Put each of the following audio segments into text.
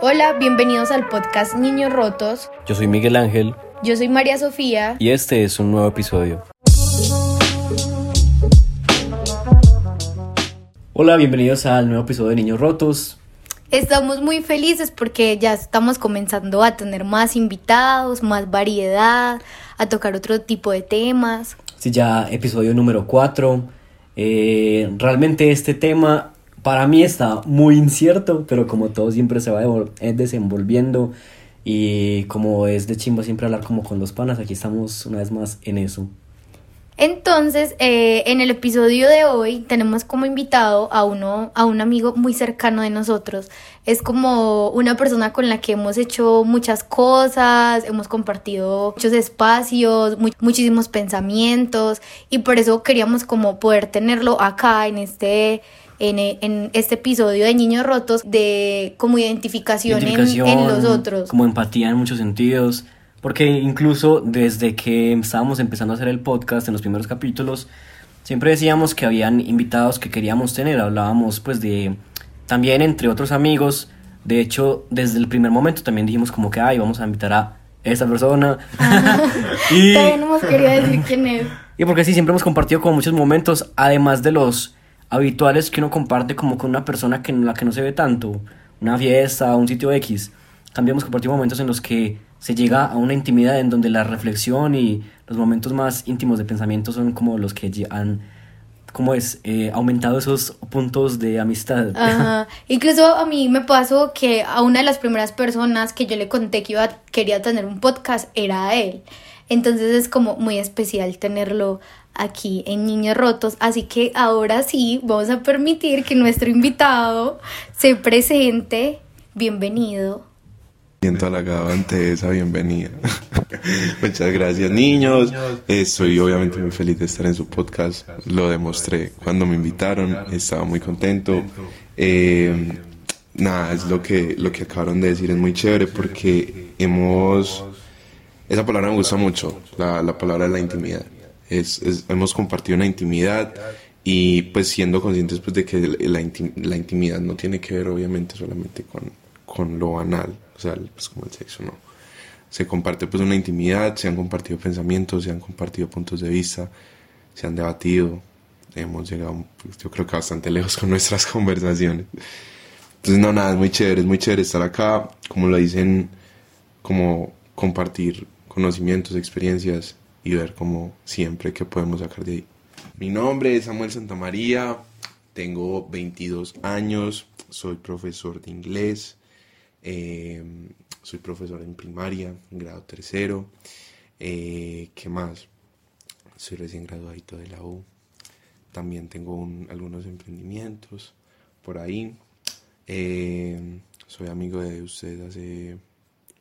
Hola, bienvenidos al podcast Niños Rotos. Yo soy Miguel Ángel. Yo soy María Sofía. Y este es un nuevo episodio. Hola, bienvenidos al nuevo episodio de Niños Rotos. Estamos muy felices porque ya estamos comenzando a tener más invitados, más variedad, a tocar otro tipo de temas. Sí, ya episodio número 4. Eh, realmente este tema para mí está muy incierto, pero como todo siempre se va eh, desenvolviendo y como es de chimba siempre hablar como con los panas, aquí estamos una vez más en eso. Entonces, eh, en el episodio de hoy tenemos como invitado a uno, a un amigo muy cercano de nosotros. Es como una persona con la que hemos hecho muchas cosas, hemos compartido muchos espacios, muchísimos pensamientos y por eso queríamos como poder tenerlo acá en este en, este episodio de Niños Rotos de como identificación, en, los otros. Como empatía en muchos sentidos. Porque incluso desde que estábamos empezando a hacer el podcast en los primeros capítulos, siempre decíamos que habían invitados que queríamos tener. Hablábamos pues de también entre otros amigos. De hecho, desde el primer momento también dijimos como que, ay, vamos a invitar a esa persona. y... También hemos querido decir quién es. Y porque sí, siempre hemos compartido como muchos momentos, además de los habituales que uno comparte como con una persona que la que no se ve tanto, una fiesta, un sitio X. También hemos compartido momentos en los que se llega a una intimidad en donde la reflexión y los momentos más íntimos de pensamiento son como los que han como es eh, aumentado esos puntos de amistad. Ajá. Incluso a mí me pasó que a una de las primeras personas que yo le conté que iba quería tener un podcast era él. Entonces es como muy especial tenerlo aquí en Niños Rotos. Así que ahora sí, vamos a permitir que nuestro invitado se presente. Bienvenido. Siento halagado ante esa bienvenida. Muchas gracias, niños. Estoy obviamente muy feliz de estar en su podcast. Lo demostré cuando me invitaron. Estaba muy contento. Eh, nada, es lo que, lo que acabaron de decir. Es muy chévere porque hemos. Esa palabra me gusta mucho, la, la palabra de la intimidad es, hemos compartido una intimidad y pues siendo conscientes pues de que la, la intimidad no tiene que ver obviamente solamente con, con lo banal, o sea, pues como el sexo, no. Se comparte pues una intimidad, se han compartido pensamientos, se han compartido puntos de vista, se han debatido, hemos llegado pues, yo creo que bastante lejos con nuestras conversaciones. Entonces no, nada, es muy chévere, es muy chévere estar acá, como lo dicen, como compartir conocimientos, experiencias y ver como siempre que podemos sacar de ahí. Mi nombre es Samuel Santamaría, tengo 22 años, soy profesor de inglés, em, soy profesor en primaria, en grado tercero. Eh, ¿Qué más? Soy recién graduado de la U. También tengo algunos emprendimientos por ahí. Em, soy amigo de ustedes hace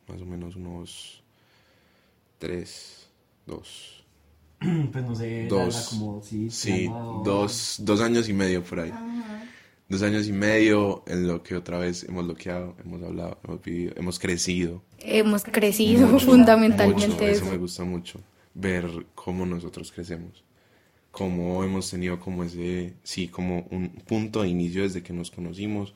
más o menos unos tres, Dos. Pues no sé, dos, como, sí, sí dos, dos años y medio por ahí. Dos años y medio en lo que otra vez hemos bloqueado, hemos hablado, hemos vivido, hemos crecido. Hemos crecido fundamentalmente. eso me gusta mucho, ver cómo nosotros crecemos, cómo hemos tenido como ese, sí, como un punto de inicio desde que nos conocimos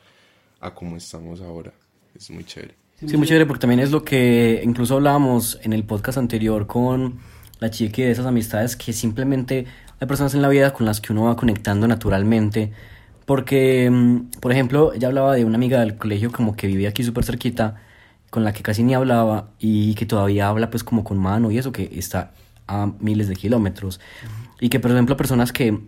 a cómo estamos ahora. Es muy chévere. Sí, muy chévere porque también es lo que incluso hablábamos en el podcast anterior con la chica de esas amistades que simplemente hay personas en la vida con las que uno va conectando naturalmente. Porque, mm, por ejemplo, ella hablaba de una amiga del colegio como que vivía aquí súper cerquita, con la que casi ni hablaba y que todavía habla pues como con mano y eso, que está a miles de kilómetros. Y que, por ejemplo, personas que,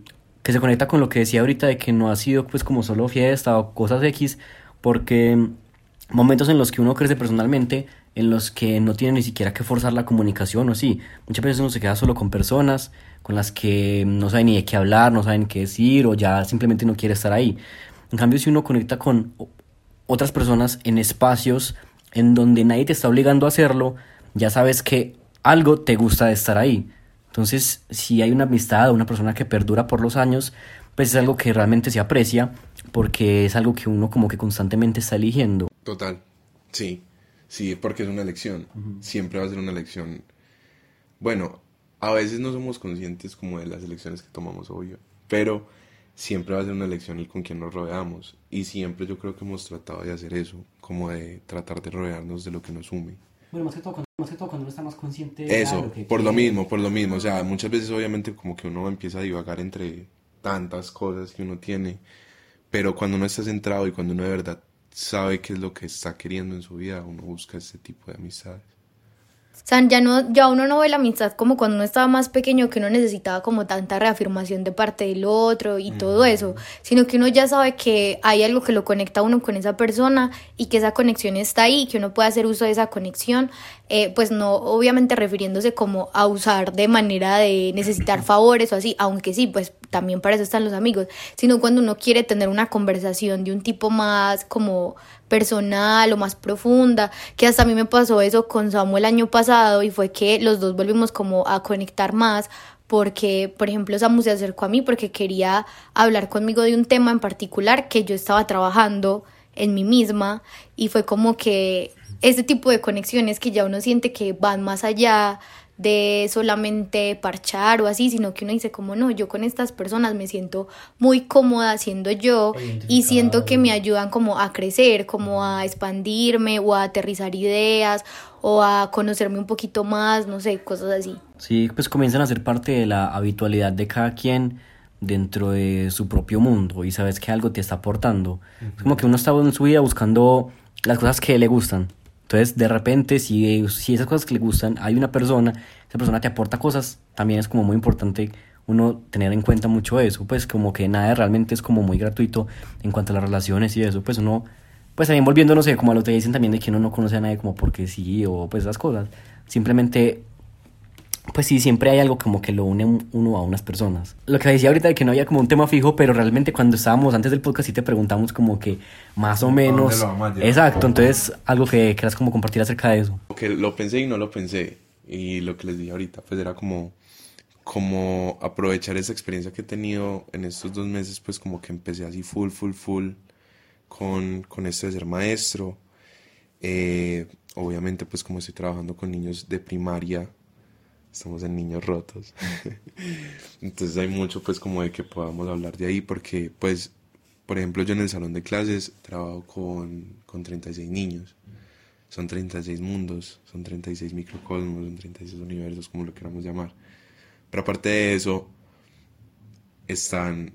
que se conecta con lo que decía ahorita de que no ha sido pues como solo fiesta o cosas X, porque momentos en los que uno crece personalmente en los que no tiene ni siquiera que forzar la comunicación o sí. Muchas veces uno se queda solo con personas con las que no saben ni de qué hablar, no saben qué decir o ya simplemente no quiere estar ahí. En cambio, si uno conecta con otras personas en espacios en donde nadie te está obligando a hacerlo, ya sabes que algo te gusta de estar ahí. Entonces, si hay una amistad o una persona que perdura por los años, pues es algo que realmente se aprecia porque es algo que uno como que constantemente está eligiendo. Total, sí. Sí, porque es una elección. Siempre va a ser una elección. Bueno, a veces no somos conscientes como de las elecciones que tomamos, obvio. Pero siempre va a ser una elección el con quien nos rodeamos. Y siempre yo creo que hemos tratado de hacer eso, como de tratar de rodearnos de lo que nos sume. Bueno, más que todo, cuando, más que todo cuando uno está más consciente de Eso, lo que por lo mismo, por lo mismo. O sea, muchas veces obviamente como que uno empieza a divagar entre tantas cosas que uno tiene, pero cuando uno está centrado y cuando uno de verdad sabe qué es lo que está queriendo en su vida, uno busca este tipo de amistades. O sea, ya, no, ya uno no ve la amistad como cuando uno estaba más pequeño, que uno necesitaba como tanta reafirmación de parte del otro y todo eso, sino que uno ya sabe que hay algo que lo conecta a uno con esa persona y que esa conexión está ahí, que uno puede hacer uso de esa conexión, eh, pues no obviamente refiriéndose como a usar de manera de necesitar favores o así, aunque sí, pues también para eso están los amigos, sino cuando uno quiere tener una conversación de un tipo más como personal o más profunda, que hasta a mí me pasó eso con Samuel el año pasado y fue que los dos volvimos como a conectar más porque, por ejemplo, Samu se acercó a mí porque quería hablar conmigo de un tema en particular que yo estaba trabajando en mí misma y fue como que ese tipo de conexiones que ya uno siente que van más allá de solamente parchar o así, sino que uno dice como no, yo con estas personas me siento muy cómoda siendo yo y siento que me ayudan como a crecer, como a expandirme o a aterrizar ideas o a conocerme un poquito más, no sé, cosas así. Sí, pues comienzan a ser parte de la habitualidad de cada quien dentro de su propio mundo y sabes que algo te está aportando. Es como que uno está en su vida buscando las cosas que le gustan. Entonces, de repente, si, si esas cosas que le gustan, hay una persona, esa persona te aporta cosas, también es como muy importante uno tener en cuenta mucho eso, pues como que nada realmente es como muy gratuito en cuanto a las relaciones y eso, pues uno, pues también volviendo, no sé, como a lo que dicen también de que uno no conoce a nadie como porque sí o pues esas cosas, simplemente pues sí, siempre hay algo como que lo une uno a unas personas. Lo que decía ahorita de que no había como un tema fijo, pero realmente cuando estábamos antes del podcast sí te preguntamos como que más o menos... Exacto, entonces algo que quieras como compartir acerca de eso. Que lo pensé y no lo pensé. Y lo que les dije ahorita, pues era como, como aprovechar esa experiencia que he tenido en estos dos meses, pues como que empecé así full, full, full con, con esto de ser maestro. Eh, obviamente, pues como estoy trabajando con niños de primaria, estamos en niños rotos. Entonces hay mucho pues como de que podamos hablar de ahí porque pues, por ejemplo, yo en el salón de clases trabajo con, con 36 niños. Son 36 mundos, son 36 microcosmos, son 36 universos, como lo queramos llamar. Pero aparte de eso, están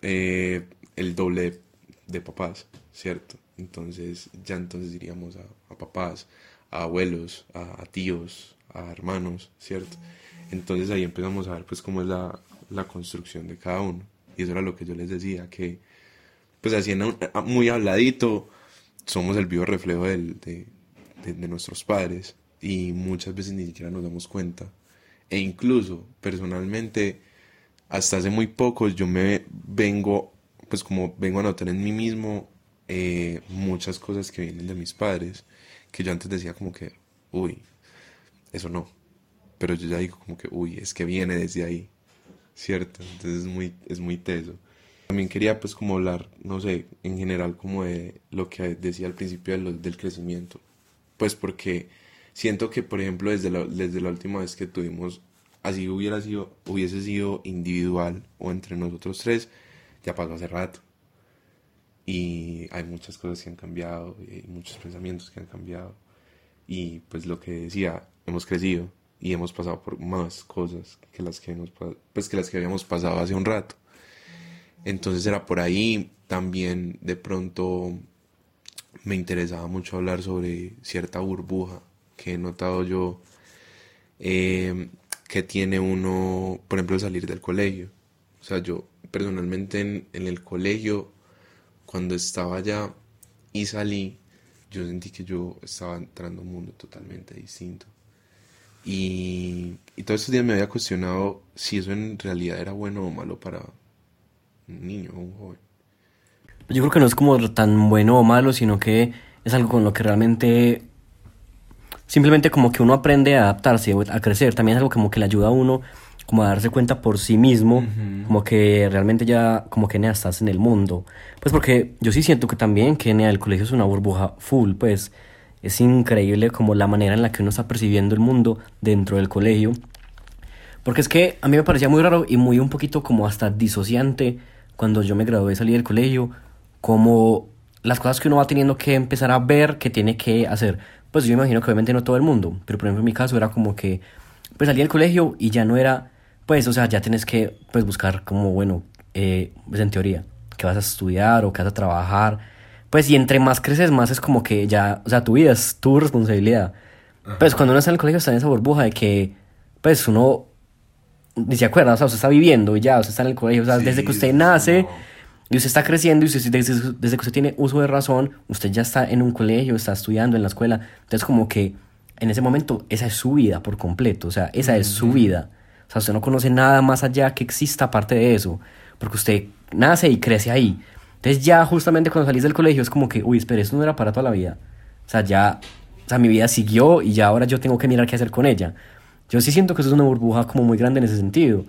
eh, el doble de, papás, ¿cierto? Entonces, ya entonces diríamos a, a papás, a abuelos, a, a tíos, a hermanos, ¿cierto? Entonces ahí empezamos a ver pues cómo es la, la construcción de cada uno. Y eso era lo que yo les decía, que pues así un- muy habladito, somos el vivo reflejo del- de, de- de nuestros padres y muchas veces ni siquiera nos damos cuenta. E incluso personalmente, hasta hace muy poco yo me vengo, pues como vengo a notar en mí mismo eh, muchas cosas que vienen de mis padres, que yo antes decía como que, uy, eso no. Pero yo ya digo como que, uy, es que viene desde ahí, ¿cierto? Entonces es muy, es muy teso. También quería pues como hablar, no sé, en general como de lo que decía al principio de lo- del crecimiento. Pues porque siento que, por ejemplo, desde la, desde la última vez que tuvimos, así hubiera sido, hubiese sido individual o entre nosotros tres, ya pasó hace rato. Y hay muchas cosas que han cambiado, y hay muchos pensamientos que han cambiado. Y pues lo que decía, hemos crecido y hemos pasado por más cosas que las que, pa- pues, que, las que habíamos pasado hace un rato. Entonces era por ahí también de pronto me interesaba mucho hablar sobre cierta burbuja que he notado yo eh, que tiene uno, por ejemplo, al salir del colegio. O sea, yo personalmente en, en el colegio, cuando estaba allá y salí, yo sentí que yo estaba entrando a un mundo totalmente distinto. Y, y todos estos días me había cuestionado si eso en realidad era bueno o malo para un niño o un joven. Yo creo que no es como tan bueno o malo, sino que es algo con lo que realmente simplemente como que uno aprende a adaptarse, a crecer. También es algo como que le ayuda a uno como a darse cuenta por sí mismo, como que realmente ya como que nea, estás en el mundo. Pues porque yo sí siento que también que nea, el colegio es una burbuja full, pues es increíble como la manera en la que uno está percibiendo el mundo dentro del colegio. Porque es que a mí me parecía muy raro y muy un poquito como hasta disociante cuando yo me gradué, salí del colegio, como las cosas que uno va teniendo que empezar a ver que tiene que hacer. Pues yo imagino que obviamente no todo el mundo, pero por ejemplo en mi caso era como que, pues salí del colegio y ya no era, pues, o sea, ya tienes que, pues, buscar como, bueno, eh, pues en teoría, que vas a estudiar o que vas a trabajar. Pues y entre más creces, más es como que ya, o sea, tu vida es tu responsabilidad. Pues cuando uno está en el colegio está en esa burbuja de que, pues uno ni se acuerda, o sea, usted está viviendo y ya, usted está en el colegio, o sea, desde que usted nace y usted está creciendo y usted, desde, desde, que usted tiene uso de razón, usted ya está en un colegio, está estudiando en la escuela, entonces como que en ese momento esa es su vida por completo, o sea, esa es su vida. O sea, usted no conoce nada más allá que exista aparte de eso, porque usted nace y crece ahí. Entonces ya justamente cuando salís del colegio es como que, uy, espere, eso no era para toda la vida. O sea, ya, o sea, mi vida siguió y ya ahora yo tengo que mirar qué hacer con ella. Yo sí siento que eso es una burbuja como muy grande en ese sentido.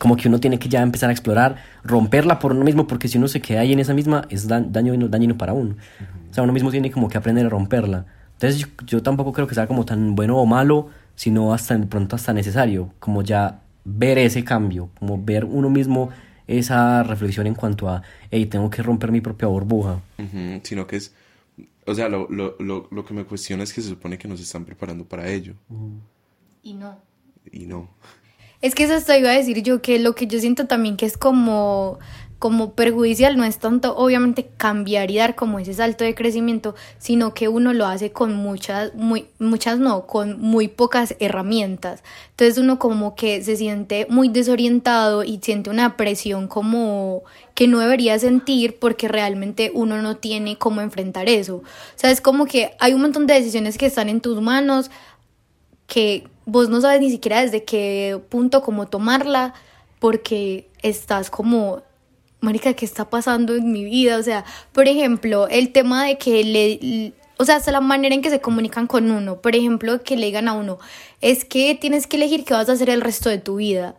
Como que uno tiene que ya empezar a explorar, romperla por uno mismo, porque si uno se queda ahí en esa misma, es daño, dañino para uno. O sea, uno mismo tiene como que aprender a romperla. Entonces yo, tampoco creo que sea como tan bueno o malo, sino hasta de pronto hasta necesario, como ya ver ese cambio, como ver uno mismo esa reflexión en cuanto a, hey, tengo que romper mi propia burbuja. Sino que es, o sea, lo, lo, lo, lo, que me cuestiona es que se supone que nos están preparando para ello. Y no. Y no. Es que eso esto iba a decir yo, que lo que yo siento también que es como, como perjudicial no es tanto obviamente cambiar y dar como ese salto de crecimiento, sino que uno lo hace con muchas, muy, muchas no, con muy pocas herramientas. Entonces uno como que se siente muy desorientado y siente una presión como que no debería sentir porque realmente uno no tiene cómo enfrentar eso. O sea, es como que hay un montón de decisiones que están en tus manos, que vos no sabes ni siquiera desde qué punto como tomarla porque estás como marica qué está pasando en mi vida o sea por ejemplo el tema de que le o sea hasta la manera en que se comunican con uno por ejemplo que le digan a uno es que tienes que elegir qué vas a hacer el resto de tu vida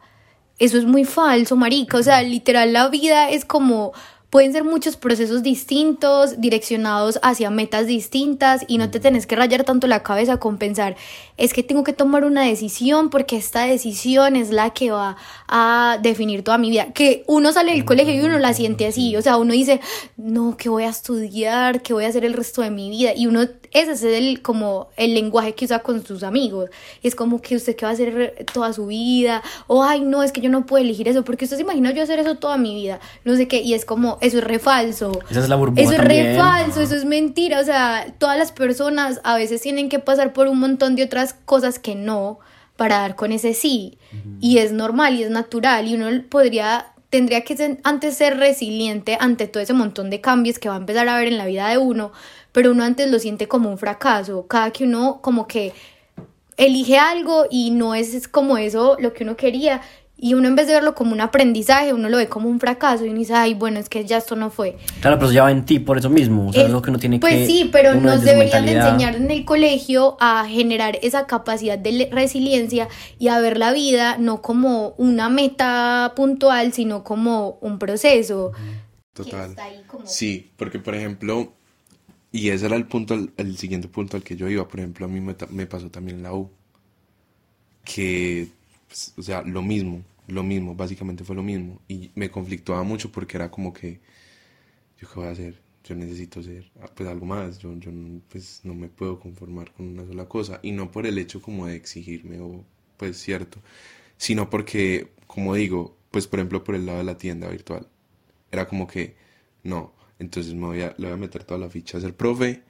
eso es muy falso marica o sea literal la vida es como pueden ser muchos procesos distintos, direccionados hacia metas distintas y no te tenés que rayar tanto la cabeza con pensar, es que tengo que tomar una decisión porque esta decisión es la que va a definir toda mi vida. Que uno sale del colegio y uno la siente así, o sea, uno dice, no, que voy a estudiar, que voy a hacer el resto de mi vida y uno ese es el, como el lenguaje que usa con sus amigos. Es como que usted que va a hacer toda su vida. O, ay, no, es que yo no puedo elegir eso. Porque usted se imagina yo hacer eso toda mi vida. No sé qué. Y es como, eso es re falso. Esa es la burbuja Eso es re falso, eso es mentira. O sea, todas las personas a veces tienen que pasar por un montón de otras cosas que no para dar con ese sí. Y es normal y es natural. Y uno podría tendría que antes ser resiliente ante todo ese montón de cambios que va a empezar a ver en la vida de uno, pero uno antes lo siente como un fracaso, cada que uno como que elige algo y no es como eso lo que uno quería y uno en vez de verlo como un aprendizaje, uno lo ve como un fracaso y uno dice, ay, bueno, es que ya esto no fue. Claro, pero ya va en ti por eso mismo, o sea, es lo que uno tiene pues que... Pues sí, pero nos deberían enseñar en el colegio a generar esa capacidad de resiliencia y a ver la vida no como una meta puntual, sino como un proceso. Total. Sí, porque por ejemplo, y ese era el punto, el, siguiente punto al que yo iba. Por ejemplo, a mí me, me pasó también en la U. Que, pues, o sea, lo mismo, lo mismo, básicamente fue lo mismo. Y me conflictuaba mucho porque era como que, ¿yo qué voy a hacer? Yo necesito ser ah, pues algo más. Yo, yo pues, no me puedo conformar con una sola cosa. Y no por el hecho como de exigirme o, pues, cierto. Sino porque, como digo, pues, por ejemplo, por el lado de la tienda virtual. Era como que, no, entonces me voy a, le voy a meter todas las fichas del profe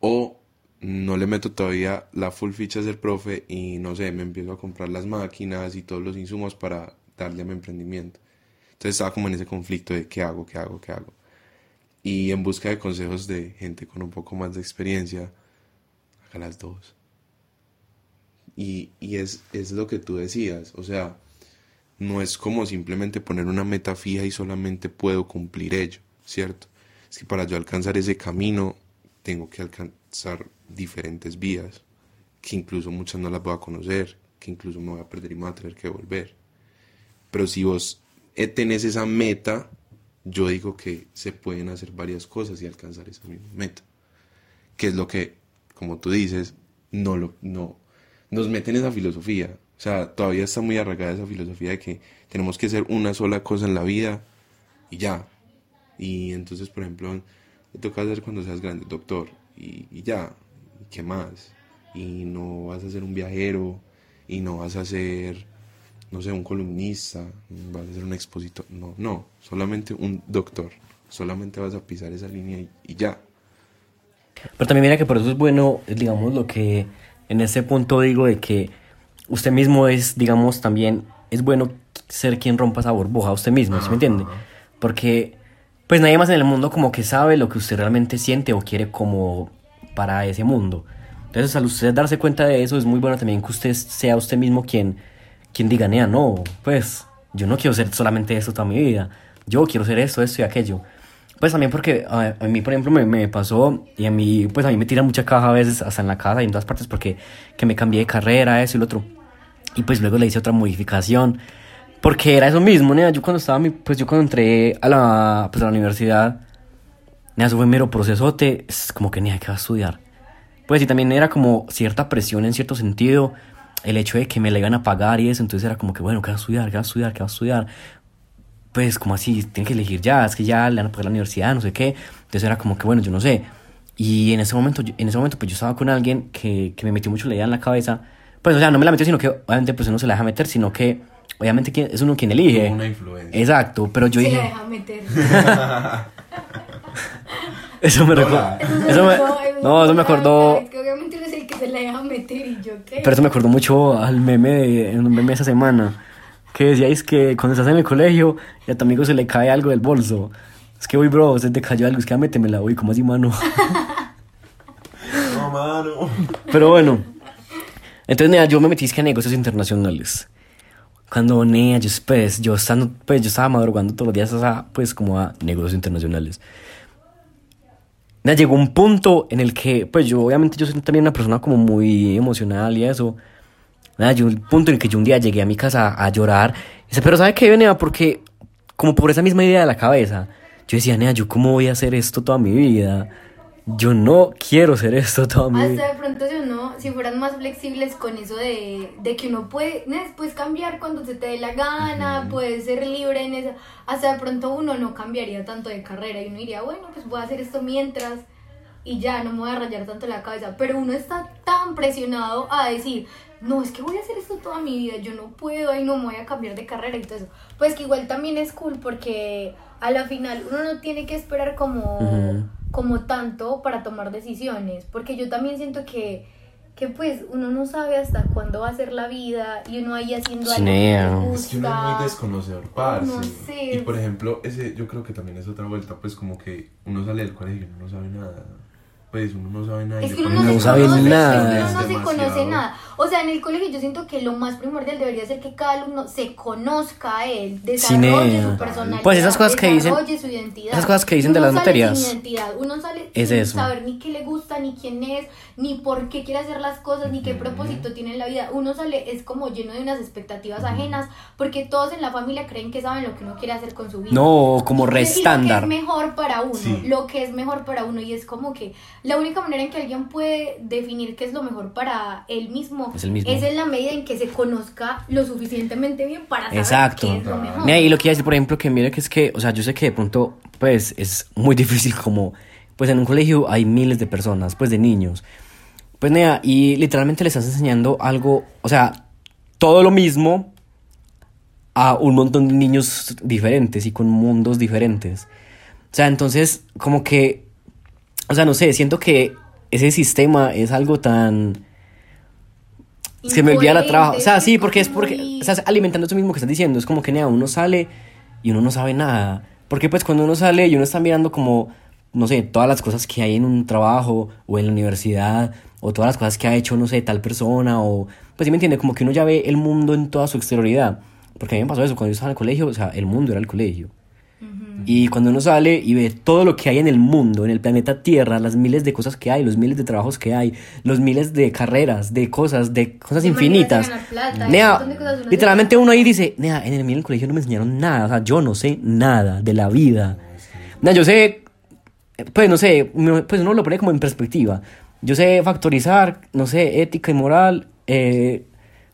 o no le meto todavía la full ficha del profe y no sé, me empiezo a comprar las máquinas y todos los insumos para darle a mi emprendimiento. Entonces estaba como en ese conflicto de qué hago, qué hago, qué hago. Y en busca de consejos de gente con un poco más de experiencia, haga las dos. Y, y es, es lo que tú decías, o sea, no es como simplemente poner una meta fija y solamente puedo cumplir ello. ¿Cierto? Es que para yo alcanzar ese camino tengo que alcanzar diferentes vías, que incluso muchas no las voy a conocer, que incluso me voy a perder y me voy a tener que volver. Pero si vos eh, tenés esa meta, yo digo que se pueden hacer varias cosas y alcanzar esa misma meta. Que es lo que, como tú dices, no lo, no, nos meten esa filosofía. O sea, todavía está muy arraigada esa filosofía de que tenemos que hacer una sola cosa en la vida y ya. Y entonces, por ejemplo, te toca hacer cuando seas grande, doctor, y, y ya, ¿y qué más? Y no vas a ser un viajero, y no vas a ser, no sé, un columnista, vas a ser un expositor, no, no, solamente un doctor, solamente vas a pisar esa línea y, y ya. Pero también mira que por eso es bueno, digamos, lo que en ese punto digo de que usted mismo es, digamos, también es bueno ser quien rompa esa burbuja, usted mismo, ¿sí me entiende? Porque pues nadie más en el mundo como que sabe lo que usted realmente siente o quiere como para ese mundo. Entonces al usted darse cuenta de eso es muy bueno también que usted sea usted mismo quien, quien diga, Nea, no, pues yo no quiero ser solamente esto toda mi vida, yo quiero ser esto, esto y aquello. Pues también porque a, a mí, por ejemplo, me, me, pasó y a mí, pues a mí me tira mucha caja a veces, hasta en la casa y en todas partes, porque que me cambié de carrera, eso y lo otro. Y pues luego le hice otra modificación, porque era eso mismo, ¿no? Yo cuando estaba, pues yo cuando entré a la, pues a la universidad, ¿no? eso fue mero procesote, es como que ni hay que va a estudiar. Pues y también era como cierta presión en cierto sentido, el hecho de que me la iban a pagar y eso, entonces era como que, bueno, ¿qué va a estudiar? ¿Qué va a estudiar? ¿Qué va a estudiar? pues como así, tiene que elegir ya, es que ya le van a pagar la universidad, no sé qué. Entonces era como que, bueno, yo no sé. Y en ese momento, en ese momento pues yo estaba con alguien que, que me metió mucho la idea en la cabeza. Pues, o sea, no me la metió, sino que obviamente pues uno se la deja meter, sino que obviamente es uno quien elige. Como una influencia. Exacto, pero yo Se dije... la deja meter. Eso me recuerda... Eso me... No, eso me acordó... Es que obviamente no es el que se la deja meter y yo qué. Pero eso me acordó mucho al meme de, en un meme esa semana. Que decíais que cuando estás en el colegio y a tu amigo se le cae algo del bolso. Es que, uy, bro, se te cayó algo, es que métemela, uy, ¿cómo así, mano? No, mano. Pero bueno. Entonces, nea, yo me metí es que a negocios internacionales. Cuando, nea, yo, pues, yo, estando, pues, yo estaba madrugando todos los días, sea, pues, como a negocios internacionales. Nea, llegó un punto en el que, pues, yo, obviamente, yo soy también una persona como muy emocional y eso. Nada, yo un punto en el que yo un día llegué a mi casa a, llorar. Y dice, pero ¿sabe qué, venía? Porque, como por esa misma idea de la cabeza, yo decía, nea, ¿yo cómo voy a hacer esto toda mi vida? Yo no quiero hacer esto toda mi vida. Hasta de pronto si uno, si fueran más flexibles con eso de, de que uno puede después cambiar cuando se te dé la gana, puedes ser libre en eso, hasta de pronto uno no cambiaría tanto de carrera y uno diría, bueno, pues voy a hacer esto mientras y ya no me voy a rayar tanto la cabeza, pero uno está tan presionado a decir, no, es que voy a hacer esto toda mi vida, yo no puedo y no me voy a cambiar de carrera y todo eso. Pues que igual también es cool porque a la final uno no tiene que esperar como. Como tanto para tomar decisiones, porque yo también siento que, que pues uno no sabe hasta cuándo va a ser la vida y uno ahí haciendo algo que Chinea. le gusta. Es que uno es muy desconocedor, parce. No sé. Y por ejemplo, ese yo creo que también es otra vuelta, pues como que uno sale del colegio y uno no sabe nada. Pues uno no sabe nada. Es que uno no, No se sabe conoce, nada. es que uno no se conoce nada. O sea, en el colegio yo siento que lo más primordial debería ser que cada alumno se conozca a él, desarrolle Cine. su personalidad, Pues esas cosas que dicen- desarrolle su identidad. esas cosas que dicen de Uno las sale materias. Sin identidad. Uno sale Es sin eso. saber ni qué le gusta, ni quién es, ni por qué quiere hacer las cosas, ni qué propósito tiene en la vida. Uno sale es como lleno de unas expectativas ajenas, porque todos en la familia creen que saben lo que uno quiere hacer con su vida. No, como re Y lo que estándar. es mejor para uno, Sí. lo que es mejor para uno y es como que la única manera en que alguien puede definir qué es lo mejor para él mismo Es el mismo. en la medida en que se conozca lo suficientemente bien para saber Exacto. qué es lo mejor. Mira, y lo que iba a decir, por ejemplo, que mire que es que, o sea, yo sé que de pronto, pues, es muy difícil como, pues en un colegio hay miles de personas, pues de niños. Pues nada, y literalmente le estás enseñando algo, o sea, todo lo mismo a un montón de niños diferentes y con mundos diferentes. O sea, entonces, como que, o sea, no sé, siento que ese sistema es algo tan... Se me olvida la trabajo. O sea, sí, porque es porque muy- estás alimentando eso mismo que estás diciendo. Es como que nada, uno sale y uno no sabe nada. Porque pues cuando uno sale y uno está mirando como, no sé, todas las cosas que hay en un trabajo o en la universidad o todas las cosas que ha hecho, no sé, tal persona o... Pues sí me entiende, como que uno ya ve el mundo en toda su exterioridad. Porque a mí me pasó eso, cuando yo estaba en el colegio, o sea, el mundo era el colegio. Y cuando uno sale y ve todo lo que hay en el mundo, en el planeta Tierra, las miles de cosas que hay, los miles de trabajos que hay, los miles de carreras, de cosas, de cosas De infinitas. plata, un Nea, montón de cosas literalmente uno ahí dice, Nea, en el, en el colegio no me enseñaron nada, o sea, yo no sé nada de la vida. Nea, yo sé, pues no sé, pues uno lo pone como en perspectiva. Yo sé factorizar, no sé, ética y moral, eh,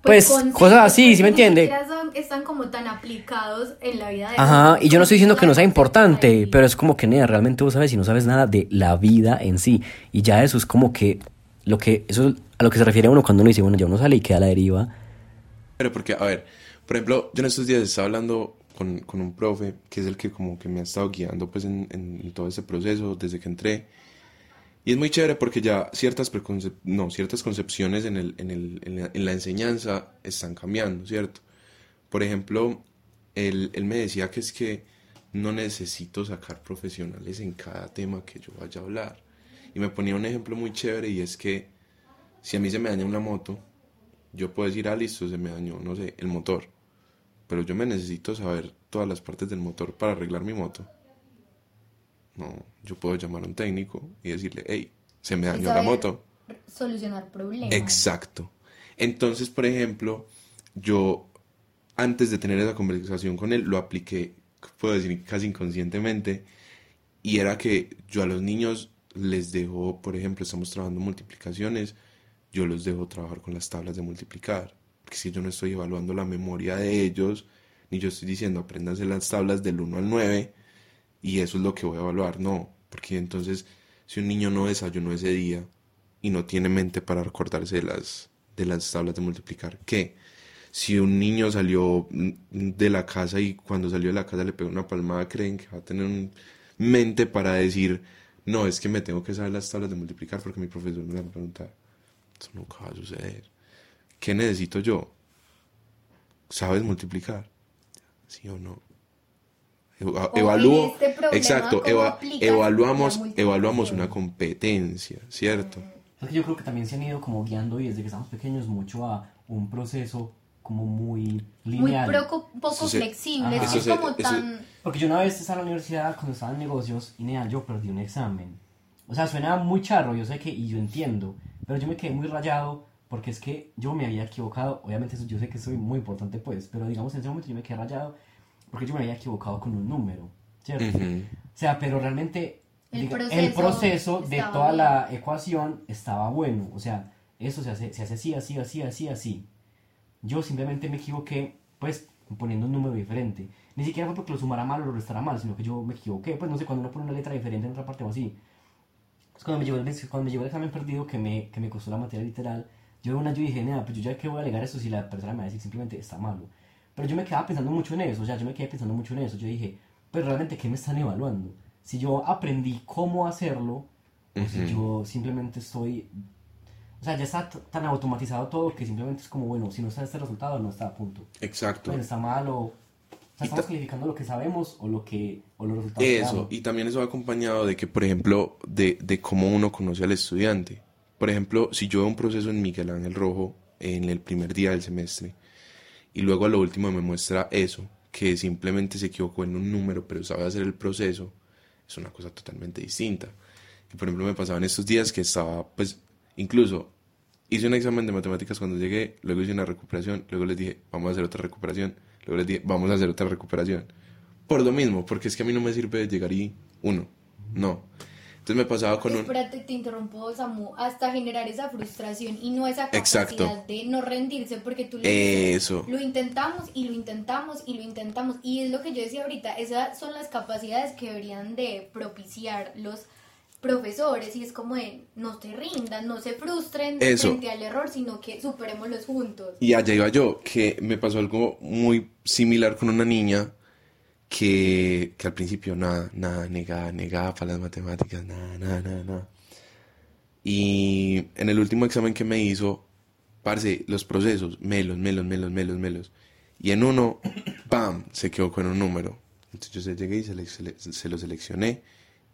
Pues, conceptos, cosas así, ¿sí me entiende? son- están como tan aplicados en la vida de Ajá, y yo no estoy diciendo que no sea importante, pero es como que, nea, realmente vos sabes y no sabes nada de la vida en sí. Y ya eso es como que, lo que, eso es a lo que se refiere uno cuando uno dice, bueno, ya uno sale y queda a la deriva. Pero porque, a ver, por ejemplo, yo en estos días estaba hablando con, con un profe, que es el que como que me ha estado guiando pues en, en- en todo este proceso desde que entré. Y es muy chévere porque ya ciertas, preconcep- no, ciertas concepciones en, el, en, el, en, la, en la enseñanza están cambiando, ¿cierto? Por ejemplo, él, él me decía que es que no necesito sacar profesionales en cada tema que yo vaya a hablar. Y me ponía un ejemplo muy chévere y es que si a mí se me daña una moto, yo puedo decir, ah, listo, se me dañó, no sé, el motor. Pero yo me necesito saber todas las partes del motor para arreglar mi moto. No, yo puedo llamar a un técnico y decirle, hey, se me dañó la moto. Solucionar problemas. Exacto. Entonces, por ejemplo, yo antes de tener esa conversación con él, lo apliqué, puedo decir, casi inconscientemente, y era que yo a los niños les dejo, por ejemplo, estamos trabajando multiplicaciones, yo los dejo trabajar con las tablas de multiplicar, porque si yo no estoy evaluando la memoria de ellos, ni yo estoy diciendo apréndanse las tablas del 1 al 9, y eso es lo que voy a evaluar, no, porque entonces si un niño no desayunó ese día y no tiene mente para recordarse de las, de las tablas de multiplicar, ¿qué? Si un niño salió de la casa y cuando salió de la casa le pegó una palmada, creen que va a tener un mente para decir, no, es que me tengo que saber las tablas de multiplicar porque mi profesor me va a preguntar. Eso nunca va a suceder. ¿Qué necesito yo? ¿Sabes multiplicar? ¿Sí o no? Evalúo, este problema, exacto, ¿cómo eva- evaluamos, evaluamos una competencia, ¿cierto? Es que yo creo que también se han ido como guiando y desde que estamos pequeños mucho a un proceso como muy Muy lineal. proco- poco Eso se- flexible, es se- como eso- tan... Porque yo una vez estaba en la universidad cuando estaba en negocios y nea, yo perdí un examen. O sea, suena muy charro, yo sé que, y yo entiendo, pero yo me quedé muy rayado porque es que yo me había equivocado. Obviamente, eso yo sé que soy muy importante, pues, pero digamos en ese momento yo me quedé rayado porque yo me había equivocado con un número, ¿cierto? Ujú. O sea, pero realmente El diga- proceso el proceso de toda bien. la ecuación estaba bueno. O sea, eso se hace, se hace así, así, así, así, así. Yo simplemente me equivoqué, pues, poniendo un número diferente. Ni siquiera fue porque lo sumara mal o lo restara mal, sino que yo me equivoqué. Pues, no sé, cuando uno pone una letra diferente en otra parte o así. Entonces, cuando me llegó el, cuando me llegó el examen perdido, que me, que me costó la materia literal, yo de una yo dije, nada, pues yo ya que voy a alegar eso si la persona me va a decir simplemente está malo. Pero yo me quedaba pensando mucho en eso, o sea, yo me quedé pensando mucho en eso. Yo dije, pues realmente, ¿qué me están evaluando? Si yo aprendí cómo hacerlo, o si yo simplemente estoy... O sea, ya está tan automatizado todo que simplemente es como, bueno, si no está este resultado, no está a punto. Exacto. Pues está mal o... O sea, estamos ta- calificando lo que sabemos o lo que o los resultados que Eso, damos. y también eso va acompañado de que, por ejemplo, de, de cómo uno conoce al estudiante. Por ejemplo, si yo veo un proceso en Miguel Ángel Rojo en el primer día del semestre y luego a lo último me muestra eso, que simplemente se equivocó en un número pero sabe hacer el proceso, es una cosa totalmente distinta. Y por ejemplo me pasaba en estos días que estaba, pues, incluso hice un examen de matemáticas cuando llegué, luego hice una recuperación, luego les dije, vamos a hacer otra recuperación, luego les dije, vamos a hacer otra recuperación. Por lo mismo, porque es que a mí no me sirve llegar y uno, no. Entonces me pasaba con un... Espérate, te interrumpo, Samu, hasta generar esa frustración y no esa capacidad Exacto. de no rendirse porque tú dices, Eso. lo intentamos y lo intentamos y lo intentamos y es lo que yo decía ahorita, esas son las capacidades que deberían de propiciar los profesores y es como de no te rindan, no se frustren Eso. frente al error, sino que superémoslos juntos. Y allá iba yo, que me pasó algo muy similar con una niña que, que al principio nada, nada, negada, negada para las matemáticas, nada, nada, nada, nada. Y en el último examen que me hizo, parce, los procesos, melos, melos, melos, melos, melos. Y en uno, ¡pam! se quedó con un número. Entonces yo llegué y se le- se lo seleccioné.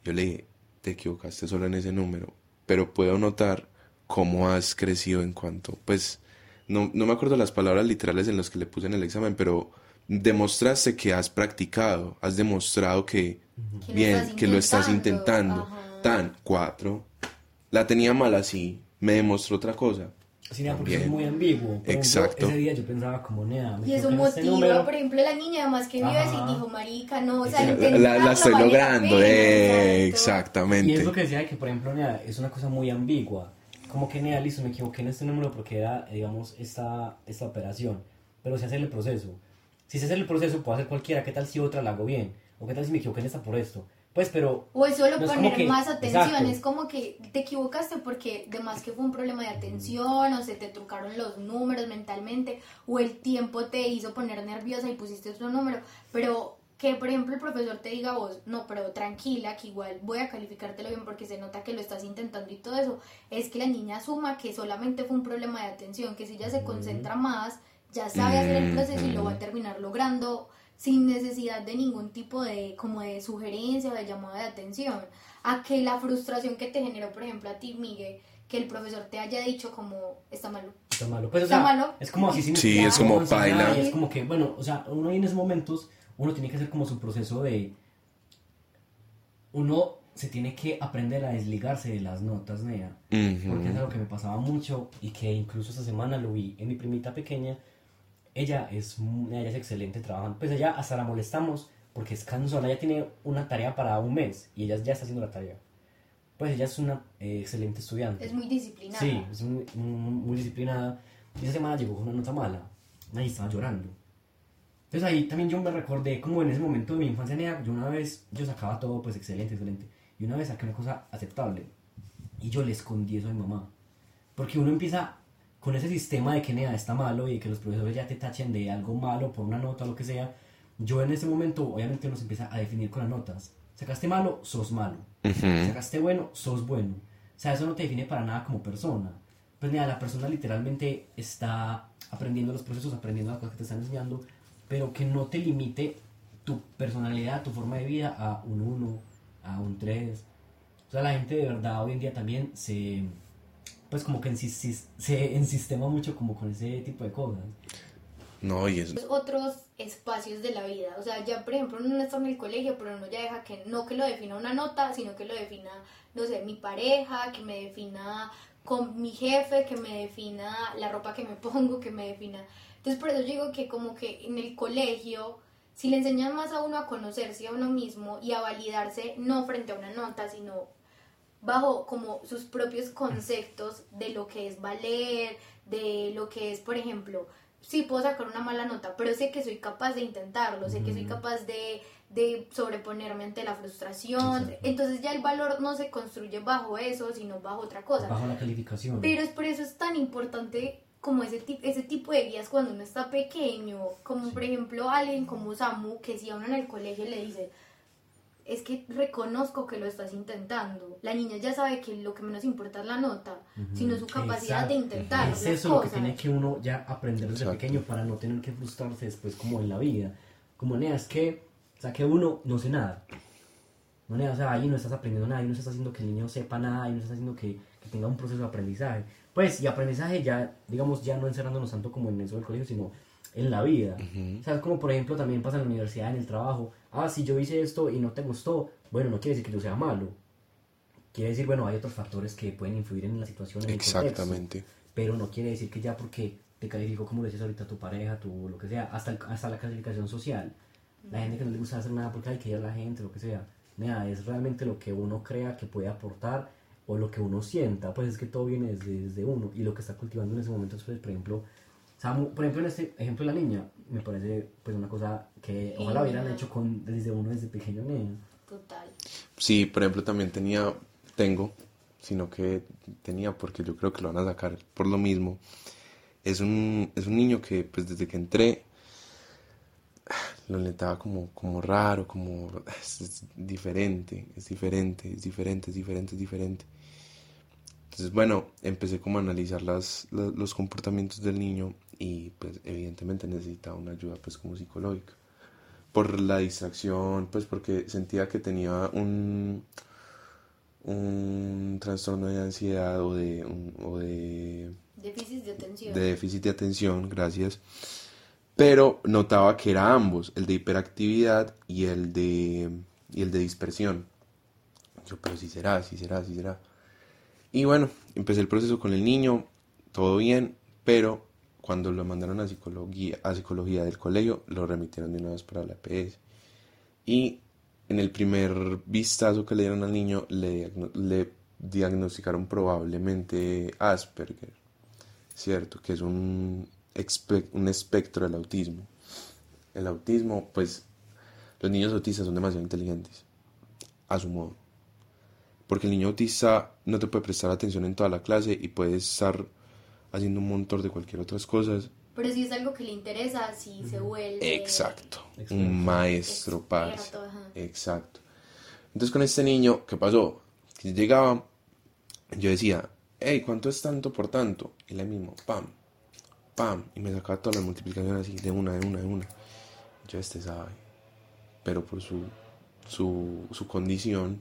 Yo le dije, te equivocaste solo en ese número, pero puedo notar cómo has crecido en cuanto, pues, no, no me acuerdo las palabras literales en las que le puse en el examen, pero demostraste que has practicado, has demostrado que, bien, estás que lo estás intentando, ajá. Tan, cuatro. La tenía mal así, me demostró otra cosa. Sí, nea, porque es muy ambiguo. Por ejemplo, Exacto. ese día yo pensaba como, nea, me Y eso equivoqué en este por ejemplo, la niña además que y Ajá. dijo, marica, no, o sea, La, la- la estoy logrando, pena", eh, exactamente. Y es lo que decía que, por ejemplo, nea, es una cosa muy ambigua. como que, nea, listo, me equivoqué en este número porque era, digamos, esta, esta operación, pero sé hacer el proceso. Si sé hacer el proceso, puedo hacer cualquiera, ¿qué tal si otra la hago bien? ¿O qué tal si me equivoqué en esta por esto? Pues, pero... O es solo no es que- más atención, exacto. es como que te equivocaste porque de más que fue un problema de atención o se te trucaron los números mentalmente o el tiempo te hizo poner nerviosa y pusiste otro número, pero que por ejemplo el profesor te diga a vos, no, pero tranquila, que igual voy a calificártelo bien porque se nota que lo estás intentando y todo eso, es que la niña asuma que solamente fue un problema de atención, que si ella se concentra más, ya sabe hacer el proceso y lo va a terminar logrando sin necesidad de ningún tipo de como de sugerencia o de llamada de atención a que la frustración que te generó por ejemplo a ti Miguel que el profesor te haya dicho como está malo Está malo. Pues, o Está sea, malo. es como así sin Sí, es como y Es como que, bueno, o sea, uno en esos momentos, uno tiene que hacer como su proceso de. Uno se tiene que aprender a desligarse de las notas, Nea. Ujú. Porque es algo que me pasaba mucho y que incluso esta semana lo vi en mi primita pequeña. Ella es, ella es excelente trabajando. Pues ella hasta la molestamos porque es cansona. Ella tiene una tarea para un mes y ella ya está haciendo la tarea. Pues ella es una eh, excelente estudiante. es muy disciplinada Sí, es muy, muy, muy disciplinada. Y esa semana llegó con una nota mala. Nadie estaba llorando. Entonces ahí también yo me recordé como en ese momento de mi infancia, nea, yo una vez, yo sacaba todo pues excelente, excelente. Y una vez saqué una cosa aceptable. Y yo le escondí eso a mi mamá. Porque uno empieza con ese sistema de que nea está malo y de que los profesores ya te tachen de algo malo por una nota o lo que sea. Yo en ese momento, obviamente, uno se empieza a definir con las notas. Sacaste malo, sos malo. Ujú. Sacaste bueno, sos bueno. O sea, eso no te define para nada como persona. Pues mira, la persona literalmente está aprendiendo los procesos, aprendiendo las cosas que te están enseñando, pero que no te limite tu personalidad, tu forma de vida a un 1, a un 3. O sea, la gente de verdad hoy en día también se, pues como que ensis- se ensistema mucho como con ese tipo de cosas. No, y es... otros espacios de la vida. O sea, ya por ejemplo uno no está en el colegio, pero uno ya deja que no que lo defina una nota, sino que lo defina, no sé, mi pareja, que me defina con mi jefe, que me defina la ropa que me pongo, que me defina. Entonces por eso yo digo que como que en el colegio, si le enseñan más a uno a conocerse a uno mismo y a validarse, no frente a una nota, sino bajo como sus propios conceptos de lo que es valer, de lo que es, por ejemplo, sí puedo sacar una mala nota, pero sé que soy capaz de intentarlo, sé que soy capaz de, de sobreponerme ante la frustración. Exacto. Entonces ya el valor no se construye bajo eso, sino bajo otra cosa. Bajo la calificación. Pero es por eso es tan importante como ese, ese tipo de guías cuando uno está pequeño, como por ejemplo alguien como Samu, que si a uno en el colegio le dice, es que reconozco que lo estás intentando. La niña ya sabe que lo que menos importa es la nota, sino su capacidad de intentar Es las eso lo que cosas. tiene que uno ya aprender desde Exacto. pequeño para no tener que frustrarse después como en la vida. Como nea, es que, o sea, que uno no sé nada. No, nea, o sea, ahí no estás aprendiendo nada, ahí no estás haciendo que el niño sepa nada, ahí no estás haciendo que, que tenga un proceso de aprendizaje. Pues, y aprendizaje ya, digamos, ya no encerrándonos tanto como en eso del colegio, sino en la vida. O sea, como por ejemplo también pasa en la universidad, en el trabajo. Ah, si yo hice esto y no te gustó, bueno, no quiere decir que yo sea malo. Quiere decir, bueno, hay otros factores que pueden influir en la situación. En el contexto. Exactamente. pero no quiere decir que ya porque te calificó, como decías ahorita, tu pareja, tu lo que sea, hasta, el- hasta la calificación social. La gente que no le gusta hacer nada porque hay que ir a la gente, lo que sea. Nada, es realmente lo que uno crea que puede aportar o lo que uno sienta. Pues es que todo viene desde, desde uno y lo que está cultivando en ese momento es, pues, por ejemplo, Samu, por ejemplo, en este ejemplo de la niña, me parece pues una cosa que ojalá hubieran hecho con, desde uno desde pequeño, nena. Total. Sí, por ejemplo, también tenía, tengo, sino que tenía porque yo creo que lo van a sacar por lo mismo. Es un, es un niño que, pues desde que entré, lo notaba como, como raro, como es, es diferente, es diferente, es diferente, es diferente, es diferente. Entonces, bueno, empecé como a analizar las, la- los comportamientos del niño y pues evidentemente necesitaba una ayuda pues como psicológica. Por la distracción, pues porque sentía que tenía un, un trastorno de ansiedad o de, un- o de Déficit de atención. de déficit de atención, gracias. Pero notaba que era ambos, el de hiperactividad y el de, y el de dispersión. Yo, pero si será, si será, si será. Y bueno, empecé el proceso con el niño, todo bien, pero cuando lo mandaron a psicología, a psicología del colegio, lo remitieron de una vez para la EPS. Y en el primer vistazo que le dieron al niño, le diagnosticaron probablemente Asperger, ¿cierto? Que es un, un espectro del autismo. El autismo, pues, los niños autistas son demasiado inteligentes, a su modo. Porque el niño autista no te puede prestar atención en toda la clase y puede estar haciendo un montón de cualquier otras cosas. Pero si es algo que le interesa, si se vuelve... Exacto, un maestro, parce. Exacto. Entonces con este niño, ¿qué pasó? Que llegaba, yo decía, hey, ¿cuánto es tanto por tanto? Y le mismo, pam, pam, y me sacaba todas las multiplicaciones así, de una, de una, de una. Yo este sabe, pero por su, su, su condición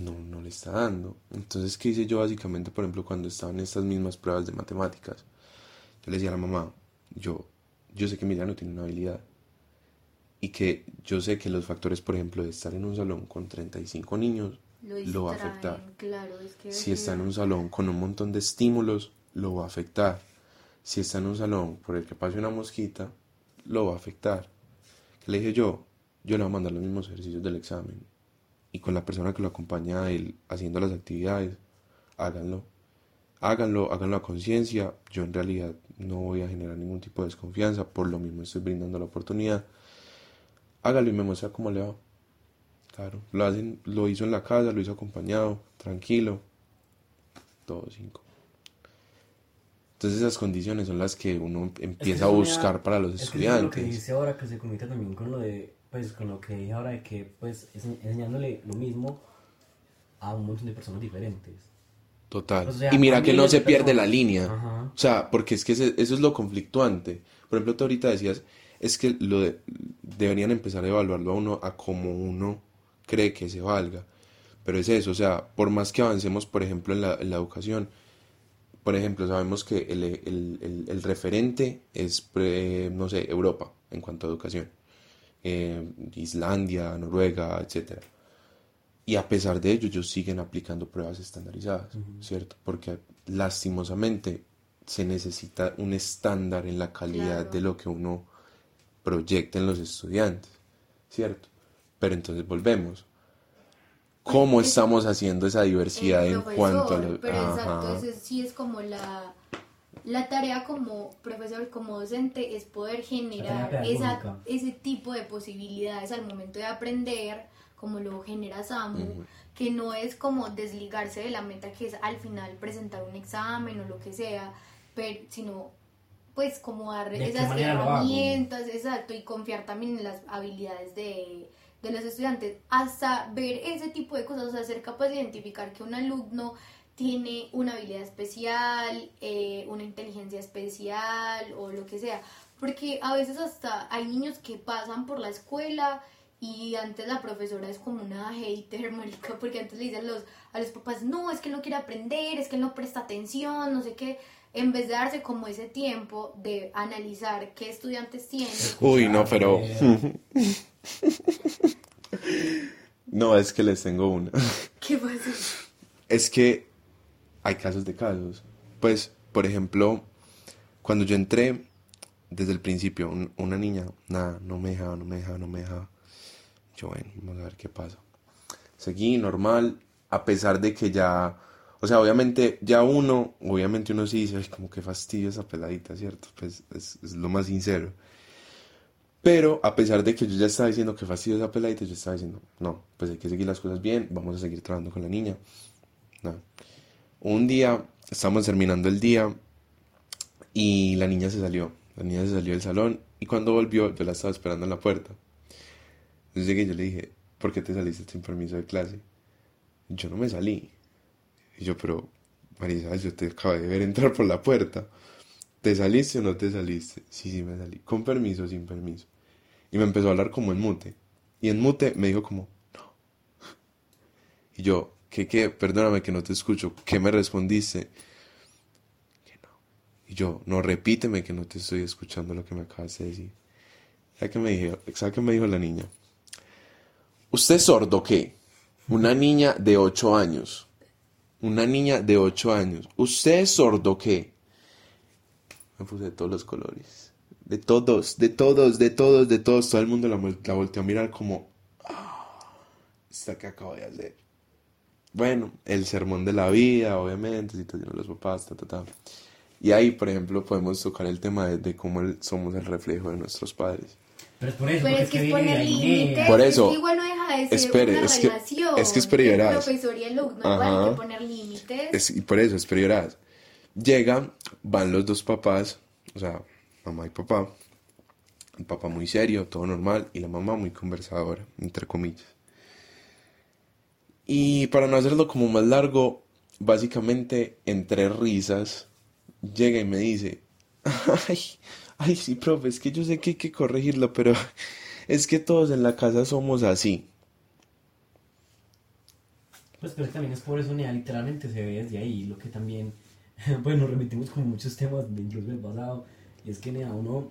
no, no le está dando. Entonces, ¿qué hice yo básicamente, por ejemplo, cuando estaban estas mismas pruebas de matemáticas? Yo le decía a la mamá, yo, yo sé que mi no tiene una habilidad y que yo sé que los factores, por ejemplo, de estar en un salón con 35 niños lo, va a afectar. si está en un salón con un montón de estímulos, lo va a afectar. Si está en un salón por el que pase una mosquita, lo va a afectar. ¿Qué le dije yo? Yo le voy a mandar los mismos ejercicios del examen. Y con la persona que lo acompaña a él haciendo las actividades, háganlo. Háganlo, háganlo a conciencia. Yo en realidad no voy a generar ningún tipo de desconfianza, por lo mismo estoy brindando la oportunidad hágalo y me muestra cómo le va. Claro, lo, hacen, lo hizo en la casa, lo hizo acompañado, tranquilo, todo cinco. Entonces esas condiciones son las que uno empieza a buscar para los estudiantes. Lo que dice ahora que se comita también con lo de, pues con lo que dije ahora de que pues enseñándole lo mismo a un montón de personas diferentes. Total. y mira que no se pierde la línea. O sea, porque es que eso es lo conflictuante. Por ejemplo, tú ahorita decías, es que lo deberían empezar a evaluarlo a uno a como uno cree que se valga. Pero es eso, o sea, por más que avancemos, por ejemplo, en la, educación, por ejemplo, sabemos que el, referente es, no sé, Europa en cuanto a educación, eh, Islandia, Noruega, etc. Y a pesar de ello, ellos siguen aplicando pruebas estandarizadas, ¿cierto? Porque lastimosamente se necesita un estándar en la calidad de lo que uno proyecten los estudiantes, ¿cierto? Pero entonces volvemos. ¿Cómo estamos haciendo esa diversidad en cuanto a lo... Pero exacto, sí es como la, la tarea como profesor, como docente, es poder generar esa, ese tipo de posibilidades al momento de aprender, como lo genera Samu, que no es como desligarse de la meta que es al final presentar un examen o lo que sea, pero, sino pues como dar esas herramientas, exacto, y confiar también en las habilidades de, los estudiantes, hasta ver ese tipo de cosas, o sea, ser capaz de identificar que un alumno tiene una habilidad especial, eh, una inteligencia especial o lo que sea, porque a veces hasta hay niños que pasan por la escuela y antes la profesora es como una hater, marica, porque antes le dicen a los, a los papás, no, es que él no quiere aprender, es que él no presta atención, no sé qué, en vez de darse como ese tiempo de analizar qué estudiantes tienen. Uy, no, pero... no, es que les tengo una. ¿Qué pasa? Es que hay casos de casos. Pues, por ejemplo, cuando yo entré, desde el principio, una niña, nada, no me dejaba, no me dejaba, no me dejaba. Yo, bueno, vamos a ver qué pasa. Seguí normal, a pesar de que ya o sea, obviamente ya uno, obviamente uno sí dice, ay, como que fastidio esa peladita, ¿cierto? Pues es, lo más sincero. Pero a pesar de que yo ya estaba diciendo que fastidio esa peladita, yo estaba diciendo, no, pues hay que seguir las cosas bien, vamos a seguir trabajando con la niña. No. Un día, estábamos terminando el día y la niña se salió. La niña se salió del salón y cuando volvió yo la estaba esperando en la puerta. Entonces llegué yo le dije, ¿por qué te saliste sin permiso de clase? Yo no me salí. Y yo, pero, Marisa, yo te acabo de ver entrar por la puerta. ¿Te saliste o no te saliste? Sí, sí, me salí. Con permiso, sin permiso. Y me empezó a hablar como en mute. Y en mute me dijo como, no. Y yo, ¿qué, qué? Perdóname que no te escucho. ¿Qué me respondiste? Que no. Y yo, no, repíteme que no te estoy escuchando lo que me acabas de decir. ¿Sabes qué me dijo? ¿Sabes qué me dijo la niña? ¿Usted es sordo qué? Una niña de 8 años una niña de 8 años. ¿Usted es sordo qué? Me puse de todos los colores. De todos, de todos, de todos, de todos. Todo el mundo la, volteó a mirar como... Ah, ¿Esta qué acabo de hacer? Bueno, el sermón de la vida, obviamente, situación de los papás, ta, ta, ta. Y ahí, por ejemplo, podemos tocar el tema de, de cómo el- somos el reflejo de nuestros padres. Pero es por eso, Pero es que es poner límites. Por eso, es que igual no deja de ser espere, una es que- relación. es que espere y El verás. profesor y alumno, igual hay Ajá. que poner límites. Es- y por eso, es prioridad. Llegan, van los dos papás, o sea, mamá y papá. El papá muy serio, todo normal, y la mamá muy conversadora, entre comillas. Y para no hacerlo como más largo, básicamente entre risas, llega y me dice, ay, ay, sí, profe, es que yo sé que hay que corregirlo, pero es que todos en la casa somos así. Pues pero también es por eso, literalmente se ve desde ahí, lo que también, bueno, remitimos como muchos temas de incluso del pasado, y es que Nea, uno,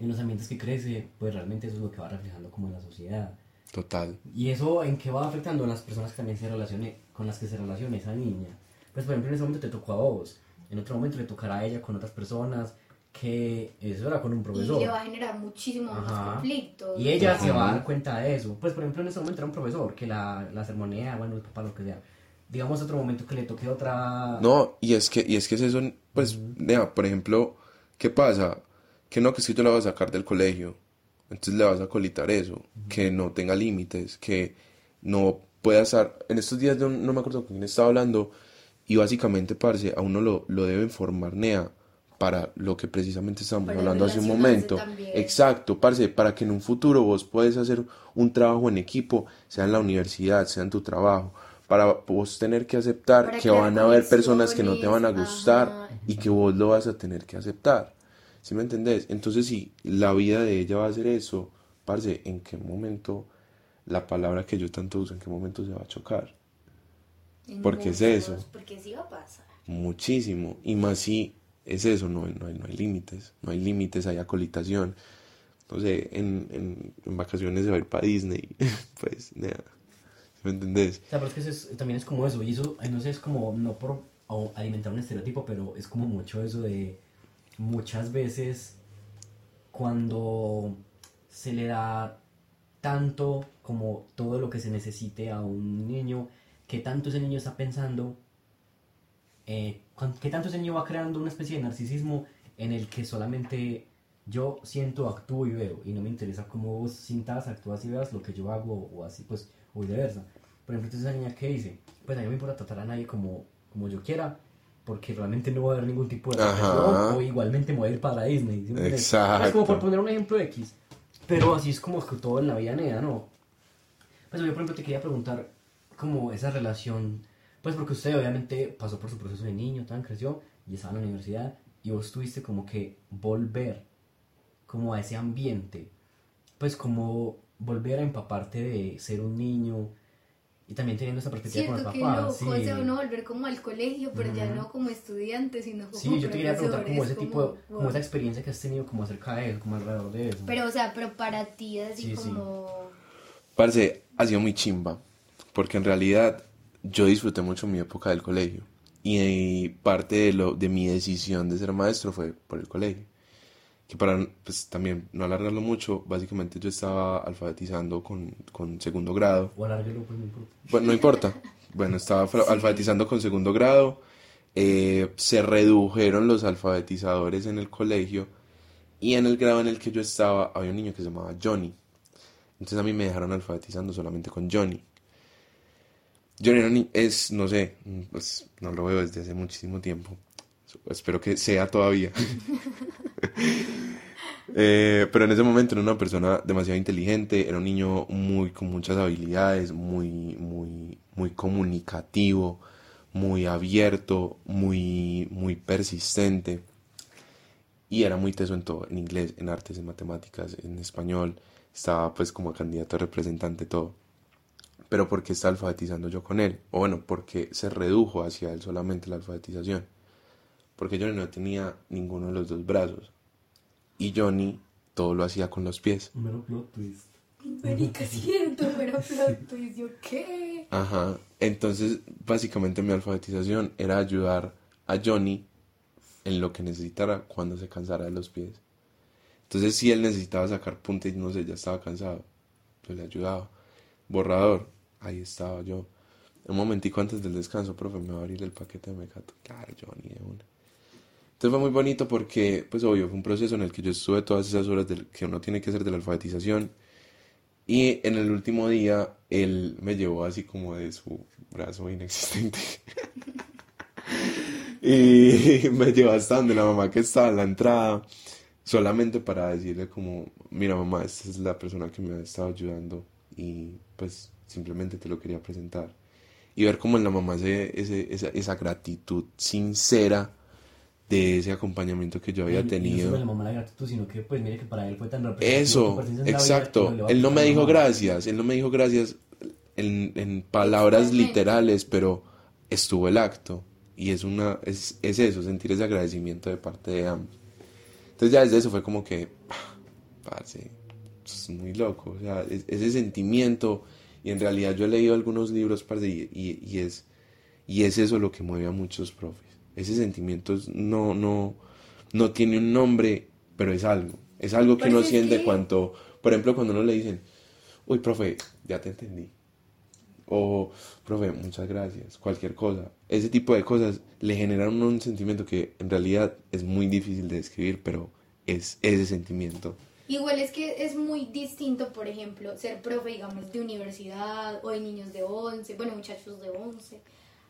en los ambientes que crece, pues realmente eso es lo que va reflejando como en la sociedad. Total. Y eso en qué va afectando a las personas que también se relacione, con las que se relaciona esa niña. Pues por ejemplo en ese momento te tocó a vos, en otro momento le tocará a ella con otras personas, que eso era con un y profesor. le va a generar muchísimo más Ajá. conflicto. Y ella se va a Ajá. dar cuenta de eso. Pues por ejemplo en ese momento era un profesor que la, la sermonea, bueno, el papá, lo que sea. Digamos otro momento que le toque otra... No, y es que, y es que es eso, pues, nea, por ejemplo, ¿qué pasa? Que no, que es que yo la voy a sacar del colegio, entonces le vas a colitar eso, que no tenga límites, que no pueda estar, en estos días yo no me acuerdo con quién estaba hablando, y básicamente, parce, a uno lo, lo debe informar, nea, para lo que precisamente estábamos Para hablando hace un momento. también. Exacto, parce, para que en un futuro vos puedes hacer un trabajo en equipo, sea en la universidad, sea en tu trabajo, para vos tener que aceptar Para que van a haber personas que no te van a gustar ajá. y que vos lo vas a tener que aceptar. ¿Sí me entendés? Entonces, si la vida de ella va a ser eso, parce, ¿en qué momento la palabra que yo tanto uso, en qué momento se va a chocar? En ¿Por qué es muchos, eso? Porque sí va a pasar. Muchísimo. Y más si es eso, no, hay- no, no hay límites. No hay límites, hay acolitación. No sé, en, en, en vacaciones se va a ir para Disney. pues, nada. ¿Sí ¿Me entendés? O sea, pero es que eso es- también es como eso, y eso, no sé, es como, no por alimentar un estereotipo, pero es como mucho eso de muchas veces cuando se le da tanto como todo lo que se necesite a un niño, que tanto ese niño está pensando, eh, tanto ese niño va creando una especie de narcisismo en el que solamente yo siento, actúo y veo, y no me interesa cómo vos sintas, actúas y veas lo que yo hago, o así, pues, o viceversa. Por ejemplo, entonces esa niña que dice, pues a mí no me importa tratar a nadie como, como yo quiera, porque realmente no va a haber ningún tipo de o igualmente me voy a ir para Disney. ¿sí? Exacto. Es como por poner un ejemplo X, pero así es como que todo en la vida nea, ¿no? Pues yo, por ejemplo, te quería preguntar como esa relación, pues porque usted obviamente pasó por su proceso de niño, tan creció y estaba en la universidad y vos tuviste como que volver como a ese ambiente, pues como volver a empaparte de ser un niño y también teniendo esa perspectiva Siento con el papá. loco, sí. o sea, uno volver como al colegio, pero ya Ujú. no como estudiante, sino como Sí, yo te quería preguntar como ese profesores, tipo, de, como- como esa experiencia que has tenido como acerca de eso, como alrededor de eso. Pero, o sea, pero para ti así Sí, sí. como... Parce, ha sido muy chimba, porque en realidad yo disfruté mucho mi época del colegio y parte de, lo, de mi decisión de ser maestro fue por el colegio. Que para pues, también no alargarlo mucho, básicamente yo estaba alfabetizando con, con segundo grado. O alárguelo, pues no importa. Bueno, no importa. Bueno, estaba alfabetizando con segundo grado. eh, se redujeron los alfabetizadores en el colegio. Y en el grado en el que yo estaba había un niño que se llamaba Johnny. Entonces a mí me dejaron alfabetizando solamente con Johnny. Johnny es, no sé, pues no lo veo desde hace muchísimo tiempo. Espero que sea todavía. Eh, pero en ese momento era una persona demasiado inteligente, era un niño muy con muchas habilidades, muy, muy, muy comunicativo, muy abierto, muy, muy persistente. Y era muy teso en todo, en inglés, en artes, en matemáticas, en español. Estaba pues como candidato a representante, todo. Pero ¿por qué está alfabetizando yo con él? O bueno, porque se redujo hacia él solamente la alfabetización. Porque yo no tenía ninguno de los dos brazos. Y Johnny todo lo hacía con los pies. Un mero plot twist. Marica, siento, pero plot twist, ¿yo qué? Ajá. Entonces, básicamente mi alfabetización era ayudar a Johnny en lo que necesitara cuando se cansara de los pies. Entonces, si él necesitaba sacar punta y no sé, ya estaba cansado, yo le ayudaba. Borrador, ahí estaba yo. un momentico antes del descanso, profe, me va a abrir el paquete de mecato. Claro, ni de una. Entonces fue muy bonito porque, pues obvio, fue un proceso en el que yo estuve todas esas horas del, que uno tiene que hacer de la alfabetización. Y en el último día, él me llevó así como de su brazo inexistente. y me llevó hasta donde la mamá que estaba en la entrada, solamente para decirle como, mira mamá, esta es la persona que me ha estado ayudando y pues simplemente te lo quería presentar. Y ver como en la mamá ese, ese, esa, esa gratitud sincera de ese acompañamiento que yo había Y- y tenido. no solo la mamá la gratitud, sino que pues mire que para él fue tan representativo Eso, vida exacto. que le va a Él no me dijo gracias, él no me dijo gracias en, en palabras literales, pero estuvo el acto. Y es una, es, es eso, sentir ese agradecimiento de parte de ambos. Entonces ya desde eso fue como que, parce, es muy loco. O sea, es- ese sentimiento, y en realidad yo he leído algunos libros, parce, y, y, y es, y es eso lo que mueve a muchos profes. Ese sentimiento no, no, no tiene un nombre, pero es algo. Es algo que Pero uno siente que- cuando, por ejemplo, cuando uno le dicen, uy, profe, ya te entendí. O, profe, muchas gracias. Cualquier cosa. Ese tipo de cosas le generan un sentimiento que en realidad es muy difícil de describir, pero es ese sentimiento. Igual es que es muy distinto, por ejemplo, ser profe, digamos, de universidad o de niños de 11, bueno, muchachos de 11,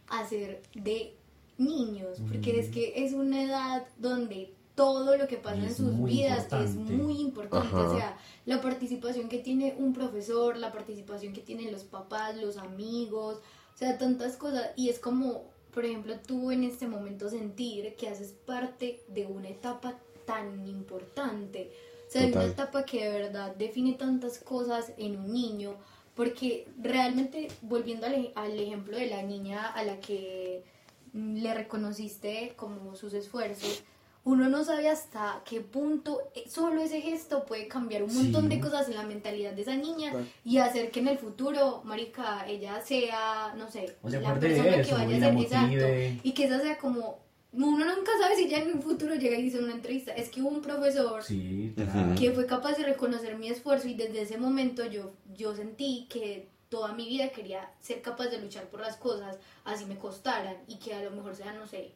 a ser de niños, porque es que es una edad donde todo lo que pasa en sus vidas importante. es muy importante, Ajá. o sea, la participación que tiene un profesor, la participación que tienen los papás, los amigos, o sea, tantas cosas, y es como, por ejemplo, tú en este momento sentir que haces parte de una etapa tan importante, o sea, de una Total. etapa que de verdad define tantas cosas en un niño, porque realmente, volviendo al, al ejemplo de la niña a la que mm, le reconociste como sus esfuerzos, uno no sabe hasta qué punto eh, solo ese gesto puede cambiar un montón Sí. de cosas en la mentalidad de esa niña Claro. y hacer que en el futuro, marica, ella sea, no sé, O se la persona que eso, vaya y a ser, exacto, y que esa sea como, uno nunca sabe si ya en un futuro llega y dice una entrevista, es que hubo un profesor Sí, claro. que fue capaz de reconocer mi esfuerzo y desde ese momento yo, yo sentí que toda mi vida quería ser capaz de luchar por las cosas, así me costaran y que a lo mejor sea, no sé,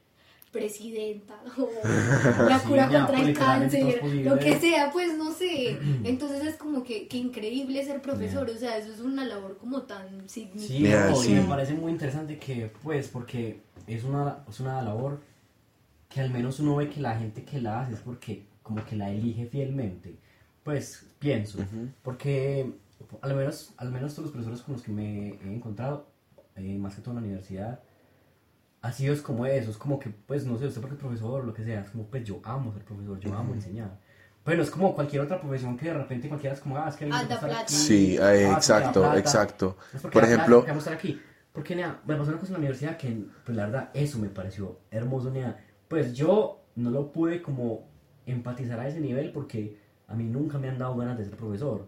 presidenta o la Sí, cura ya, contra el cáncer, lo que sea, pues no sé. Entonces es como que, que increíble ser profesor, o sea, eso es una labor como tan Sí, significativa. sí. y me parece muy interesante que, pues, porque es una, es una labor que al menos uno ve que la gente que la hace es porque como que la elige fielmente. Pues, pienso, porque al menos, al menos todos los profesores con los que me he encontrado, eh, más que todo en la universidad, ha sido es como eso, es como que, pues, no sé, usted porque es profesor o lo que sea, es como, pues, yo amo ser profesor, yo amo enseñar. Pero no es como cualquier otra profesión que de repente cualquiera es como, ah, es que a mí me Ah, plata. aquí. Sí, eh, Ah, exacto, plata. exacto. Es Por plata, ejemplo, porque vamos a estar aquí. Porque, nea, me pasó una cosa en la universidad que, pues la verdad, eso me pareció hermoso, nea. Pues yo no lo pude como empatizar a ese nivel porque a mí nunca me han dado ganas de ser profesor.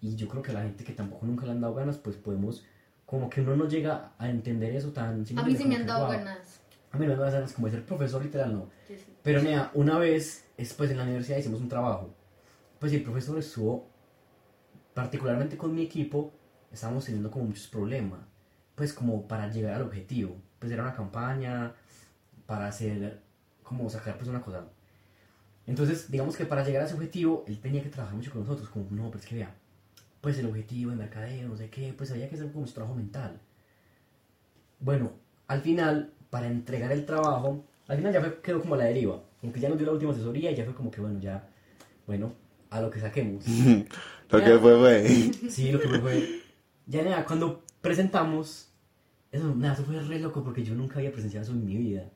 Y yo creo que a la gente que tampoco nunca le han dado ganas, pues podemos, como que uno no llega a entender eso tan... A mí sí me han dado wow. ganas. A mí me dan ganas como de ser profesor literal, no. Yo sí. Pero nea, una vez, es, pues en la universidad hicimos un trabajo. Pues el profesor estuvo, particularmente con mi equipo, estábamos teniendo como muchos problemas. Pues como para llegar al objetivo. Pues era una campaña para hacer, como sacar pues una cosa. Entonces, digamos que para llegar a ese objetivo, él tenía que trabajar mucho con nosotros. Como, no, pero es que vea, pues el objetivo de mercadeo, no sé qué, pues había que hacer como su trabajo mental. Bueno, al final, para entregar el trabajo, al final ya fue, quedó como a la deriva. Aunque ya nos dio la última asesoría y ya fue como que, bueno, ya, bueno, a lo que saquemos. lo que fue fue. Sí, lo que fue fue. Ya nada, cuando presentamos, eso, nada, eso fue re loco porque yo nunca había presenciado eso en mi vida.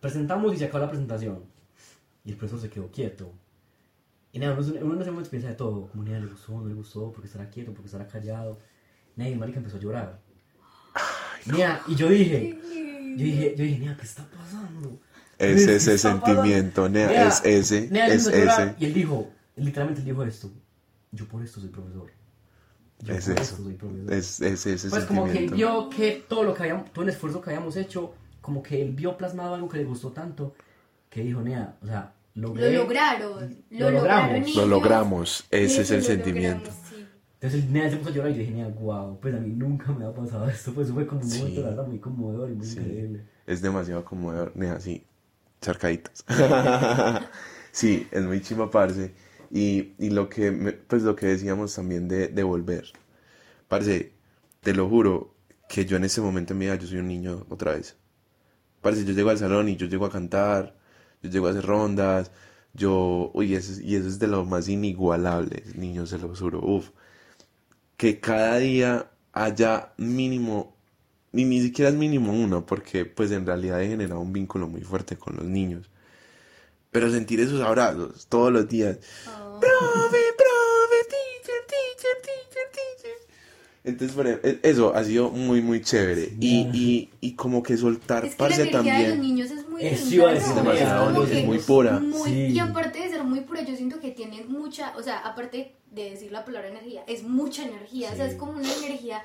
Presentamos y se acabó la presentación. Y el profesor se quedó quieto. Y nada, uno, ese momento piensa de todo. Como, nada, le gustó, no le gustó, porque estará quieto, porque estará callado. Nada, y el marica empezó a llorar. Nea, y yo dije, yo dije, yo dije, nea, ¿qué está pasando? Es ¿Qué ese está pasando?" sentimiento, nea, es ese, nea, es empezó a llorar ese. Y él dijo, literalmente él dijo esto, yo por esto soy profesor. Yo Es por eso. esto soy profesor. Es, es ese Pues como que él vio que todo lo que habíamos, todo el esfuerzo que habíamos hecho, como que él vio plasmado algo que le gustó tanto, que dijo, Nea, o sea, Lo lograron. Lo, Lo logramos. lograron Lo logramos, ese es el lo sentimiento. sí. Entonces nene se puso a llorar y yo dije, "Nea, guau, pues a mí nunca me ha pasado esto, pues fue como un Sí. momento, la verdad, muy conmovedor y muy Sí. increíble. Es demasiado conmovedor, nea, sí, cercaditos. sí, es muy chimba, parce. Y, y lo que, me- pues lo que decíamos también de, de volver. Parce, te lo juro que yo en ese momento en mi vida yo soy un niño otra vez. Parce, yo llego al salón y yo llego a cantar, yo llego a hacer rondas, yo, uy, eso y eso es de lo más inigualable, niños, se lo juro, uf. Que cada día haya mínimo ni, ni siquiera es mínimo uno, porque pues en realidad he generado un vínculo muy fuerte con los niños. Pero sentir esos abrazos todos los días. Oh. Profe, Entonces, por ejemplo, e- eso ha sido muy, muy chévere. Y, y, y como que soltar, Es que la energía de los también. niños es muy que es muy pura. muy- Sí. Y aparte de ser muy pura, yo siento que tiene mucha, o sea, aparte de decir la palabra energía, es mucha energía, o sea, es como una energía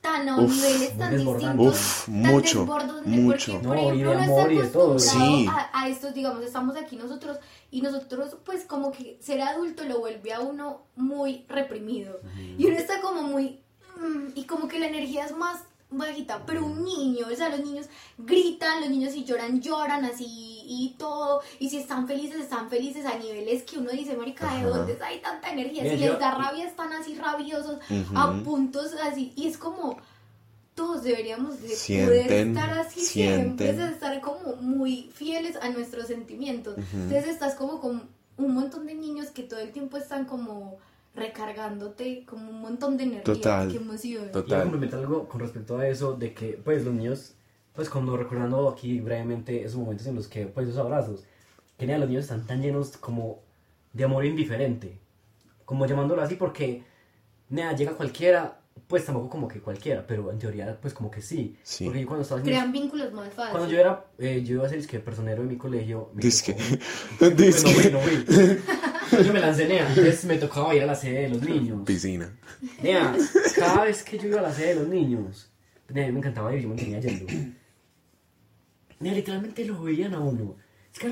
tan a Uf, niveles tan distintos, Uf, tan mucho, mucho. porque, por No, ejemplo, amor todo. Sí. a, a estos, digamos, estamos aquí nosotros y nosotros, pues, como que ser adulto lo vuelve a uno muy reprimido y uno está como muy y como que la energía es más bajita, pero un niño, o sea, los niños gritan, los niños si lloran, lloran así y todo, y si están felices, están felices a niveles que uno dice, marica, ¿de dónde hay tanta energía? Si les da rabia, están así rabiosos, a puntos así, y es como, todos deberíamos de poder estar así sienten. siempre, estar como muy fieles a nuestros sentimientos. Entonces estás como con un montón de niños que todo el tiempo están como recargándote como un montón de energía. Total. Qué emoción. Total. Quiero complementar algo con respecto a eso, de que, pues, los niños, pues, como recordando aquí brevemente esos momentos en los que, pues, esos abrazos, que nada, los niños están tan llenos como de amor indiferente, como llamándolo así, porque, nada, llega cualquiera, pues, tampoco como que cualquiera, pero en teoría, pues, como que sí. Sí. Porque yo cuando estaba haciendo- Crean vínculos más fáciles. Cuando yo era, eh, yo iba a ser que personero de mi colegio. Disque. Disque. Bueno, bueno, fui. Yo me lancé, nea, entonces me tocaba ir a la sede de los niños. Piscina. Nea, cada vez que yo iba a la sede de los niños, nea, a mí me encantaba ir, yo me tenía yendo. Nea, literalmente lo veían a uno. Es que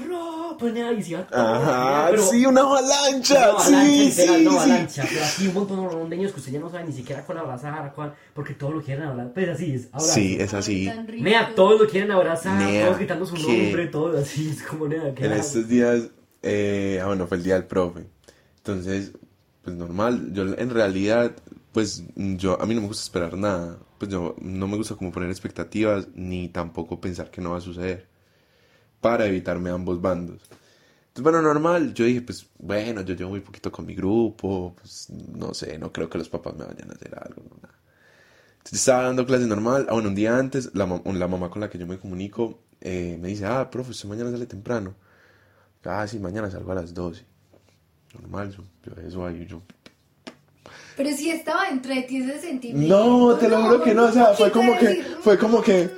pues nea, y se iba todo, Ajá, nea, pero- sí, una avalancha. Una sí, avalancha, sí, literal, una sí. avalancha, pero así un montón de niños que usted ya no sabe ni siquiera cuál abrazar, cuál, porque todos lo quieren abrazar, pues así es, abrazo. Sí, es así. Tan rico. Nea, todos lo quieren abrazar, Nea, todos gritando su nombre, todo así, es como nea, que En estos días, eh, ah, bueno, fue el día del profe. Entonces, pues normal, yo en realidad, pues yo, a mí no me gusta esperar nada. Pues yo no me gusta como poner expectativas, ni tampoco pensar que no va a suceder. Para evitarme ambos bandos. Entonces, bueno, normal, yo dije, pues bueno, yo llevo muy poquito con mi grupo, pues no sé, no creo que los papás me vayan a hacer algo, no, nada. Entonces estaba dando clase normal, ah, bueno, un día antes, la, la mamá con la que yo me comunico eh, me dice, ah, profe, usted mañana sale temprano. Ah, sí, mañana salgo a las 12. Normal, yo, yo eso ahí, yo... Pero si estaba entre ti ese sentimiento. No, te lo juro que no, o sea, fue como que, fue como que,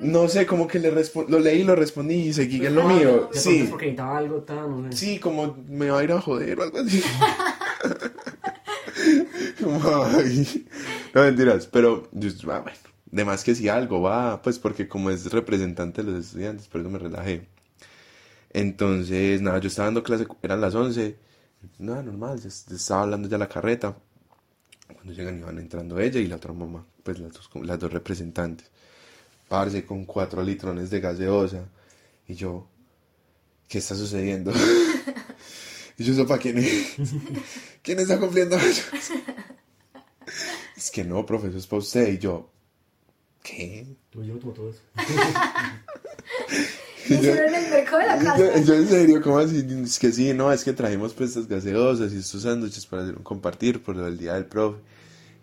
no sé, como que le lo leí, lo respondí y seguí en lo Ah, mío. Sí, es porque necesitaba algo tan, no sé. sí, como me va a ir a joder o algo así. Como, ay. No mentiras, pero yo, ah, bueno, de más que si algo va, pues porque como es representante de los estudiantes, por eso me relajé. Entonces, nada, yo estaba dando clase, eran las 11, nada, normal, se, se estaba hablando ya la carreta. Cuando llegan iban entrando ella y la otra mamá, pues las dos, las dos representantes. Parce con cuatro litrones de gaseosa. Y yo, ¿qué está sucediendo? y yo, ¿eso para quién es? ¿Quién está cumpliendo es que no, profe, eso es para usted. Y yo, ¿qué? Yo llevo como todo eso. Me hicieron el hueco de la Y casa. yo, yo en serio, ¿cómo así? Es que sí, no, es que trajimos pues estas gaseosas y estos sándwiches para hacer un compartir por del día del profe.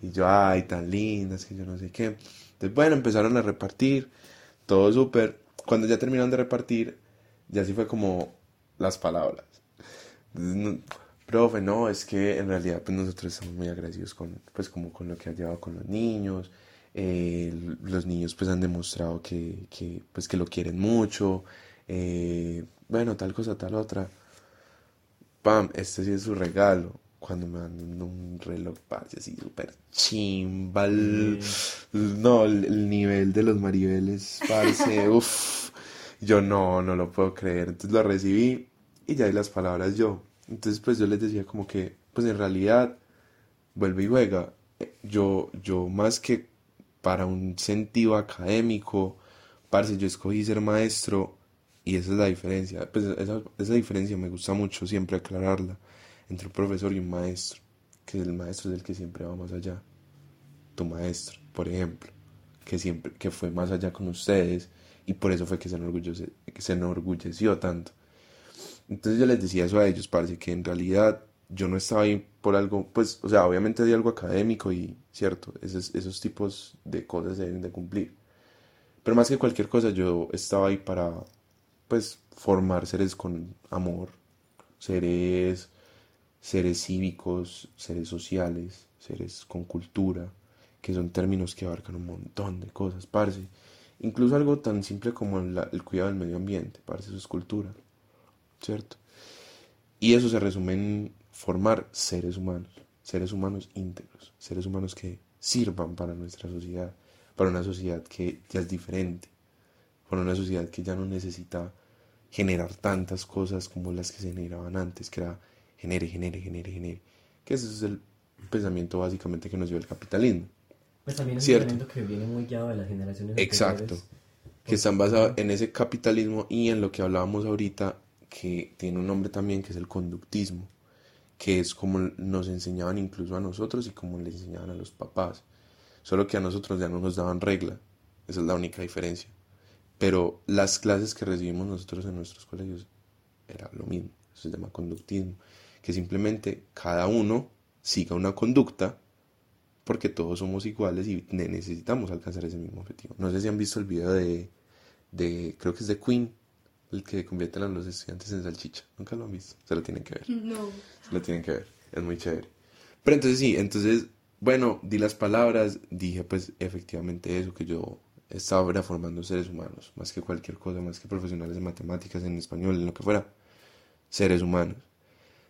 Y yo, ay, tan lindas, que yo no sé qué. Entonces, bueno, empezaron a repartir, todo súper. Cuando ya terminaron de repartir, ya sí fue como las palabras. No, profe, no, es que en realidad pues nosotros estamos muy agradecidos con, pues como con lo que ha llevado con los niños. Eh, los niños pues han demostrado que, que, pues que lo quieren mucho. Eh, bueno, tal cosa, tal otra. Pam, este sí es su regalo. Cuando me dan un reloj, parce, así súper chimba. el- No, el, el nivel de los maribeles, parce, uff. Yo no, no lo puedo creer. Entonces lo recibí y ya di las palabras yo. Entonces pues yo les decía como que, pues en realidad, vuelve y juega. yo, yo más que para un sentido académico, parce, yo escogí ser maestro y esa es la diferencia. Pues esa, diferencia me gusta mucho siempre aclararla entre un profesor y un maestro, que el maestro es el que siempre va más allá. Tu maestro, por ejemplo, que siempre que fue más allá con ustedes y por eso fue que se enorgulleció, que se enorgulleció tanto. Entonces yo les decía eso a ellos, parece que en realidad yo no estaba ahí por algo, pues, o sea, obviamente hay algo académico y, cierto, esos, esos tipos de cosas se deben de cumplir. Pero más que cualquier cosa, yo estaba ahí para, pues, formar seres con amor, seres, seres cívicos, seres sociales, seres con cultura, que son términos que abarcan un montón de cosas, parce. Incluso algo tan simple como el cuidado del medio ambiente, parce, eso es cultura, ¿cierto? Y eso se resume en formar seres humanos, seres humanos íntegros, seres humanos que sirvan para nuestra sociedad, para una sociedad que ya es diferente, para una sociedad que ya no necesita generar tantas cosas como las que se generaban antes, que era genere, genere, genere, genere. Que ese es el pensamiento básicamente que nos dio el capitalismo. Pues también es Cierto. un elemento que viene muy guiado de las generaciones Exacto. Que están basados en ese capitalismo y en lo que hablábamos ahorita, que tiene un nombre también que es el conductismo, que es como nos enseñaban incluso a nosotros y como le enseñaban a los papás. Solo que a nosotros ya no nos daban regla. Esa es la única diferencia. Pero las clases que recibimos nosotros en nuestros colegios era lo mismo. Eso se llama conductismo. Que simplemente cada uno siga una conducta porque todos somos iguales y ne- necesitamos alcanzar ese mismo objetivo. No sé si han visto el video de, de creo que es de Queen, el que convierten a los estudiantes en salchicha. Nunca lo han visto, se lo tienen que ver. No. Se lo tienen que ver, es muy chévere. Pero entonces sí, entonces, bueno, di las palabras, dije pues efectivamente eso, que yo estaba era formando seres humanos, más que cualquier cosa, más que profesionales de matemáticas, en español, en lo que fuera, seres humanos.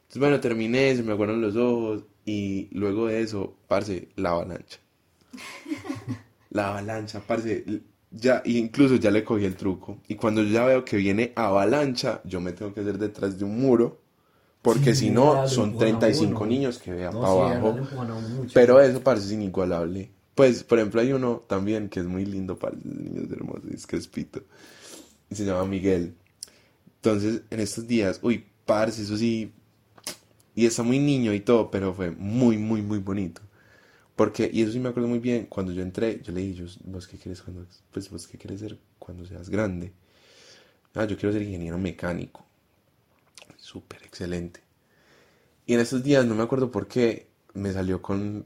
Entonces, bueno, terminé, se me aguaron los ojos y luego de eso, parce, la avalancha. La avalancha, parce, ya, incluso ya le cogí el truco. Y cuando yo ya veo que viene avalancha, yo me tengo que hacer detrás de un muro, porque Sí, si no, son empujan a 35 uno. niños que vean No, para sí, abajo. Pero eso parece inigualable. Pues, por ejemplo, hay uno también que es muy lindo para los niños hermosos, es crespito. Y se llama Miguel. Entonces, en estos días, uy, parce, eso sí. Y está muy niño y todo, pero fue muy, muy, muy bonito. Porque, y eso sí me acuerdo muy bien, cuando yo entré, yo le dije, yo, ¿vos qué quieres cuando, pues, vos qué quieres ser cuando seas grande? Ah, yo quiero ser ingeniero mecánico. Súper excelente. Y en estos días, no me acuerdo por qué, me salió con,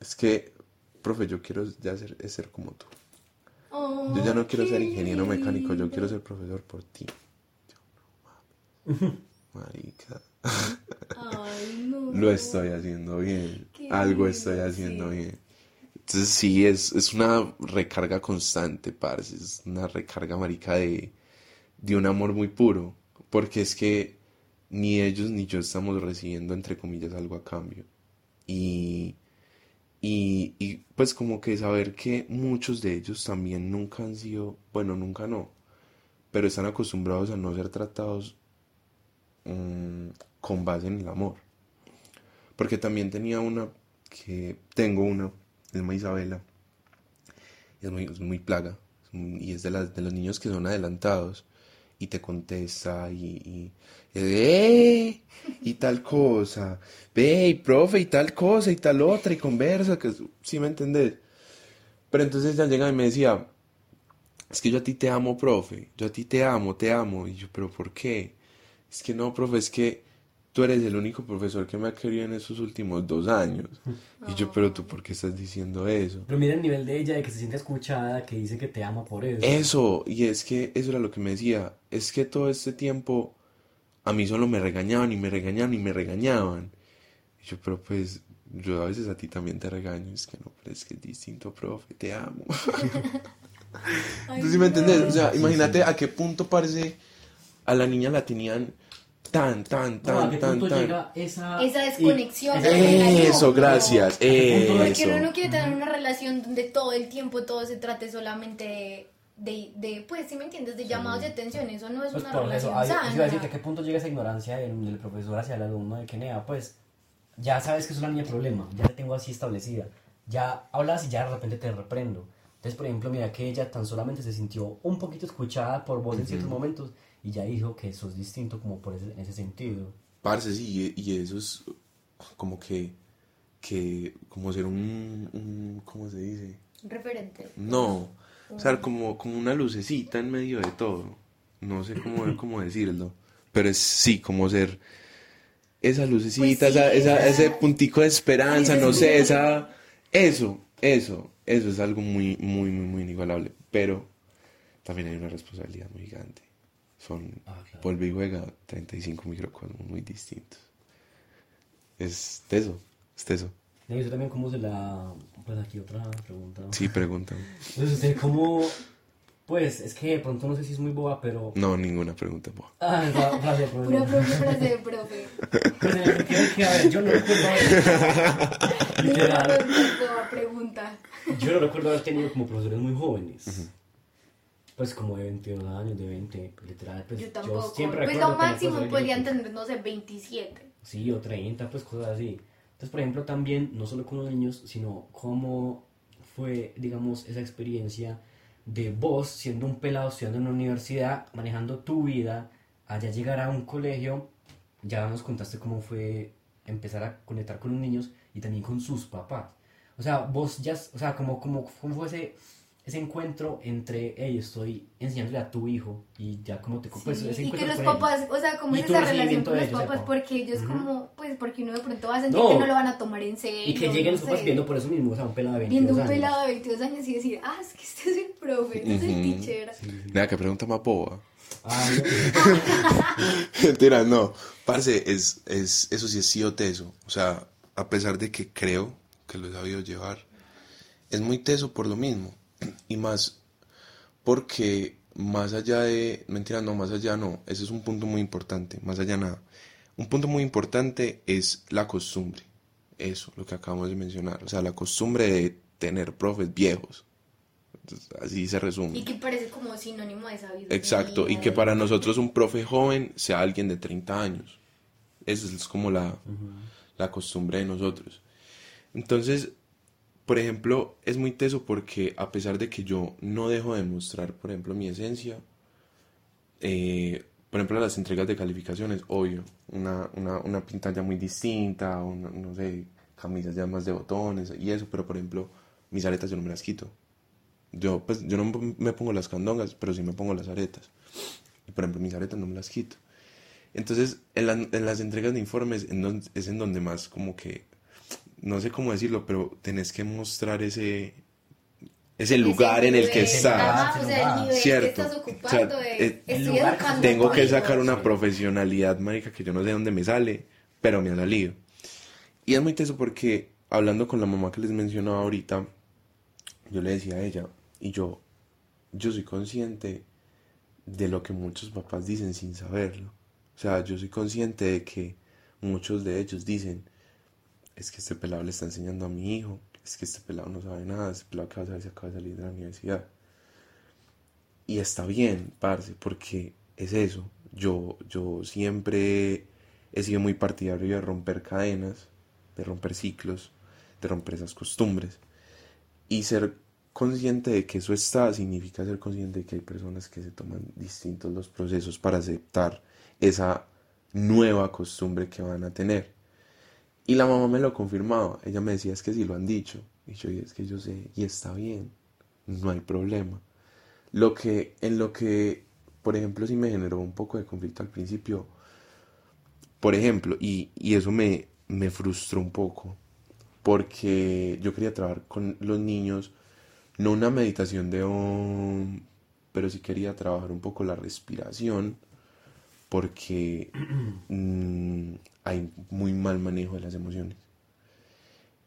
es que, profe, yo quiero ya ser, es ser como tú. Yo ya no quiero ser ingeniero mecánico, yo quiero ser profesor por ti. Yo, no, mames. Marica, Ay, no. lo estoy haciendo bien. Algo estoy haciendo sí. bien. Entonces sí, es, es una recarga constante, parce. Es una recarga, marica, de, de un amor muy puro. Porque es que ni ellos ni yo estamos recibiendo, entre comillas, algo a cambio. Y, y, y pues como que saber que muchos de ellos también nunca han sido, bueno, nunca no, pero están acostumbrados a no ser tratados mm, con base en el amor. Porque también tenía una que tengo una, es muy Isabela, es muy, plaga, y es de, las, de los niños que son adelantados y te contesta y, y, y, "Eh", y tal cosa, ve, y profe, y tal cosa, y tal otra, y conversa, que sí me entendés. Pero entonces ya llega y me decía, es que yo a ti te amo, profe, yo a ti te amo, te amo. Y yo, pero ¿por qué? Es que no, profe, es que tú eres el único profesor que me ha querido en esos últimos dos años. Y yo, pero tú, ¿por qué estás diciendo eso? Pero mira el nivel de ella, de que se siente escuchada, que dice que te ama por eso. Eso, y es que eso era lo que me decía, es que todo este tiempo a mí solo me regañaban y me regañaban y me regañaban. Y yo, pero pues, yo a veces a ti también te regaño, es que no, pero es que es distinto, profe, te amo. Entonces, ¿sí me entendés? O sea, imagínate a qué punto parece a la niña la tenían tan, tan, No, ¿a tan, qué tan, punto tan. llega esa... Esa desconexión. Eso, gracias, Porque eso. uno no quiere tener una relación donde todo el tiempo todo se trate solamente de, de pues, si me entiendes, de llamados de atención. Eso no es Pues una por relación eso, ay, sana. iba a decirte, ¿a qué punto llega esa ignorancia del, del profesor hacia el alumno de que, nea, pues, ya sabes que es una niña problema, ya la tengo así establecida. ya hablas y ya de repente te reprendo. Entonces, por ejemplo, mira que ella tan solamente se sintió un poquito escuchada por vos en ciertos momentos y ya dijo que sos distinto como por ese, en ese sentido. Parce, sí, y y eso es como que, que como ser un, un ¿cómo se dice? Referente. No, o sea, como, como una lucecita en medio de todo. No sé cómo, cómo decirlo, pero es sí, como ser esa lucecita, Pues sí, esa, esa- ese puntico de esperanza, no sé, esa, eso, eso, eso es algo muy, muy, muy, muy inigualable, pero también hay una responsabilidad muy gigante. Son, Ah, claro. vuelve y juega 35 microcosmos muy distintos. Es teso, es teso. ¿Y usted también cómo se la... Pues aquí otra pregunta. Sí, pregúntame. Entonces, usted cómo... Pues, es que de pronto no sé si es muy boba, pero... No, ninguna pregunta, po. Ah, esa frase, pues, Pura profe, frase profe. Pues, en el que- que, a ver, yo no recuerdo haber... Literal. Pregunta. Yo no recuerdo haber tenido como profesores muy jóvenes. Pues como de 22 años, de 20, pues, literal. Pues, Yo tampoco. siempre pues recuerdo lo máximo podrían tener, no sé, 27. Sí, o 30, pues cosas así. Entonces, por ejemplo, también, no solo con los niños, sino cómo fue, digamos, esa experiencia de vos siendo un pelado estudiando en una universidad, manejando tu vida, allá llegar a un colegio, ya nos contaste cómo fue empezar a conectar con los niños y también con sus papás. O sea, vos ya, o sea, como, como, cómo fue ese, ese encuentro entre, hey, estoy enseñándole a tu hijo y ya como te... pues, Sí, ese y que encuentro los con ellos. papás, o sea, como Y es tu esa relación con de los ellos, papás, porque ellos como, pues porque uno de pronto va a sentir No. que no lo van a tomar en serio. Y que lleguen los no papás sé. viendo por eso mismo, o sea, un pelado de 22 Viendo un años. pelado de 22 años y decir, ah, es que este es el profe, este es el teacher. Nada, que pregunta más boba. Ah, Mentira, no. Parce, es, es, eso sí es sí o teso. O sea, a pesar de que creo que lo he sabido llevar, es muy teso por lo mismo. Y más porque más allá de... Mentira, no, más allá no. Ese es un punto muy importante. Más allá nada. Un punto muy importante es la costumbre. Eso, lo que acabamos de mencionar. O sea, la costumbre de tener profes viejos. Entonces, así se resume. Y que parece como sinónimo de sabiduría. Exacto, y que para nosotros un profe joven sea alguien de 30 años. Esa es como la, la costumbre de nosotros. Entonces, por ejemplo, es muy teso porque a pesar de que yo no dejo de mostrar, por ejemplo, mi esencia, eh, por ejemplo, las entregas de calificaciones, obvio, una, una, una pinta ya muy distinta, no sé, camisas ya más de botones y eso, pero por ejemplo, mis aretas yo no me las quito. Yo, pues, yo no me pongo las candongas, pero sí me pongo las aretas. Y por ejemplo, mis aretas no me las quito. Entonces, en, la- en las entregas de informes en es en donde más como que, no sé cómo decirlo, pero tenés que mostrar ese, ese lugar en el que estás. Ajá, o sea, el Cierto. que estás O ocupando sea, eh, el Tengo que sacar una sí. profesionalidad, marica, que yo no sé de dónde me sale, pero me ha salido. Y es muy teso porque, hablando con la mamá que les mencionaba ahorita, yo le decía a ella, y yo, yo soy consciente de lo que muchos papás dicen sin saberlo. O sea, yo soy consciente de que muchos de ellos dicen, es que este pelado le está enseñando a mi hijo, es que este pelado no sabe nada, este pelado que va acaba de salir de la universidad. Y está bien, parce, porque es eso. Yo, yo siempre he sido muy partidario de romper cadenas, de romper ciclos, de romper esas costumbres. Y ser consciente de que eso está significa ser consciente de que hay personas que se toman distintos los procesos para aceptar esa nueva costumbre que van a tener. Y la mamá me lo confirmaba. Ella me decía, es que sí lo han dicho. Y yo, "Y es que yo sé, y está bien, no hay problema. Lo que, en lo que, por ejemplo, sí me generó un poco de conflicto al principio, por ejemplo, y, y eso me, me frustró un poco, porque yo quería trabajar con los niños, no una meditación de un, pero sí quería trabajar un poco la respiración, porque mm, hay muy mal manejo de las emociones.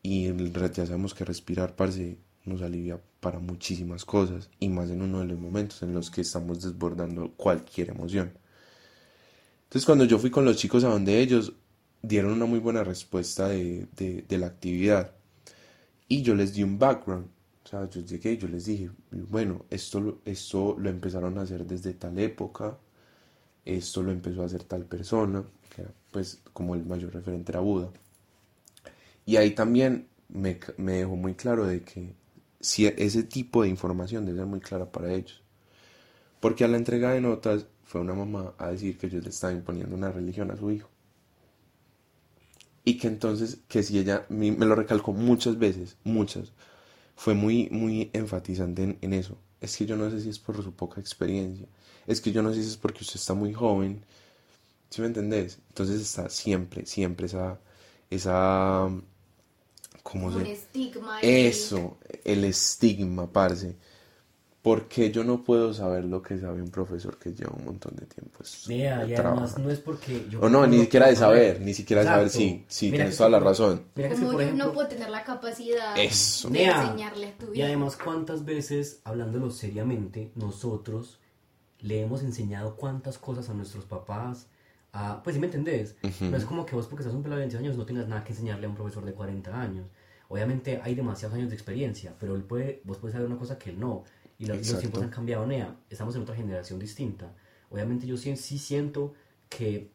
Y ya sabemos que respirar, parce, nos alivia para muchísimas cosas, y más en uno de los momentos en los que estamos desbordando cualquier emoción. Entonces cuando yo fui con los chicos a donde ellos, dieron una muy buena respuesta de, de, la actividad. Y yo les di un background. O sea, yo llegué y yo les dije, bueno, esto, esto lo empezaron a hacer desde tal época, esto lo empezó a hacer tal persona, pues como el mayor referente era Buda. Y ahí también me, me dejó muy claro de que si ese tipo de información debe ser muy clara para ellos. Porque a la entrega de notas fue una mamá a decir que yo le estaba imponiendo una religión a su hijo. Y que entonces, que si ella, me me lo recalcó muchas veces, muchas, fue muy, muy enfatizante en, en eso. Es que yo no sé si es por su poca experiencia, es que yo no sé si es porque usted está muy joven, ¿sí me entendés? Entonces está siempre, siempre esa, esa, ¿cómo se...? estigma. Eso, el estigma, parce. Porque yo no puedo saber lo que sabe un profesor que lleva un montón de tiempo. es- Vea, y además no es porque yo... O no, ni siquiera de saber. saber, ni siquiera de saber, sí, sí, Mira tienes toda la por- razón. Mira que es que, Como por yo ejemplo, no puedo tener la capacidad Eso. de Nea, enseñarle a tu Y vida. además, ¿cuántas veces, hablándolo seriamente, nosotros le hemos enseñado cuántas cosas a nuestros papás? A, pues, ¿sí me entendés? No es como que vos, porque estás un pelado de 20 años, no tengas nada que enseñarle a un profesor de 40 años. Obviamente hay demasiados años de experiencia, pero él puede, vos puedes saber una cosa que él no. Y los, los tiempos han cambiado, Nea. Estamos en otra generación distinta. Obviamente yo sí, sí siento que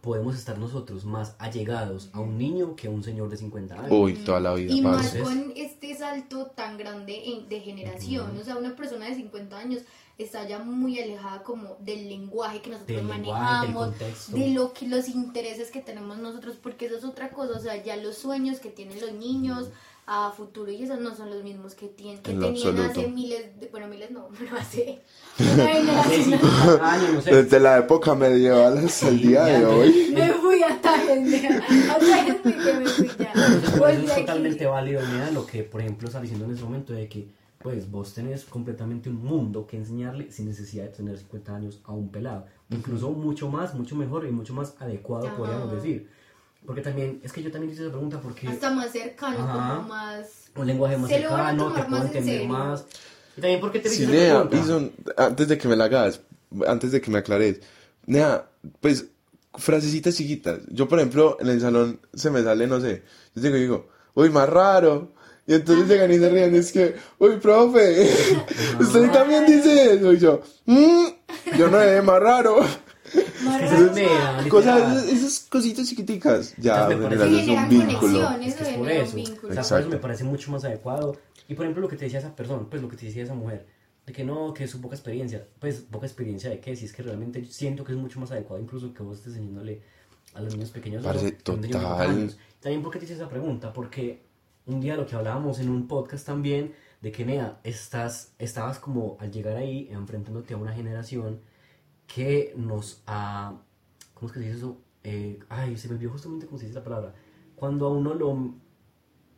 podemos estar nosotros más allegados a un niño que a un señor de 50 años. Uy, toda la vida, Y más con este salto tan grande en- de generación. O sea, una persona de 50 años está ya muy alejada como del lenguaje que nosotros Del lenguaje, del manejamos, de lo que los intereses que tenemos nosotros, porque eso es otra cosa. O sea, ya los sueños que tienen los niños a futuro y esos no son los mismos que, tienen, que tenían absoluto. hace miles, de, bueno, miles no, pero hace una Hace generación. 50 años, no sé. Desde la época medieval hasta el día de hoy. Me fui a Tajen, a Tajen que me fui ya. Eso Volví es aquí. totalmente válido, mira, lo que, por ejemplo, está diciendo en ese momento de que, pues, vos tenés completamente un mundo que enseñarle sin necesidad de tener 50 años a un pelado. Incluso mucho más, mucho mejor y mucho más adecuado, Ajá. podríamos decir. Porque también, es que yo también hice esa pregunta porque Hasta más cercano, Ajá. como más... un lenguaje más Se cercano, te puedo entender serio. más. Y también porque te Sí, Nea. Bison, antes de que me la hagas, antes de que me aclares, Nea, pues, frasecitas chiquitas. Yo, por ejemplo, en el salón se me sale, no sé, yo y digo, uy, más raro. Y entonces llegan y se ríen, es que, uy, profe, usted también dice eso. Y yo, "Mm, yo no es más raro. Cosas, esas cositas chiquiticas, ya Entonces me generan parece- es Generan un vínculo. Es que es por eso. O sea, por eso me parece mucho más adecuado. Y por ejemplo, lo que te decía esa persona, pues lo que te decía esa mujer, de que no, que es su poca experiencia. Pues poca experiencia de qué, si es que realmente siento que es mucho más adecuado, incluso que vos estés enseñándole a los niños pequeños. De total. También, ¿por qué te hice esa pregunta? Porque un día lo que hablábamos en un podcast también, de que Nea, estás, estabas como al llegar ahí, enfrentándote a una generación que nos ha. ¿Cómo es que se dice eso? Eh, ay, se me olvidó justamente cómo se dice la palabra. Cuando a uno lo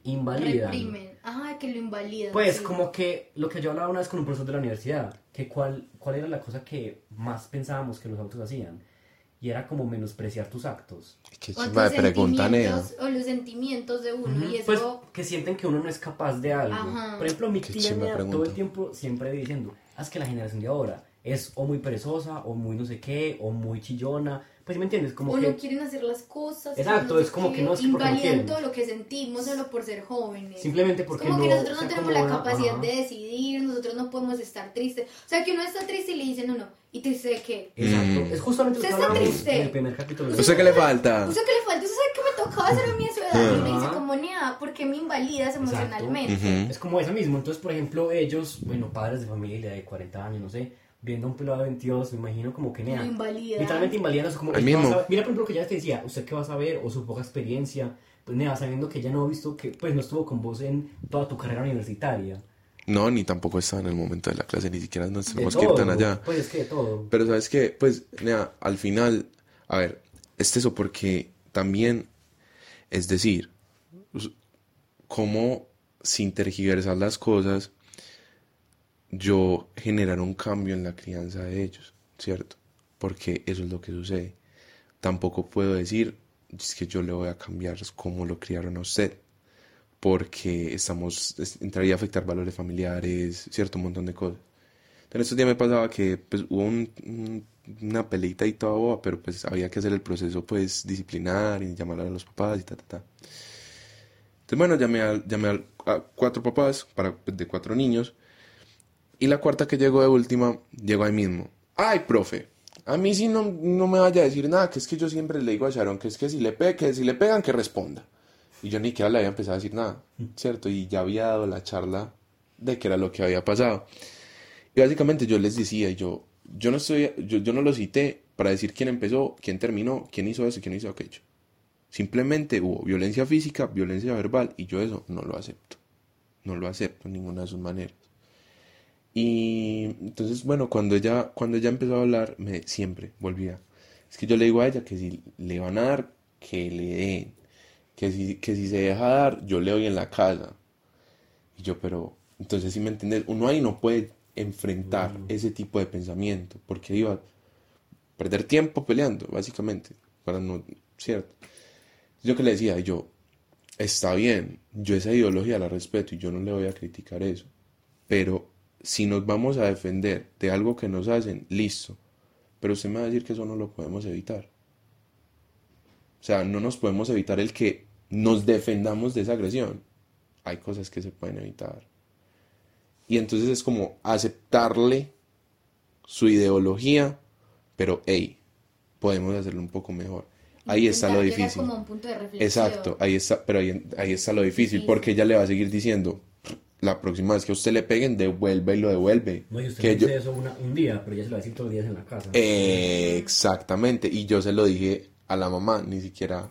invalidan. Reprimen. Ajá, que lo invalidan. Pues sí. como que lo que yo hablaba una vez con un profesor de la universidad, que cuál, cuál era la cosa que más pensábamos que los autos hacían. Y era como menospreciar tus actos. Qué O chimba de tus pregunta, Nea. sentimientos, o los sentimientos de uno. Y eso... Pues que sienten que uno no es capaz de algo. Ajá. Por ejemplo, mi Qué tía todo el tiempo siempre diciendo, haz que la generación de ahora es o muy perezosa, o muy no sé qué, o muy chillona. Pues ¿me entiendes? Como o que... no quieren hacer las cosas. Exacto, es como que no, qué, es no Invalidan todo lo que sentimos solo por ser jóvenes. Simplemente Es porque como no que nosotros no tenemos la capacidad ajá. de decidir, nosotros no podemos estar tristes. O sea, que uno está triste y le dicen uno, ¿y triste de qué? Exacto. Mm. Es justamente lo que ¿Usted está triste? en el primer capítulo. de- ¿Usted qué le falta? ¿Usted qué le falta? ¿Usted sabe que me tocaba hacer a mí a su edad? Y uno dice como, nea, ¿por qué me invalidas emocionalmente? Ujú. Es como eso mismo. Entonces, por ejemplo, ellos, bueno, padres de familia de 40 años, no sé, viendo a un pelado de 22, me imagino como que nea. Lo invalidan. Literalmente invalidan, es como Ahí "¿Usted qué va a mismo. saber?". Mira, por ejemplo, que ya te decía, ¿usted qué va a saber? O su poca experiencia. Pues nea, sabiendo que ya no ha visto que, pues no estuvo con vos en toda tu carrera universitaria. No, ni tampoco estaba en el momento de la clase, ni siquiera nos tenemos que ir tan allá. Pues es que de todo. Pero sabes que, pues, nea, al final, a ver, es eso porque también, es decir, us- cómo sin tergiversar las cosas, yo generar un cambio en la crianza de ellos, ¿cierto? Porque eso es lo que sucede. Tampoco puedo decir, es que yo le voy a cambiar cómo lo criaron a usted, porque estamos, es- entraría a afectar valores familiares, cierto, un montón de cosas. En estos días me pasaba que pues, hubo un- un- una peleita y toda boba, pero pues había que hacer el proceso pues disciplinar y llamar a los papás y ta, ta, ta. Entonces bueno, llamé, a, llamé a cuatro papás para, pues, de cuatro niños y la cuarta que llegó de última llegó ahí mismo. Ay, profe, a mí sí no, no me vaya a decir nada, que es que yo siempre le digo a Sharon que es que si le, pe que si le pegan que responda. Y yo ni siquiera le había empezado a decir nada, ¿cierto? Y ya había dado la charla de qué era lo que había pasado. Y básicamente yo les decía, yo, yo no estoy, yo, yo no lo cité para decir quién empezó, quién terminó, quién hizo eso, quién hizo aquello. Simplemente hubo violencia física, violencia verbal, y yo eso no lo acepto. No lo acepto en ninguna de sus maneras. Y entonces, bueno, cuando ella, cuando ella empezó a hablar, me siempre volvía. Es que yo le digo a ella que si le van a dar, que le den. Que si, que si se deja dar, yo le doy en la casa. Y yo, pero, entonces si me entiendes, uno ahí no puede enfrentar ese tipo de pensamiento, porque iba a perder tiempo peleando, básicamente, para no, ¿cierto? Yo que le decía, yo, está bien, yo esa ideología la respeto y yo no le voy a criticar eso, pero si nos vamos a defender de algo que nos hacen, listo, pero usted me va a decir que eso no lo podemos evitar. O sea, no nos podemos evitar el que nos defendamos de esa agresión. Hay cosas que se pueden evitar. Y entonces es como aceptarle su ideología, pero hey, podemos hacerlo un poco mejor. Ahí está lo difícil. como un punto de reflexión. Exacto, ahí está, pero ahí, ahí está lo difícil, porque ella le va a seguir diciendo, la próxima vez que a usted le peguen, devuelve y lo devuelve. No, y usted Que le yo- dice eso una- un día, pero ya se lo va a decir todos los días en la casa. Eh, exactamente, y yo se lo dije a la mamá, ni siquiera...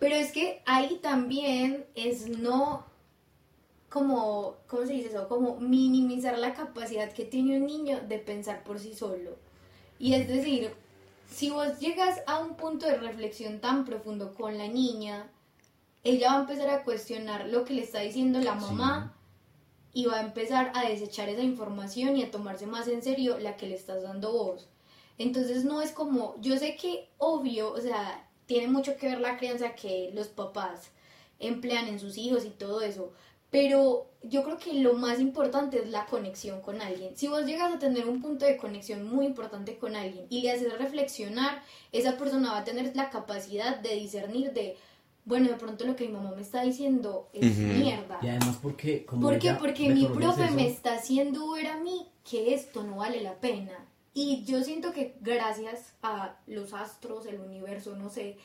Pero es que ahí también es no como, ¿cómo se dice eso? Como minimizar la capacidad que tiene un niño de pensar por sí solo. Y es decir, si vos llegas a un punto de reflexión tan profundo con la niña, ella va a empezar a cuestionar lo que le está diciendo la mamá y va a empezar a desechar esa información y a tomarse más en serio la que le estás dando vos. Entonces no es como, yo sé que obvio, o sea, tiene mucho que ver la crianza que los papás emplean en sus hijos y todo eso, pero yo creo que lo más importante es la conexión con alguien. Si vos llegas a tener un punto de conexión muy importante con alguien y le haces reflexionar, esa persona va a tener la capacidad de discernir de, bueno, de pronto lo que mi mamá me está diciendo es mierda. Y además porque... Como ¿Por qué? Porque me mi profe eso, me está haciendo ver a mí que esto no vale la pena. Y yo siento que gracias a los astros, el universo, no sé,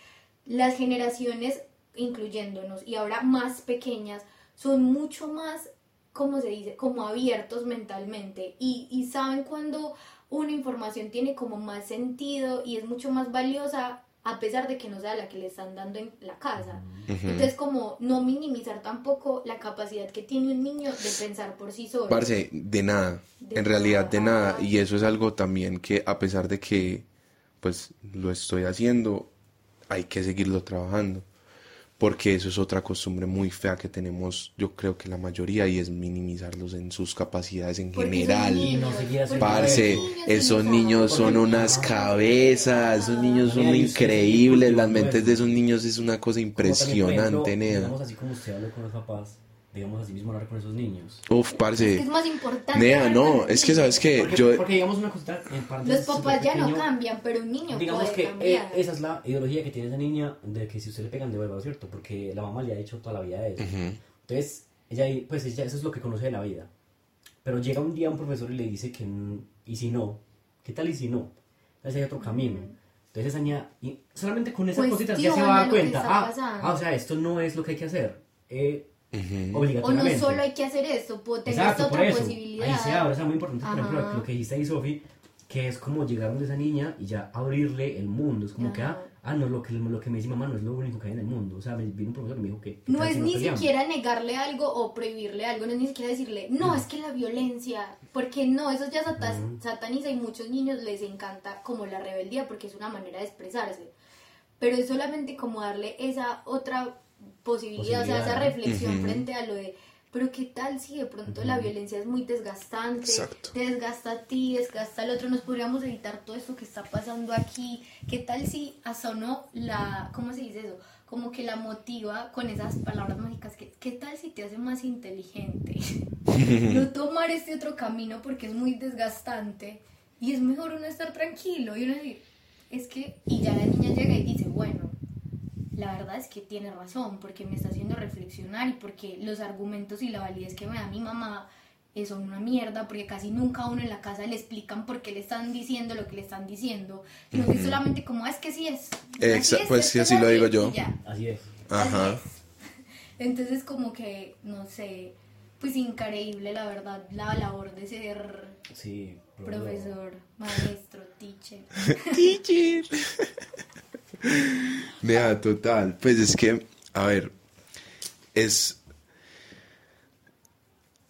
las generaciones, incluyéndonos, y ahora más pequeñas, son mucho más, ¿cómo se dice? Como abiertos mentalmente. Y, y saben cuando una información tiene como más sentido y es mucho más valiosa a pesar de que no sea la que le están dando en la casa. Entonces, como no minimizar tampoco la capacidad que tiene un niño de pensar por sí solo. Parce, de nada, De en realidad de nada. nada, y eso es algo también que a pesar de que pues lo estoy haciendo, hay que seguirlo trabajando, porque eso es otra costumbre muy fea que tenemos, yo creo que la mayoría, y es minimizarlos en sus capacidades en Porque general. son Y no niños, Parce, niños esos niños son unas cabezas, esos niños son increíbles, las mentes de esos niños es una cosa impresionante. Digamos así como usted habla con los papás, digamos así mismo hablar con esos niños. Uf, Es parce. que es más importante. Nea, no, es que sabes que Porque, yo... porque digamos una cosita, en Los papás ya no pequeño, cambian, pero un niño Digamos puede que eh, cambiar. esa es la ideología que tiene esa niña de que si usted le pegan devuelva, ¿cierto? Porque la mamá le ha dicho toda la vida eso. Ujú. Entonces, ella, pues ella, eso es lo que conoce de la vida. Pero llega un día un profesor y le dice que, ¿y si no? ¿Qué tal y si no? Entonces hay otro camino. Entonces esa niña, y solamente con esas cositas ya se va a dar cuenta. Ah, ah, o sea, esto no es lo que hay que hacer. Eh, Ujú. O obligatoriamente. no solo hay que hacer esto, puedo tener Exacto, esta por otra eso. posibilidad. Ahí se abre, o sea, muy importante, por ejemplo, Ajá. lo que dijiste ahí, Sofi, que es como llegar donde esa niña y ya abrirle el mundo. Es como que, ah, Ajá. ah, no, lo que, lo que me dice mamá no es lo único que hay en el mundo. O sea, me vino un profesor y me dijo que... que No es si ni siquiera negarle algo o prohibirle algo, no es ni siquiera decirle, no, es que la violencia, porque no, eso ya sata- sataniza y muchos niños les encanta como la rebeldía porque es una manera de expresarse, pero es solamente como darle esa otra posibilidad, o sea, esa reflexión Ujú. frente a lo de, pero qué tal si de pronto la violencia es muy desgastante, Exacto. te desgasta a ti, desgasta al otro, nos podríamos evitar todo esto que está pasando aquí, qué tal si hasta uno la, ¿cómo se dice eso? Como que la motiva con esas palabras mágicas, que, ¿qué tal si te hace más inteligente? no tomar este otro camino porque es muy desgastante y es mejor uno estar tranquilo y uno decir, es que, y ya la niña llega y dice, bueno, la verdad es que tiene razón, porque me está haciendo reflexionar y porque los argumentos y la validez que me da mi mamá eh, son una mierda, porque casi nunca a uno en la casa le explican por qué le están diciendo lo que le están diciendo, sino que solamente como, "Ah, es que sí es. Exa- así es, pues es sí, así es lo digo yo. Así es. Ajá. Así es. Entonces como que, no sé, pues increíble la verdad la labor de ser Sí, profesor, maestro, teacher. Teacher. Vea, total. Pues es que, a ver, es.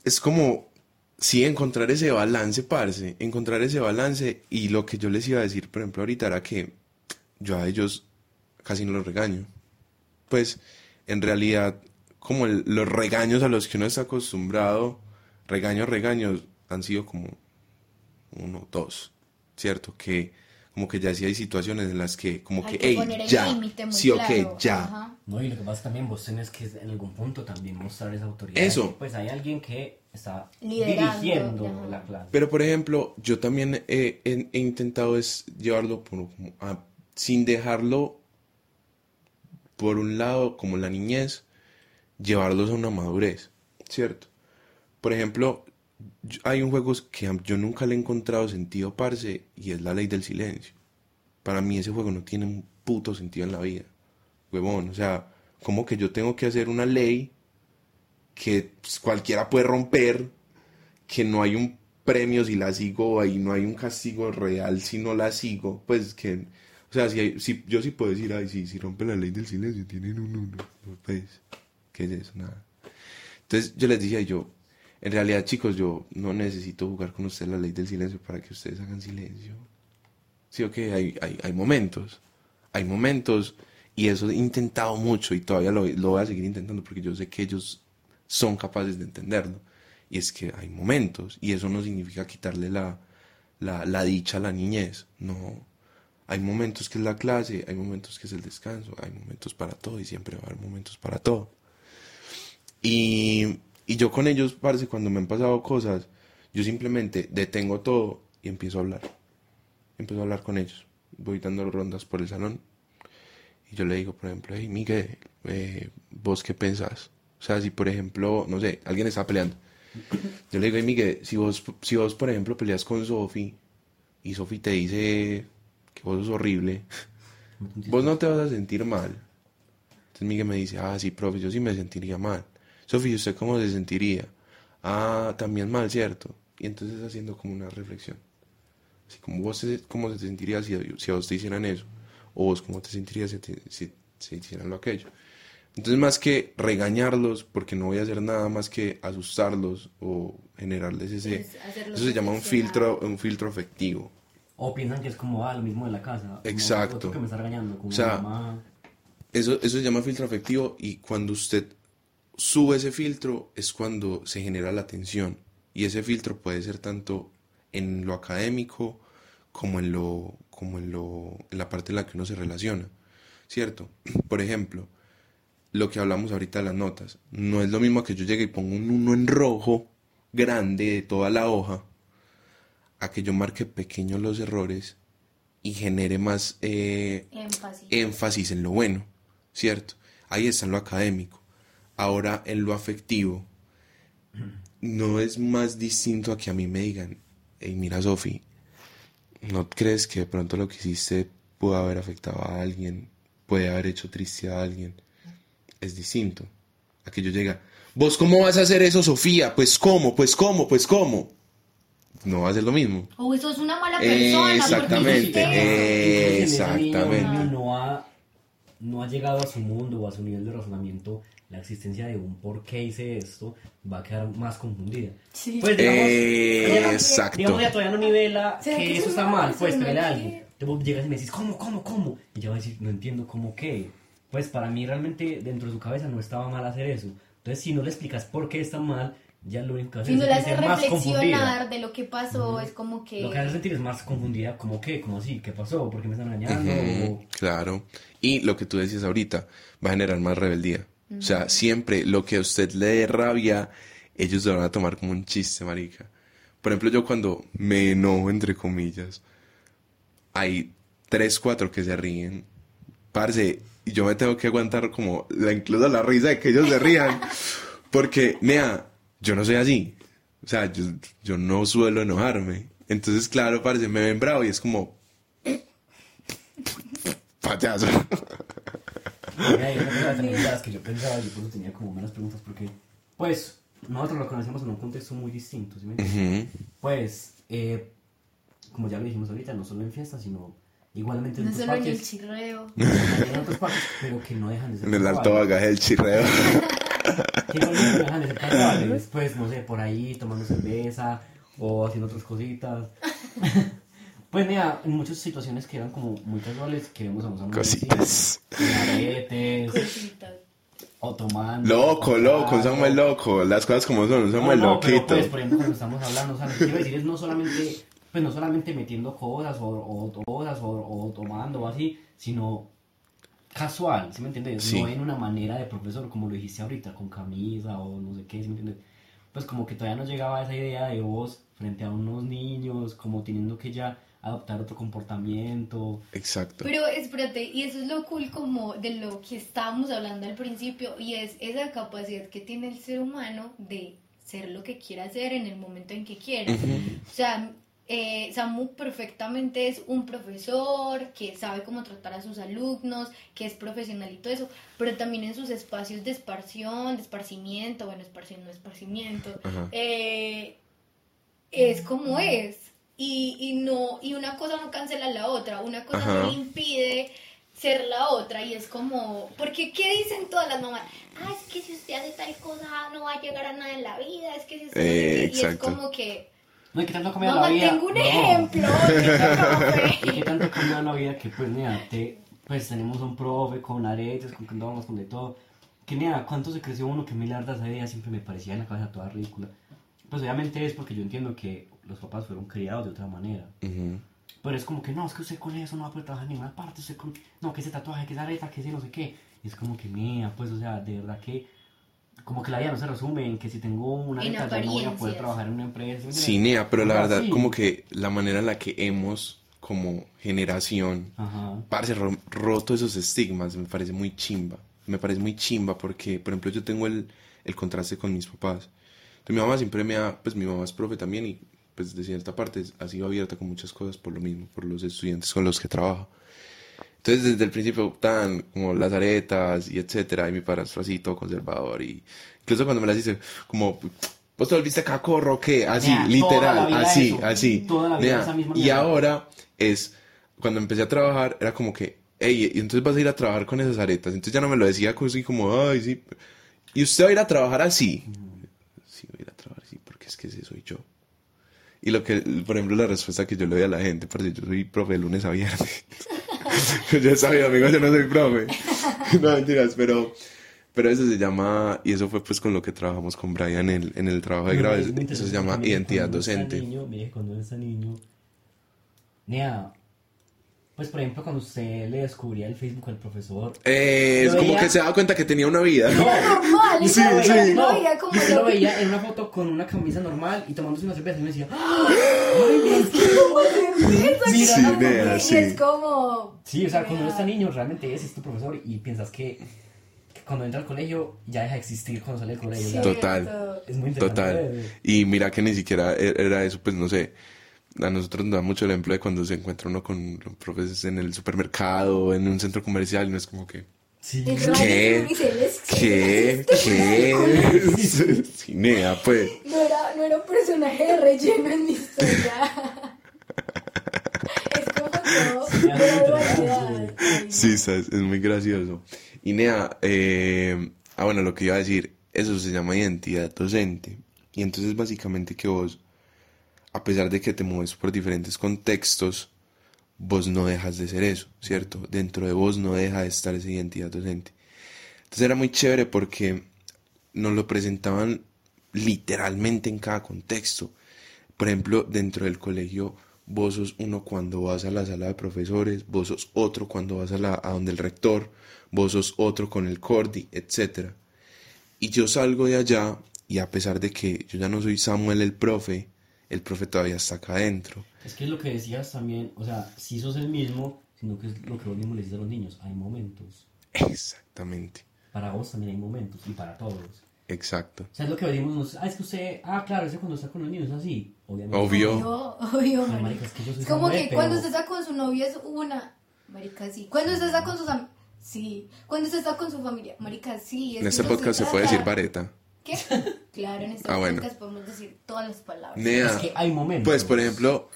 Es como. Sí, encontrar ese balance, parce. Encontrar ese balance. Y lo que yo les iba a decir, por ejemplo, ahorita era que yo a ellos casi no los regaño. Pues, en realidad, como los regaños a los que uno está acostumbrado, regaños, regaños, han sido como uno, dos, ¿cierto? Que como que ya sí hay situaciones en las que como Hay que, que hey, ya, muy sí, ok, claro, ya. ajá. No, y lo que pasa también vos tenés que en algún punto también mostrar esa autoridad. Eso. Pues hay alguien que está Liderando, dirigiendo ajá. la clase. Pero por ejemplo, yo también he, he- he intentado es llevarlo por, como a- sin dejarlo por un lado como la niñez, llevarlos a una madurez, ¿cierto? Por ejemplo, hay un juego que yo nunca le he encontrado sentido, parce, y es la ley del silencio. Para mí ese juego no tiene un puto sentido en la vida, huevón. O sea, como que yo tengo que hacer una ley que cualquiera puede romper, que no hay un premio si la sigo y no hay un castigo real si no la sigo, pues que, o sea, si, si yo sí puedo decir, ay, sí, si rompe la ley del silencio, tienen un uno, no, pues, ¿qué es eso? Nada. Entonces yo les decía, yo, en realidad, chicos, yo no necesito jugar con ustedes la ley del silencio para que ustedes hagan silencio. Sí, ok, hay, hay, hay momentos, hay momentos, y eso he intentado mucho y todavía lo, lo voy a seguir intentando porque yo sé que ellos son capaces de entenderlo. Y es que hay momentos, y eso no significa quitarle la, la, la dicha a la niñez, no. Hay momentos que es la clase, hay momentos que es el descanso, hay momentos para todo y siempre va a haber momentos para todo. Y, y yo con ellos, parece cuando me han pasado cosas, yo simplemente detengo todo y empiezo a hablar. Empiezo a hablar con ellos. Voy dando rondas por el salón y yo le digo, por ejemplo, hey, Miguel, eh, ¿vos qué pensás? O sea, si por ejemplo, no sé, alguien está peleando. Yo le digo, hey, Miguel, si vos, si vos por ejemplo peleas con Sofi y Sofi te dice que vos sos horrible, vos no te vas a sentir mal. Entonces Miguel me dice, ah, sí, profe, yo sí me sentiría mal. Sofi, ¿usted cómo se sentiría? Ah, también mal, ¿cierto? Y entonces haciendo como una reflexión. Así como vos, te- ¿cómo se sentiría si, si a vos te hicieran eso? O vos, ¿cómo te sentirías si, te- si, si hicieran lo aquello? Entonces, más que regañarlos, porque no voy a hacer nada más que asustarlos o generarles ese... Es Eso se llama un filtro, un filtro afectivo. O piensan que es como, ah, lo mismo de la casa. como Exacto. otro que me está regañando, como O sea, mamá. Eso, eso se llama filtro afectivo y cuando usted sube ese filtro es cuando se genera la tensión. Y ese filtro puede ser tanto en lo académico como en lo, como en lo, en la parte en la que uno se relaciona. ¿Cierto? Por ejemplo, lo que hablamos ahorita de las notas. No es lo mismo que yo llegue y ponga un uno en rojo grande de toda la hoja a que yo marque pequeños los errores y genere más eh, Énfasis. énfasis en lo bueno, ¿cierto? Ahí está en lo académico. Ahora, en lo afectivo, no es más distinto a que a mí me digan, hey, mira, Sofi, ¿no crees que de pronto lo que hiciste pudo haber afectado a alguien, puede haber hecho triste a alguien? Es distinto a que yo llegue, ¿vos cómo vas a hacer eso, Sofía? Pues cómo, pues cómo, pues cómo. No va a ser lo mismo. O eso es una mala persona. Exactamente. porque Exactamente. No ha, no ha llegado a su mundo o a su nivel de razonamiento la existencia de un por qué hice esto va a quedar más confundida. Sí. Pues digamos, Eh, digamos- exacto. digamos ya todavía no nivela ¿Será que que eso es está mal, pues persona pégale a que- alguien. Te llegas y me decís, ¿cómo, cómo, cómo? Y yo voy a decir, no entiendo cómo qué. Pues para mí realmente dentro de su cabeza no estaba mal hacer eso. Entonces si no le explicas por qué está mal, ya lo único que hace Si no le es más confundida. reflexionar de lo que pasó, es como que... Lo que hace sentir es más confundida, como qué, como así, ¿qué pasó? ¿Por qué me están engañando? Ujú, Claro. Y lo que tú decías ahorita va a generar más rebeldía. O sea, siempre lo que a usted le dé rabia, ellos lo van a tomar como un chiste, marica. Por ejemplo, yo cuando me enojo, entre comillas, hay tres, cuatro que se ríen. Parce, y yo me tengo que aguantar como la, incluso la risa de que ellos se rían. Porque, nea, yo no soy así. O sea, yo, yo no suelo enojarme. Entonces, claro, parce, me ven bravo y es como, payaso. Mira, y una de las que yo pensaba, yo por eso tenía como menos preguntas, porque, pues, nosotros lo conocemos en un contexto muy distinto, ¿sí me entiendes? Ujú. Pues, eh, como ya lo dijimos ahorita, no solo en fiestas, sino igualmente en No otros solo en el parques, chirreo. en otros parques, pero que no dejan de ser En el alto bagaje del chirreo. Dejan de ser casuales, pues, no sé, por ahí tomando cerveza o haciendo otras cositas. Pues mira, en muchas situaciones que eran como muy casuales, queremos a un Cositas. aretes, Cositas. o tomando. Loco, o loco. Samuel loco. Las cosas como son, Samuel no, no, pero, loquito. pues, por ejemplo, cuando estamos hablando, o sea, lo que quiero decir es no solamente, pues no solamente metiendo cosas o, o cosas o, o tomando o así, sino casual, ¿sí me entiendes? Sí. No en una manera de profesor, como lo dijiste ahorita, con camisa o no sé qué, ¿sí me entiendes? Pues como que todavía no llegaba esa idea de vos frente a unos niños, como teniendo que ya adoptar otro comportamiento. Exacto. Pero espérate, y eso es lo cool como de lo que estábamos hablando al principio, y es esa capacidad que tiene el ser humano de ser lo que quiera hacer en el momento en que quiera. O sea, eh, Samu perfectamente es un profesor que sabe cómo tratar a sus alumnos, que es profesional y todo eso, pero también en sus espacios de esparción, de esparcimiento, bueno, esparción no esparcimiento, eh, es como es. Y, y no, y una cosa no cancela la otra, una cosa Ajá. no le impide ser la otra y es como, porque ¿qué dicen todas las mamás? Ah, es que si usted hace tal cosa no va a llegar a nada en la vida, es que si usted... Eh, qué", y es como que, No, ¿y qué tanto cambia mamá, la vida? tengo un No. ejemplo, que ¿Y qué tanto cambia la vida que pues mira, te, pues tenemos un profe con aretes, con condones, con de todo. Que mira, cuánto se creció uno que mil lardas siempre me parecía en la cabeza toda ridícula. Pues obviamente es porque yo entiendo que los papás fueron criados de otra manera. Ujú. Pero es como que no, es que usted con eso no va a poder trabajar en ninguna parte, usted con, no, que ese tatuaje, que esa areta, que ese no sé qué. Y es como que mía, pues o sea, de verdad que como que la vida no se resume en que si tengo una En areta ya no voy a poder apariencias. trabajar en una empresa. ¿sí? Nea, pero la verdad, así. como que la manera en la que hemos, como generación, Ajá. parce, ro- roto esos estigmas, me parece muy chimba. Me parece muy chimba porque, por ejemplo, yo tengo el, el contraste con mis papás. Entonces, mi mamá siempre me ha, pues mi mamá es profe también y, pues, de cierta parte ha sido abierta con muchas cosas por lo mismo, por los estudiantes con los que trabaja. Entonces, desde el principio, tan como las aretas y etcétera, y mi padrastro así, todo conservador, y incluso cuando me las dice, como, ¿vos te volviste cacorro o qué? Así, Nea, literal, así, eso, así. toda la vida Nea, y mierda. ahora es, cuando empecé a trabajar, era como que, hey, y entonces vas a ir a trabajar con esas aretas. Entonces ya no me lo decía así como, ay, sí. Y usted va a ir a trabajar así. Sí, voy a ir a trabajar así, porque es que ese soy yo. Y lo que, por ejemplo, la respuesta que yo le doy a la gente, parce, yo soy profe de lunes a viernes. yo sabía, amigo, yo no soy profe. no, mentiras, pero, pero eso se llama, y eso fue pues con lo que trabajamos con Brian en el, en el trabajo de No, grado, es eso se llama identidad cuando uno está docente. Niño, mire, cuando uno está niño, Nea, pues por ejemplo, cuando usted le descubría el Facebook al profesor. Eh, es como veía- que se da cuenta que tenía una vida. normal, Sí, no, sí. no, veía como yo lo lo- veía en una foto con una camisa normal y tomándose una cerveza y me decía, ¡ay, mira, es que Mira, Sí, no, nea, y sí. es como... Sí, o sea, cuando uno está niño realmente ese es tu profesor y piensas que, que cuando entra al colegio ya deja de existir cuando sale del colegio. Total. Es muy interesante. Total. Y mira que ni siquiera e- era eso, pues no sé. A nosotros nos da mucho el ejemplo de cuando se encuentra uno con los profes en el supermercado, en un centro comercial, y no es como que, Sí. ¿Qué? ¿qué? ¿Qué? Cinea, pues. No era, no era un personaje de relleno en mi historia. es como todo, Ya, pero sí, es muy gracioso. Y Nea, eh, ah, bueno, lo que iba a decir, eso se llama identidad docente. Y entonces básicamente que vos, a pesar de que te mueves por diferentes contextos, vos no dejas de ser eso, ¿cierto? Dentro de vos no deja de estar esa identidad docente. Entonces era muy chévere porque nos lo presentaban literalmente en cada contexto. Por ejemplo, dentro del colegio, vos sos uno cuando vas a la sala de profesores, vos sos otro cuando vas a, la, a donde el rector, vos sos otro con el cordi, etc. Y yo salgo de allá y a pesar de que yo ya no soy Samuel el profe, el profe todavía está acá adentro. Es que es lo que decías también, o sea, si sos el mismo, sino que es lo que vos mismo le dices a los niños, hay momentos. Exactamente, Para vos también hay momentos y para todos. exacto. O sea, es lo que decimos, nos- ah, es que usted, ah, claro, ese cuando está con los niños es así, obviamente. Obvio. Obvio, obvio, Ay, marica. marica, es que yo soy Es como que pero- cuando usted está con su novia es una. Marica, sí. Cuando usted está con sus am- Sí, cuando usted está con su familia, marica, sí. es En este podcast se puede decir vareta. ¿Qué? Claro, en este Ah, bueno. podcast podemos decir todas las palabras. Nea. Es que hay momentos. Pues, por ejemplo,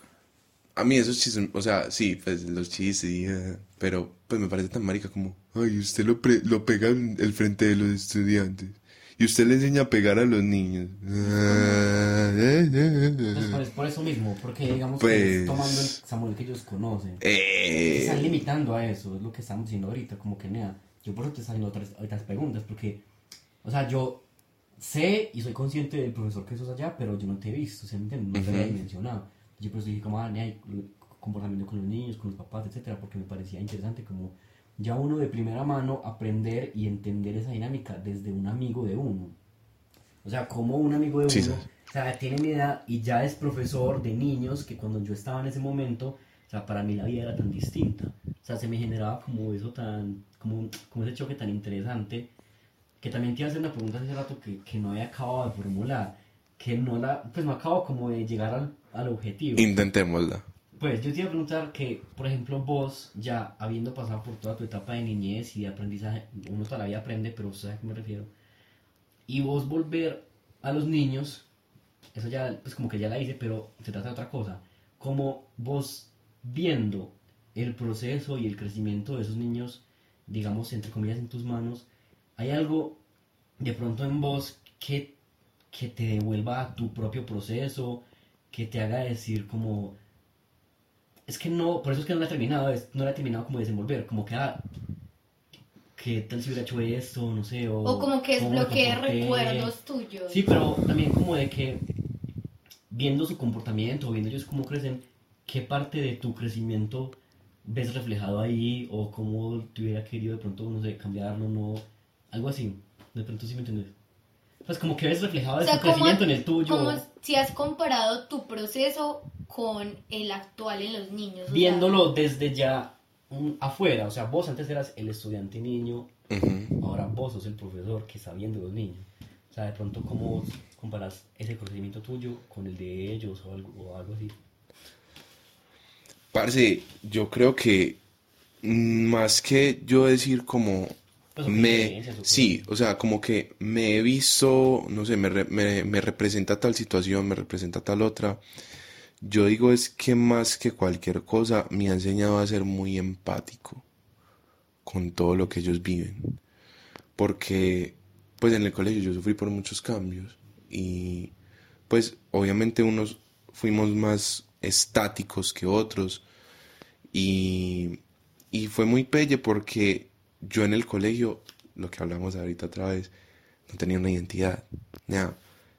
a mí esos chistes, o sea, sí, pues los chistes, y, eh, pero pues me parece tan marica como, ay, usted lo, pre- lo pega en el frente de los estudiantes y usted le enseña a pegar a los niños. Entonces, por, por eso mismo, porque digamos que Pues- es tomando el Samuel que ellos conocen. Se Eh, están limitando a eso, es lo que estamos diciendo ahorita, como que nea, yo por eso te estoy haciendo otras, otras preguntas, porque, o sea, yo sé y soy consciente del profesor que sos allá, pero yo no te he visto, ¿sí me entiendes? No te había dimensionado. Yo por eso dije como, ah, nea, y comportamiento con los niños, con los papás, etcétera, porque me parecía interesante como ya uno de primera mano aprender y entender esa dinámica desde un amigo de uno. O sea, como un amigo de Sí, uno, sí. o sea, tiene mi edad y ya es profesor de niños que cuando yo estaba en ese momento, o sea, para mí la vida era tan distinta. O sea, se me generaba como eso tan, como, como ese choque tan interesante, que también te iba a hacer una pregunta hace rato que, que no había acabado de formular, que no la, pues no acabo como de llegar al, al objetivo. intentémosla. Pues yo te iba a preguntar que, por ejemplo, vos, ya habiendo pasado por toda tu etapa de niñez y de aprendizaje, uno todavía aprende, pero usted sabe a qué me refiero, y vos volver a los niños, eso ya, pues como que ya la hice, pero se trata de otra cosa, como vos viendo el proceso y el crecimiento de esos niños, digamos, entre comillas, en tus manos, hay algo de pronto en vos que, que te devuelva a tu propio proceso, que te haga decir como, es que no, por eso es que no la he terminado, es- no la he terminado como de desenvolver, como que, ah, ¿qué tal si hubiera hecho esto? No sé, o... O como que desbloquee recuerdos tuyos. Sí, pero también como de que viendo su comportamiento, viendo ellos cómo crecen, ¿qué parte de tu crecimiento ves reflejado ahí? O cómo te hubiera querido de pronto, no sé, cambiarlo, no... Algo así, de pronto sí me entiendes. Pues como que ves reflejado O de sea, tu crecimiento en el tuyo, como si has comparado tu proceso con el actual en los niños. o sea, viéndolo desde ya afuera. O sea, vos antes eras el estudiante niño, Ujú. ahora vos sos el profesor que está viendo los niños. O sea, de pronto, ¿cómo vos comparas ese conocimiento tuyo con el de ellos o algo, o algo así? Parce, yo creo que mm, más que yo decir como Pues, me sí, o sea, como que me he visto, no sé, me, me, me representa tal situación, me representa tal otra. Yo digo es que más que cualquier cosa me ha enseñado a ser muy empático con todo lo que ellos viven. Porque pues en el colegio yo sufrí por muchos cambios y pues obviamente unos fuimos más estáticos que otros y, y fue muy pelle porque yo en el colegio, lo que hablamos ahorita otra vez, no tenía una identidad. Nada,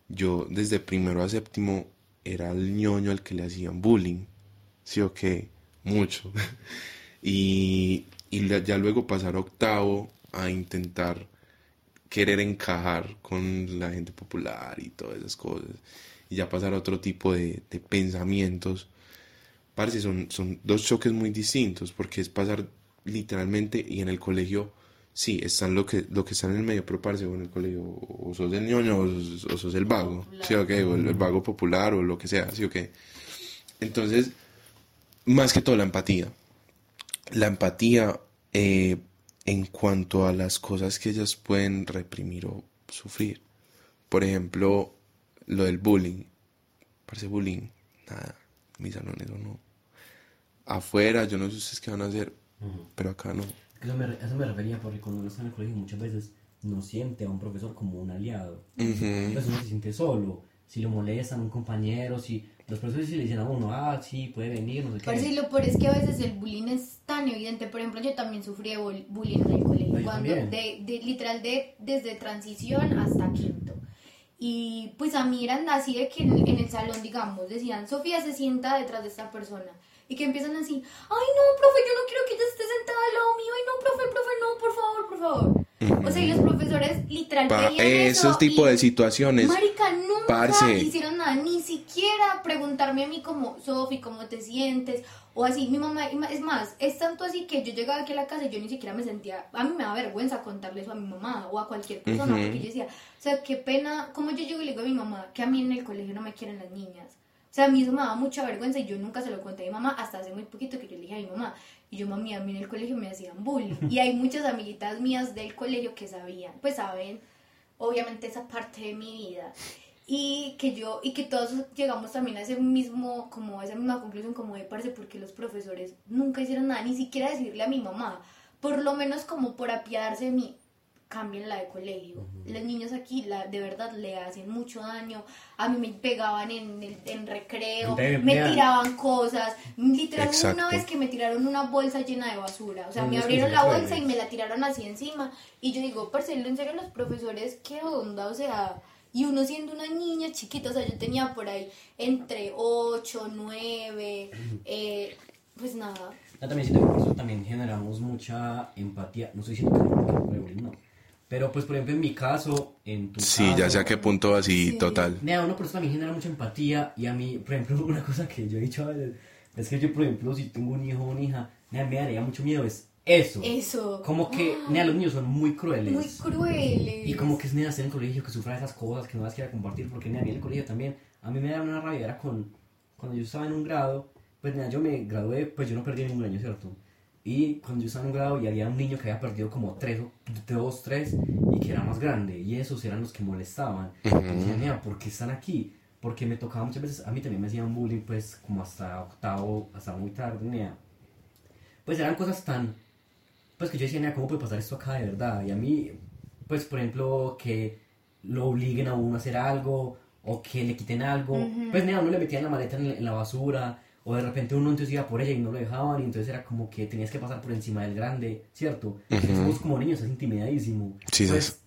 yo desde primero a séptimo era el ñoño al que le hacían bullying, sí o qué, mucho. y, y ya luego pasar octavo a intentar querer encajar con la gente popular y todas esas cosas. Y ya pasar otro tipo de, de pensamientos. Parece, son, son dos choques muy distintos, porque es pasar literalmente, y en el colegio, sí, están lo que, lo que están en el medio, pero parece, o en el colegio, o sos el ñoño, o sos, o sos el vago, sí o qué, o el, el vago popular, o lo que sea, sí o qué. Entonces, más que todo la empatía. La empatía eh, en cuanto a las cosas que ellas pueden reprimir o sufrir. Por ejemplo, lo del bullying. Parece bullying. Nada. Mis salones o no. Afuera, yo no sé ustedes qué van a hacer, pero acá no. Eso me, eso me refería porque cuando uno está en el colegio muchas veces no siente a un profesor como un aliado. Entonces uno se siente solo. Si lo molestan un compañero, si los profesores sí le dicen a uno, ah, sí, puede venir, no sé qué. Parce, y lo peor es que a veces el bullying es tan evidente. Por ejemplo, yo también sufrí de bull- bullying en el colegio. Yo Cuando de, de- literal, de, desde transición hasta quinto. Y pues a mí eran así de que en, en el salón, digamos, decían, Sofía se sienta detrás de esta persona. Y que empiezan así, ay no, profe, yo no quiero que ella esté sentada al lado mío. Ay no, profe, profe, no, por favor, por favor. O sea, y los profesores literal Pa- veían esos eso tipos de situaciones. Marica, nunca Parce. hicieron nada, ni siquiera preguntarme a mí como, Sofi, ¿cómo te sientes? O así, mi mamá, es más, es tanto así que yo llegaba aquí a la casa y yo ni siquiera me sentía, a mí me da vergüenza contarle eso a mi mamá o a cualquier persona, Ujú. porque yo decía, o sea, qué pena, como yo llego y le digo a mi mamá que a mí en el colegio no me quieren las niñas. O sea, a mí eso me daba mucha vergüenza y yo nunca se lo conté a mi mamá hasta hace muy poquito que yo le dije a mi mamá. Y yo, mami, a mí en el colegio me hacían bullying. Y hay muchas amiguitas mías del colegio que sabían, pues saben, obviamente esa parte de mi vida. Y que yo, y que todos llegamos también a ese mismo, como a esa misma conclusión, como de parece porque los profesores nunca hicieron nada, ni siquiera decirle a mi mamá, por lo menos como por apiadarse de mí, cambien la de colegio. Los niños aquí, la, de verdad, le hacen mucho daño. A mí me pegaban en, el, en recreo, me mira. tiraban cosas. Literal, una vez que me tiraron una bolsa llena de basura. O sea, No, me es que abrieron la bolsa puede. y me la tiraron así encima. Y yo digo, parcelo, en serio, los profesores, qué onda, o sea... Y uno siendo una niña chiquita, o sea, yo tenía por ahí entre 8, 9, eh, pues nada. Yo también siento que por eso también generamos mucha empatía. No estoy diciendo que no, Pero pues por ejemplo en mi caso, en tu Sí, caso, ya sé a qué punto así, Sí. total. Mira, uno por eso también genera mucha empatía y a mí, por ejemplo, una cosa que yo he dicho a veces, es que yo, por ejemplo, si tengo un hijo o una hija, mira, me daría mucho miedo, es eso. Eso. Como que, mira, los niños son muy crueles. Muy crueles. Y como que es nena hacer en el colegio, que sufra esas cosas, que no las quiera compartir, porque nena, a mí en el colegio también, a mí me da una rabia, era con, cuando yo estaba en un grado, pues nena, yo me gradué, pues yo no perdí ningún año, ¿cierto? Y cuando yo estaba en un grado y había un niño que había perdido como tres, o dos, tres, y que era más grande, y esos eran los que molestaban. Y decía, nena, ¿por qué están aquí? Porque me tocaba muchas veces, a mí también me hacían bullying, pues como hasta octavo, hasta muy tarde, nena. Pues eran cosas tan, pues que yo decía, "Nea, ¿cómo puede pasar esto acá de verdad? Y a mí, pues por ejemplo, que lo obliguen a uno a hacer algo, o que le quiten algo, pues nada, uno le metían la maleta en, en la basura, o de repente uno entonces iba por ella y no lo dejaban, y entonces era como que tenías que pasar por encima del grande, ¿cierto? Somos como niños, es intimidadísimo. Sí, pues, ¿sabes?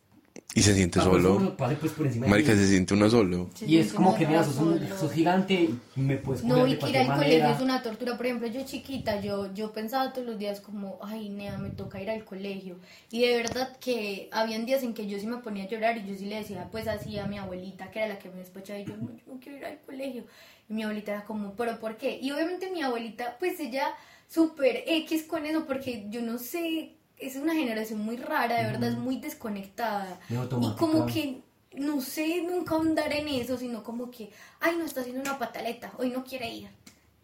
Y se siente solo. pase pues por encima Marica, se siente uno solo. Se Y es como que, mira, sos, un- sos gigante, me puedes No, y que ir al manera. colegio es una tortura. Por ejemplo, yo chiquita, yo, yo pensaba todos los días como, ay, nea, me toca ir al colegio. Y de verdad que habían días en que yo sí me ponía a llorar y yo sí le decía, pues así a mi abuelita, que era la que me despachaba, y yo, no, yo no quiero ir al colegio. Y mi abuelita era como, ¿pero por qué? Y obviamente mi abuelita, pues ella súper X con eso, porque yo no sé, es una generación muy rara, de verdad, es muy desconectada. Y como que no sé nunca ahondar en eso, sino como que, ay, no está haciendo una pataleta, hoy no quiere ir,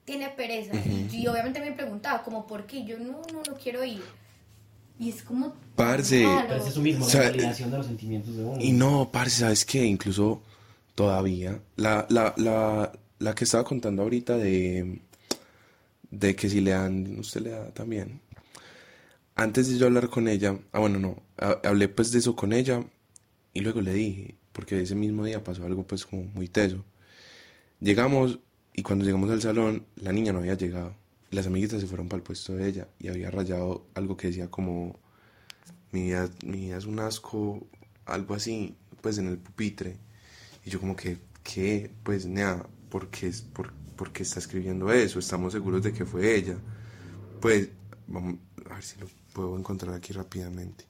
tiene pereza. y, y obviamente me preguntaba, como, ¿por qué? Yo no, no, no quiero ir. Y es como. Parce. es eso mismo, O sea, la validación de los sentimientos de uno. Y no, parce, ¿sabes qué? Incluso todavía, la, la, la, la que estaba contando ahorita de, de que si le dan, usted le da también. Antes de yo hablar con ella, ah, bueno, no, ha- hablé pues de eso con ella y luego le dije, porque ese mismo día pasó algo pues como muy teso. Llegamos y cuando llegamos al salón, la niña no había llegado. Las amiguitas se fueron para el puesto de ella y había rayado algo que decía como mi vida, mi vida es un asco, algo así, pues en el pupitre. Y yo como que, ¿qué? Pues nada, ¿por qué, es- por, por qué está escribiendo eso? Estamos seguros de que fue ella. Pues, vamos a ver si lo puedo encontrar aquí rápidamente.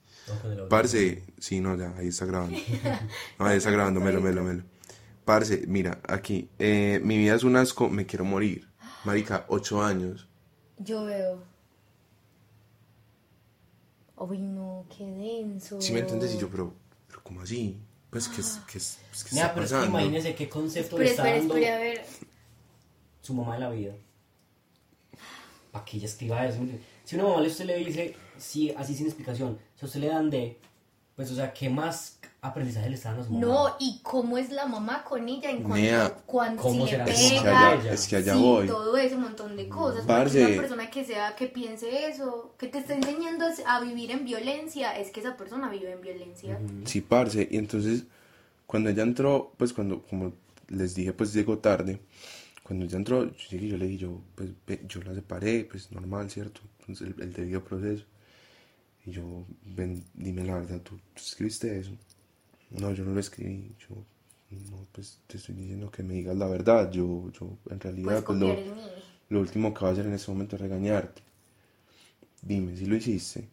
Parce, sí, no, ya, ahí está grabando. No, ahí está grabando, melo, melo, melo. Parce, mira, aquí, eh, mi vida es un asco, me quiero morir. Marica, ocho años. Yo veo. Uy, no, qué denso. ¿Sí me entiendes? Y yo, pero, pero ¿cómo así? Pues, ¿qué, es, qué, es, pues, ¿qué Mira, está pero es que qué concepto le está dando espera, a ver. su mamá de la vida. Para que ella escriba eso. Si una mamá le usted le dice, sí, así sin explicación, si a usted le dan de, pues, o sea, ¿qué más aprendizaje le está dando a su mamá? No, y cómo es la mamá con ella en cuanto, Nea, cuando ¿cómo si será le pega, con ella? Es que allá sí, voy. todo ese montón de cosas. Parce. Porque una persona que sea, que piense eso, que te está enseñando a vivir en violencia, es que esa persona vive en violencia. Sí, parce. Y entonces, cuando ella entró, pues cuando, como les dije, pues llegó tarde. Cuando ella entró, yo llegué y yo le dije, yo, pues, ve, yo la separé, pues normal, ¿cierto? Entonces, el, el debido proceso. Y yo, ven, dime la verdad, ¿tú, tú escribiste eso? No, yo no lo escribí. Yo, no, pues te estoy diciendo que me digas la verdad. Yo, yo, en realidad, Puedes pues lo, último que voy a hacer en este momento es regañarte. Dime, si lo hiciste?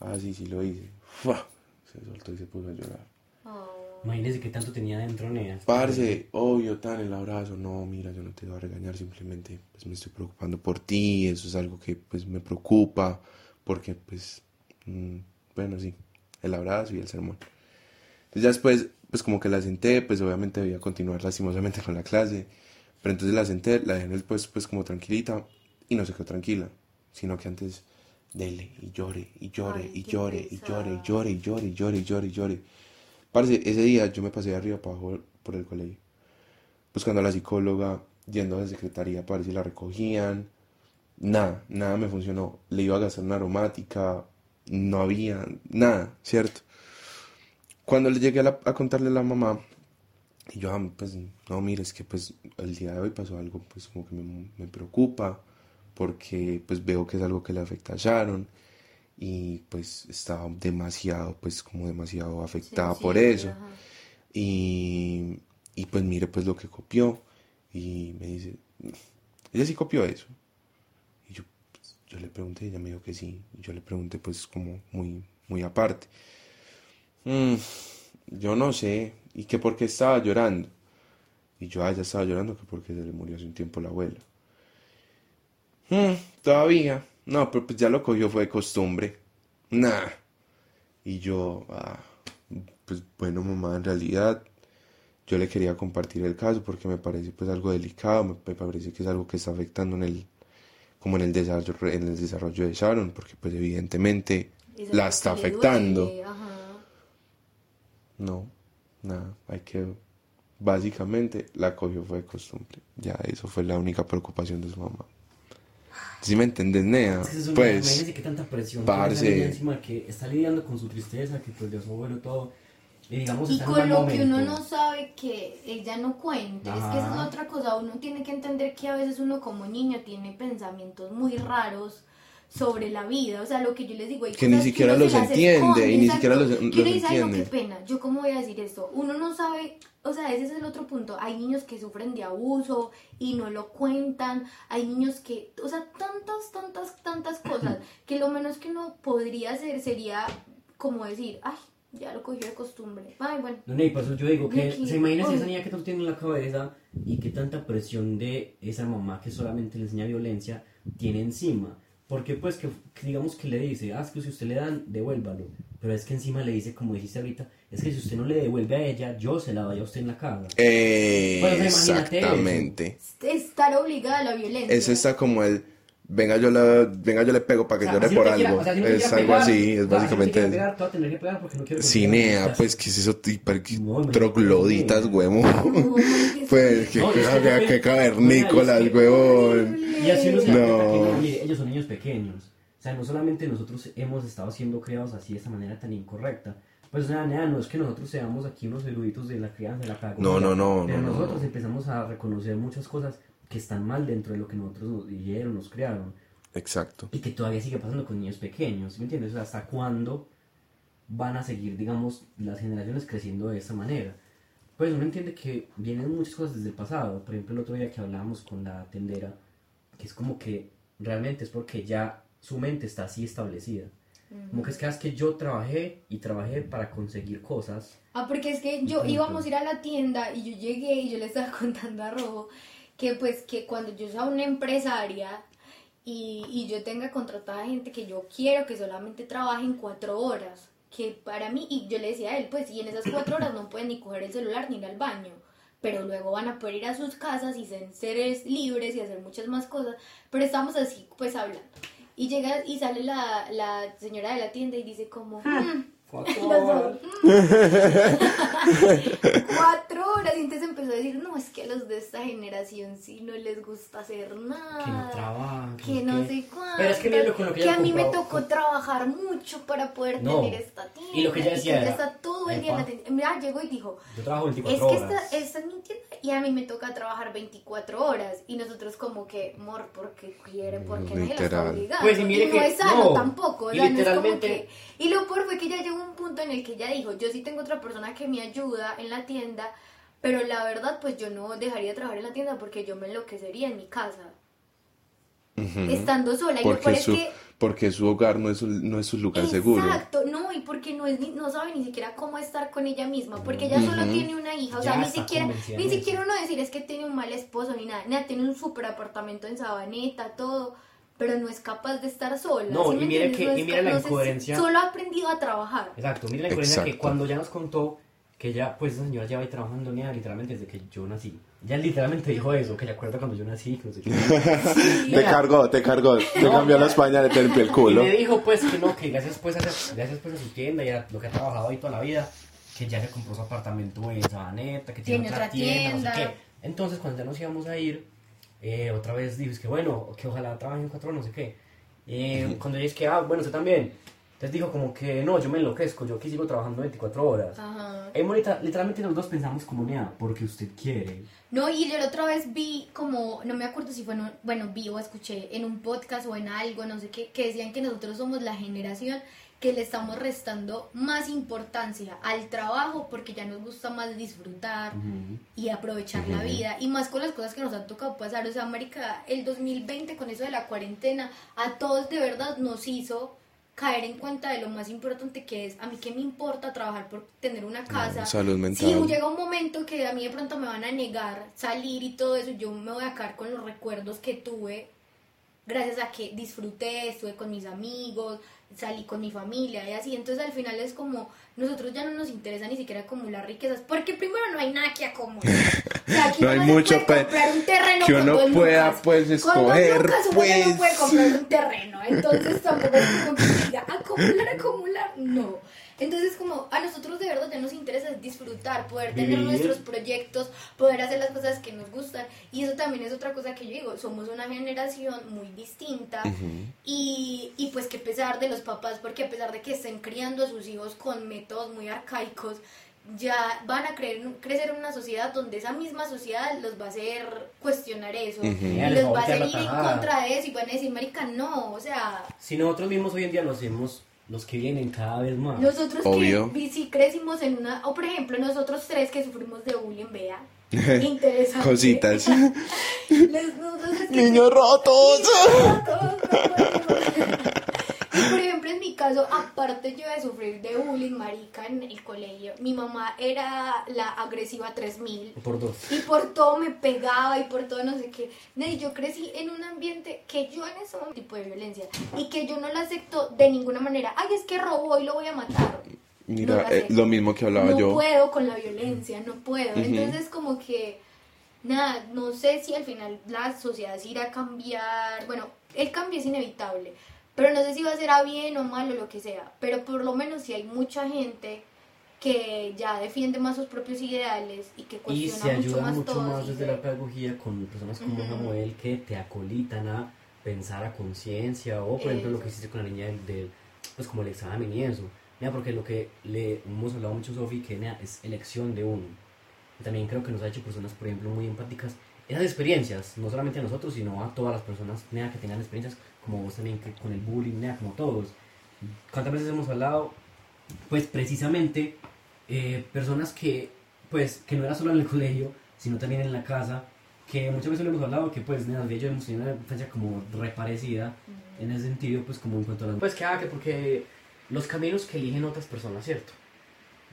Ah, sí, sí lo hice. ¡Fua! Se soltó y se puso a llorar. Oh. Imagínese qué tanto tenía dentro, Nea. Parce, obvio, tan el abrazo. No, mira, yo no te voy a regañar, simplemente pues me estoy preocupando por ti. Eso es algo que pues me preocupa. Porque pues, mm, bueno, sí, el abrazo y el sermón. Entonces ya después, pues como que la senté, pues obviamente debía continuar lastimosamente con la clase. Pero entonces la senté, la dejé en el puesto pues como tranquilita y no se quedó tranquila. sino que antes dele y llore y llore Ay, y llore y llore y llore y llore y llore y llore y llore. Parce, ese día yo me pasé de arriba para abajo por el colegio, buscando a la psicóloga, yendo a la secretaría para ver si la recogían. Nada, nada me funcionó. Le iba a gastar una aromática, no había nada, ¿cierto? Cuando le llegué a, la- a contarle a la mamá, y yo, ah, pues, no, mire, es que pues el día de hoy pasó algo, pues como que me, me preocupa, porque pues veo que es algo que le afecta a Sharon, y pues estaba demasiado, pues como demasiado afectada por eso. ajá. Y, y pues mire pues lo que copió, y me dice, ella sí copió eso. Y yo, pues, yo le pregunté, ella me dijo que sí, y yo le pregunté pues como muy, muy aparte. "Mm, yo no sé, y que por qué estaba llorando. Y yo, ah, ella estaba llorando que porque se le murió hace un tiempo la abuela. "Mm, todavía, no, pero pues ya lo cogió, fue de costumbre. Nah. Y yo, ah, pues bueno, mamá, en realidad yo le quería compartir el caso porque me parece pues algo delicado, me, me parece que es algo que está afectando en el, como en el desarrollo, en el desarrollo de Sharon, porque pues evidentemente la está afectando. duele. No, nada, hay que, básicamente la cogió fue de costumbre, ya eso fue la única preocupación de su mamá. ¿Sí me entendés, Nea? Es que Pues, imagínense qué tanta presión parce. encima que está lidiando con su tristeza, que perdió a su abuelo todo. Y digamos, Y con lo que uno no sabe que ella no cuente, es que esa es otra cosa, uno tiene que entender que a veces uno como niño tiene pensamientos muy raros sobre la vida, o sea, lo que yo les digo, hay Que ni siquiera uno los entiende, esconde, y ni siquiera los- Que los uno dice, "Ay, no, entiende". qué pena, yo cómo voy a decir esto, uno no sabe, o sea, ese es el otro punto, hay niños que sufren de abuso y no lo cuentan, hay niños que, o sea, tantas, tantas, tantas cosas, que lo menos que uno podría hacer sería como decir, ay, ya lo cogió de costumbre, ay, bueno. No, no, y por eso yo digo que se imagina si uy. esa niña que tú tienes en la cabeza y qué tanta presión de esa mamá que solamente le enseña violencia tiene encima. Porque pues que, que digamos que le dice, ah, es que si usted le dan, devuélvalo. Pero es que encima le dice, como dijiste ahorita, es que si usted no le devuelve a ella, yo se la doy a usted en la eh, Bueno, imagínate exactamente. estar obligada a la violencia. Ese está como el, venga yo, la, venga yo le pego para que O sea, llore por te quiera- algo. o sea, si no es algo pegar, así, es si no básicamente eso. pegar, tener que porque no quiero que Cinea, te pues, ¿qué es eso? Trogloditas, marica, Pues, que- qué, qué cavernícolas, que- huevón. Y así uno se No. que, mire, ellos son niños pequeños. O sea, no solamente nosotros hemos estado siendo criados así de esa manera tan incorrecta. Pues, sea, nada, no es que nosotros seamos aquí unos eruditos de la crianza, de la pedagogía. No, no, no, Pero no, no, nosotros no. empezamos a reconocer muchas cosas que están mal dentro de lo que nosotros nos dijeron, nos crearon. Exacto. Y que todavía sigue pasando con niños pequeños. ¿sí ¿Me entiendes? O sea, ¿hasta cuándo van a seguir, digamos, las generaciones creciendo de esta manera? Pues uno entiende que vienen muchas cosas desde el pasado. Por ejemplo, el otro día que hablábamos con la tendera, que es como que realmente es porque ya su mente está así establecida. Como que es que, es que yo trabajé y trabajé para conseguir cosas. Ah, porque es que yo íbamos a ir a la tienda y yo llegué y yo le estaba contando a Robo que pues que cuando yo sea una empresaria y, y yo tenga contratada gente que yo quiero que solamente trabajen cuatro horas, que para mí, y yo le decía a él, pues y en esas cuatro horas no pueden ni coger el celular ni ir al baño, pero luego van a poder ir a sus casas y ser seres libres y hacer muchas más cosas, pero estamos así pues hablando. Y llega y sale la, la señora de la tienda y dice como... "Mm, Cuatro Los horas. cuatro horas. Y entonces empezó a decir no es que a los de esta generación sí no les gusta hacer nada. Que no trabajan. que no sé cuánto Pero es que lo- con lo que ella a mí me tocó trabajar mucho para poder No. tener esta tienda Y lo que ella decía ella era, está todo el día en la tienda. Mira llegó y dijo Yo trabajo es 24 que horas. esta, esta es mi tienda y a mí me toca trabajar 24 horas. Y nosotros como que mor porque quiere porque no se obligando Pues, y mire no que- es sano no. tampoco. O Y sea, no es como literalmente- que y lo peor fue que ya llegó un punto en el que ella dijo, yo sí tengo otra persona que me ayuda en la tienda, pero la verdad pues yo no dejaría de trabajar en la tienda porque yo me enloquecería en mi casa, estando sola. Y Porque es su, que... porque su hogar no es, su- no es su lugar seguro. Exacto, no, y porque no, es, ni- no sabe ni siquiera cómo estar con ella misma, porque ella solo tiene una hija, o Ya sea, ni siquiera, ni siquiera uno decir es que tiene un mal esposo ni nada, nada, tiene un super apartamento en Sabaneta, todo, pero no es capaz de estar sola. No, ¿sí y entiendes? que- No y ca- la no incoherencia. Solo ha aprendido a trabajar. Exacto, mira la incoherencia que Exacto. cuando ya nos contó que ella, pues esa señora lleva ahí trabajando Nea, literalmente desde que yo nací. Ella literalmente dijo eso, que ella acuerda cuando yo nací, que no sé qué. Te cargó, te cargó, te No, cambió ya. las pañales, te limpió el culo. Y me dijo pues que no, que gracias pues a, gracias pues a su tienda y a lo que ha trabajado ahí toda la vida, que ya se compró su apartamento en Sabaneta, que tiene, Tiene otra otra tienda, no sé tienda. qué. Entonces cuando ya nos íbamos a ir, eh, otra vez dijo, es que bueno, que ojalá trabajen cuatro horas, no sé qué. Eh, cuando ella es que, ah, bueno, usted también. Entonces dijo como que no, yo me enloquezco, yo aquí sigo trabajando 24 horas. Ajá. Eh, Monita, literalmente los dos pensamos como Nea, porque usted quiere. No, y yo la otra vez vi como, no me acuerdo si fue, en un- bueno, vi o escuché en un podcast o en algo, no sé qué, que decían que nosotros somos la generación que le estamos restando más importancia al trabajo porque ya nos gusta más disfrutar y aprovechar la vida. Y más con las cosas que nos han tocado pasar. O sea, América, el 2020 con eso de la cuarentena, a todos de verdad nos hizo caer en cuenta de lo más importante que es. A mí que me importa trabajar por tener una casa salud mental. si llega un momento que a mí de pronto me van a negar salir y todo eso yo me voy a quedar con los recuerdos que tuve gracias a que disfruté estuve con mis amigos salí con mi familia y así. Entonces al final es como nosotros ya no nos interesa ni siquiera acumular riquezas porque primero no hay nada que acumular. O sea, aquí No hay mucho puede comprar un terreno que con uno dos pueda, lucas. pues, Con escoger, lucas uno ya pues. no puede comprar un terreno. Entonces tampoco es como que diga acumular acumular no entonces como a nosotros de verdad ya nos interesa es disfrutar poder tener Vivir. nuestros proyectos poder hacer las cosas que nos gustan. Y eso también es otra cosa que yo digo somos una generación muy distinta y, y pues que a pesar de los papás porque a pesar de que estén criando a sus hijos con métodos muy arcaicos ya van a creer, crecer en una sociedad donde esa misma sociedad los va a hacer cuestionar eso. Y los va a hacer ir en contra de eso y van a decir marica no o sea. Si nosotros mismos hoy en día lo hacemos, los que vienen cada vez más. nosotros Obvio. que si crecimos en una o por ejemplo nosotros tres que sufrimos de bullying vea interesante Cositas. Los- nosotros es que Niños rotos. Y por ejemplo, en mi caso, aparte yo de sufrir de bullying, marica, en el colegio, mi mamá era la agresiva 3000 Por dos. y por todo me pegaba y por todo no sé qué. No, y yo crecí en un ambiente que yo en ese momento tipo de violencia y que yo no la acepto de ninguna manera. Ay, es que robó y lo voy a matar. No Mira, la eh, lo mismo que hablaba no yo. puedo con la violencia, no puedo. Ujú. Entonces como que, nada, no sé si al final la sociedad se irá a cambiar. Bueno, el cambio es inevitable, pero no sé si va a ser a bien o mal o lo que sea. Pero por lo menos si hay mucha gente que ya defiende más sus propios ideales y que Y cuestiona se mucho ayuda más mucho todo. más y desde la pedagogía con personas como Ujú. Samuel que te acolitan a pensar a conciencia o por ejemplo lo que hiciste con la niña del, del- pues como el examen y eso. Mira, porque lo que le hemos hablado mucho Sofi que nea, es elección de uno. Y también creo que nos ha hecho personas, por ejemplo, muy empáticas. Esas experiencias, no solamente a nosotros, sino a todas las personas nea, que tengan experiencias, como vos también, que con el bullying, nea, como todos. ¿Cuántas veces hemos hablado? Pues precisamente eh, personas que, pues, que no era solo en el colegio, sino también en la casa, que muchas veces le hemos hablado que, pues, nada, de ellos hemos tenido una infancia como reparecida, en ese sentido, pues, como en cuanto a las... Pues que, ah, que porque los caminos que eligen otras personas, ¿cierto?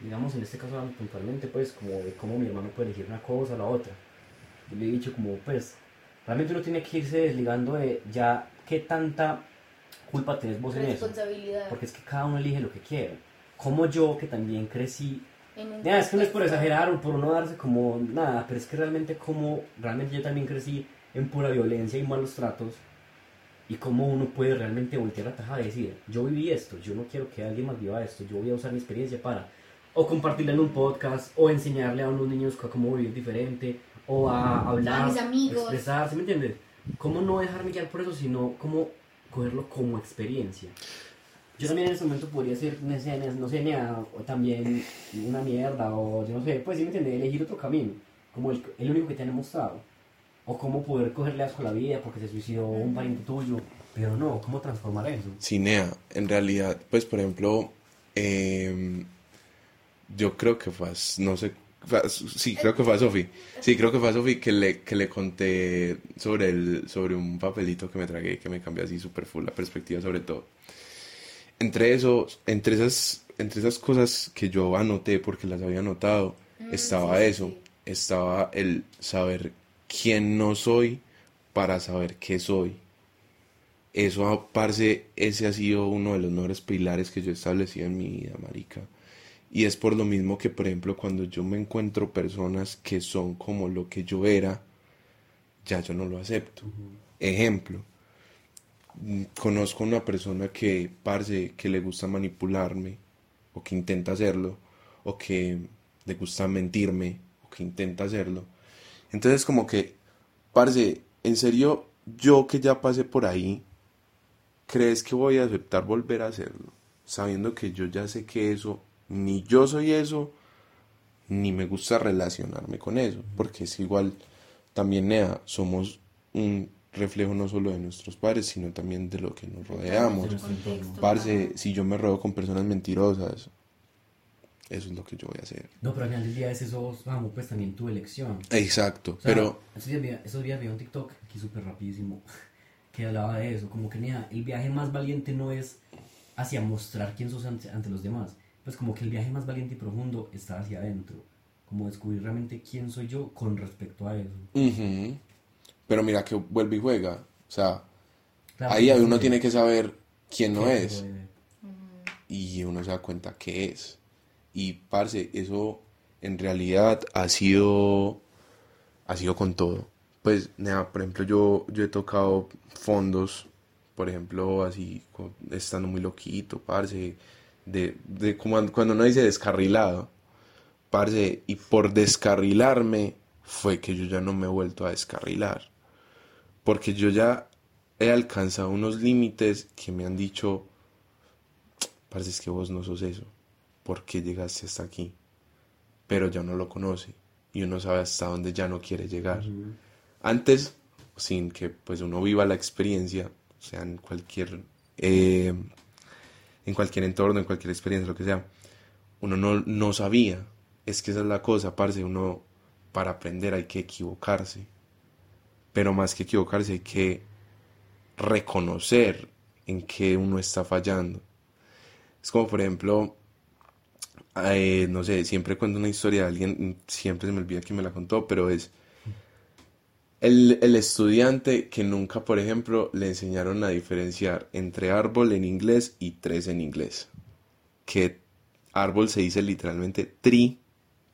Digamos, en este caso puntualmente, pues, como de cómo mi hermano puede elegir una cosa o la otra. Yo le he dicho como, pues, realmente uno tiene que irse desligando de ya qué tanta culpa tenés vos en eso. Porque es que cada uno elige lo que quiere. Como yo, que también crecí. Ya, es que no es por exagerar o por no darse como nada, pero es que realmente como, realmente yo también crecí en pura violencia y malos tratos. Y cómo uno puede realmente voltear la tajada y decir, yo viví esto, yo no quiero que alguien más viva esto, yo voy a usar mi experiencia para o compartirla en un podcast, o enseñarle a unos niños cómo vivir diferente, o a hablar, A mis amigos. expresarse, ¿me entiendes? ¿Cómo no dejarme guiar por eso, sino cómo cogerlo como experiencia? Yo también en ese momento podría ser, no sé, no sé, nea, o también una mierda, o yo no sé, pues sí me entiendes, elegir otro camino, como el, el único que te han mostrado. O cómo poder cogerle asco a la vida porque se suicidó un pariente tuyo, pero no, cómo transformar eso. Cinea, en realidad, pues por ejemplo, em, yo creo que fue, no sé, sí, creo que fue a Sofi, sí, creo que fue a Sofi que le, que le conté sobre, el, sobre un papelito que me tragué que me cambió así súper full la perspectiva sobre todo. Entre esos, entre esas, entre esas cosas que yo anoté porque las había anotado, Mm, estaba sí, eso, sí. estaba el saber quién no soy para saber qué soy. Eso, parce, ese ha sido uno de los mejores pilares que yo he establecido en mi vida, marica. Y es por lo mismo que, por ejemplo, cuando yo me encuentro personas que son como lo que yo era, ya yo no lo acepto. Ejemplo, mm, conozco una persona que, parce, que le gusta manipularme, o que intenta hacerlo, o que le gusta mentirme, o que intenta hacerlo. Entonces, como que, parce, en serio, yo que ya pasé por ahí, ¿crees que voy a aceptar volver a hacerlo? Sabiendo que yo ya sé que eso ni yo soy eso, ni me gusta relacionarme con eso, porque es igual, también Nea, somos un reflejo no solo de nuestros padres, sino también de lo que nos rodeamos. Parce, si yo me rodeo con personas mentirosas, eso es lo que yo voy a hacer. No, pero al final del día es eso, vamos, pues también tu elección. Exacto, pero... Esos días, esos días vi un TikTok aquí súper rapidísimo que hablaba de eso, como que Nea, el viaje más valiente no es hacia mostrar quién sos ante, ante los demás, pues como que el viaje más valiente y profundo está hacia adentro, como descubrir realmente quién soy yo con respecto a eso. Pero mira que vuelve y juega, o sea, ahí uno tiene que saber quién no es y uno se da cuenta qué es. Y parce, eso en realidad ha sido ha sido con todo. Pues, nada, por ejemplo, yo, yo he tocado fondos, por ejemplo, así, estando muy loquito, parce, de, de como cuando uno dice descarrilado, parce, y por descarrilarme fue que yo ya no me he vuelto a descarrilar, porque yo ya he alcanzado unos límites que me han dicho, parce, es que vos no sos eso, ¿por qué llegaste hasta aquí? Pero ya no lo conoce y uno sabe hasta dónde ya no quiere llegar. Antes, sin que pues uno viva la experiencia, o sea, en cualquier eh, en cualquier entorno, en cualquier experiencia, lo que sea, uno no, no sabía. Es que esa es la cosa, parce, uno para aprender hay que equivocarse. Pero más que equivocarse hay que reconocer en qué uno está fallando. Es como, por ejemplo, eh, no sé, siempre cuento una historia de alguien, siempre se me olvida quién me la contó, pero es el, el, estudiante que nunca, por ejemplo, le enseñaron a diferenciar entre árbol en inglés y tres en inglés. Que árbol se dice literalmente tri,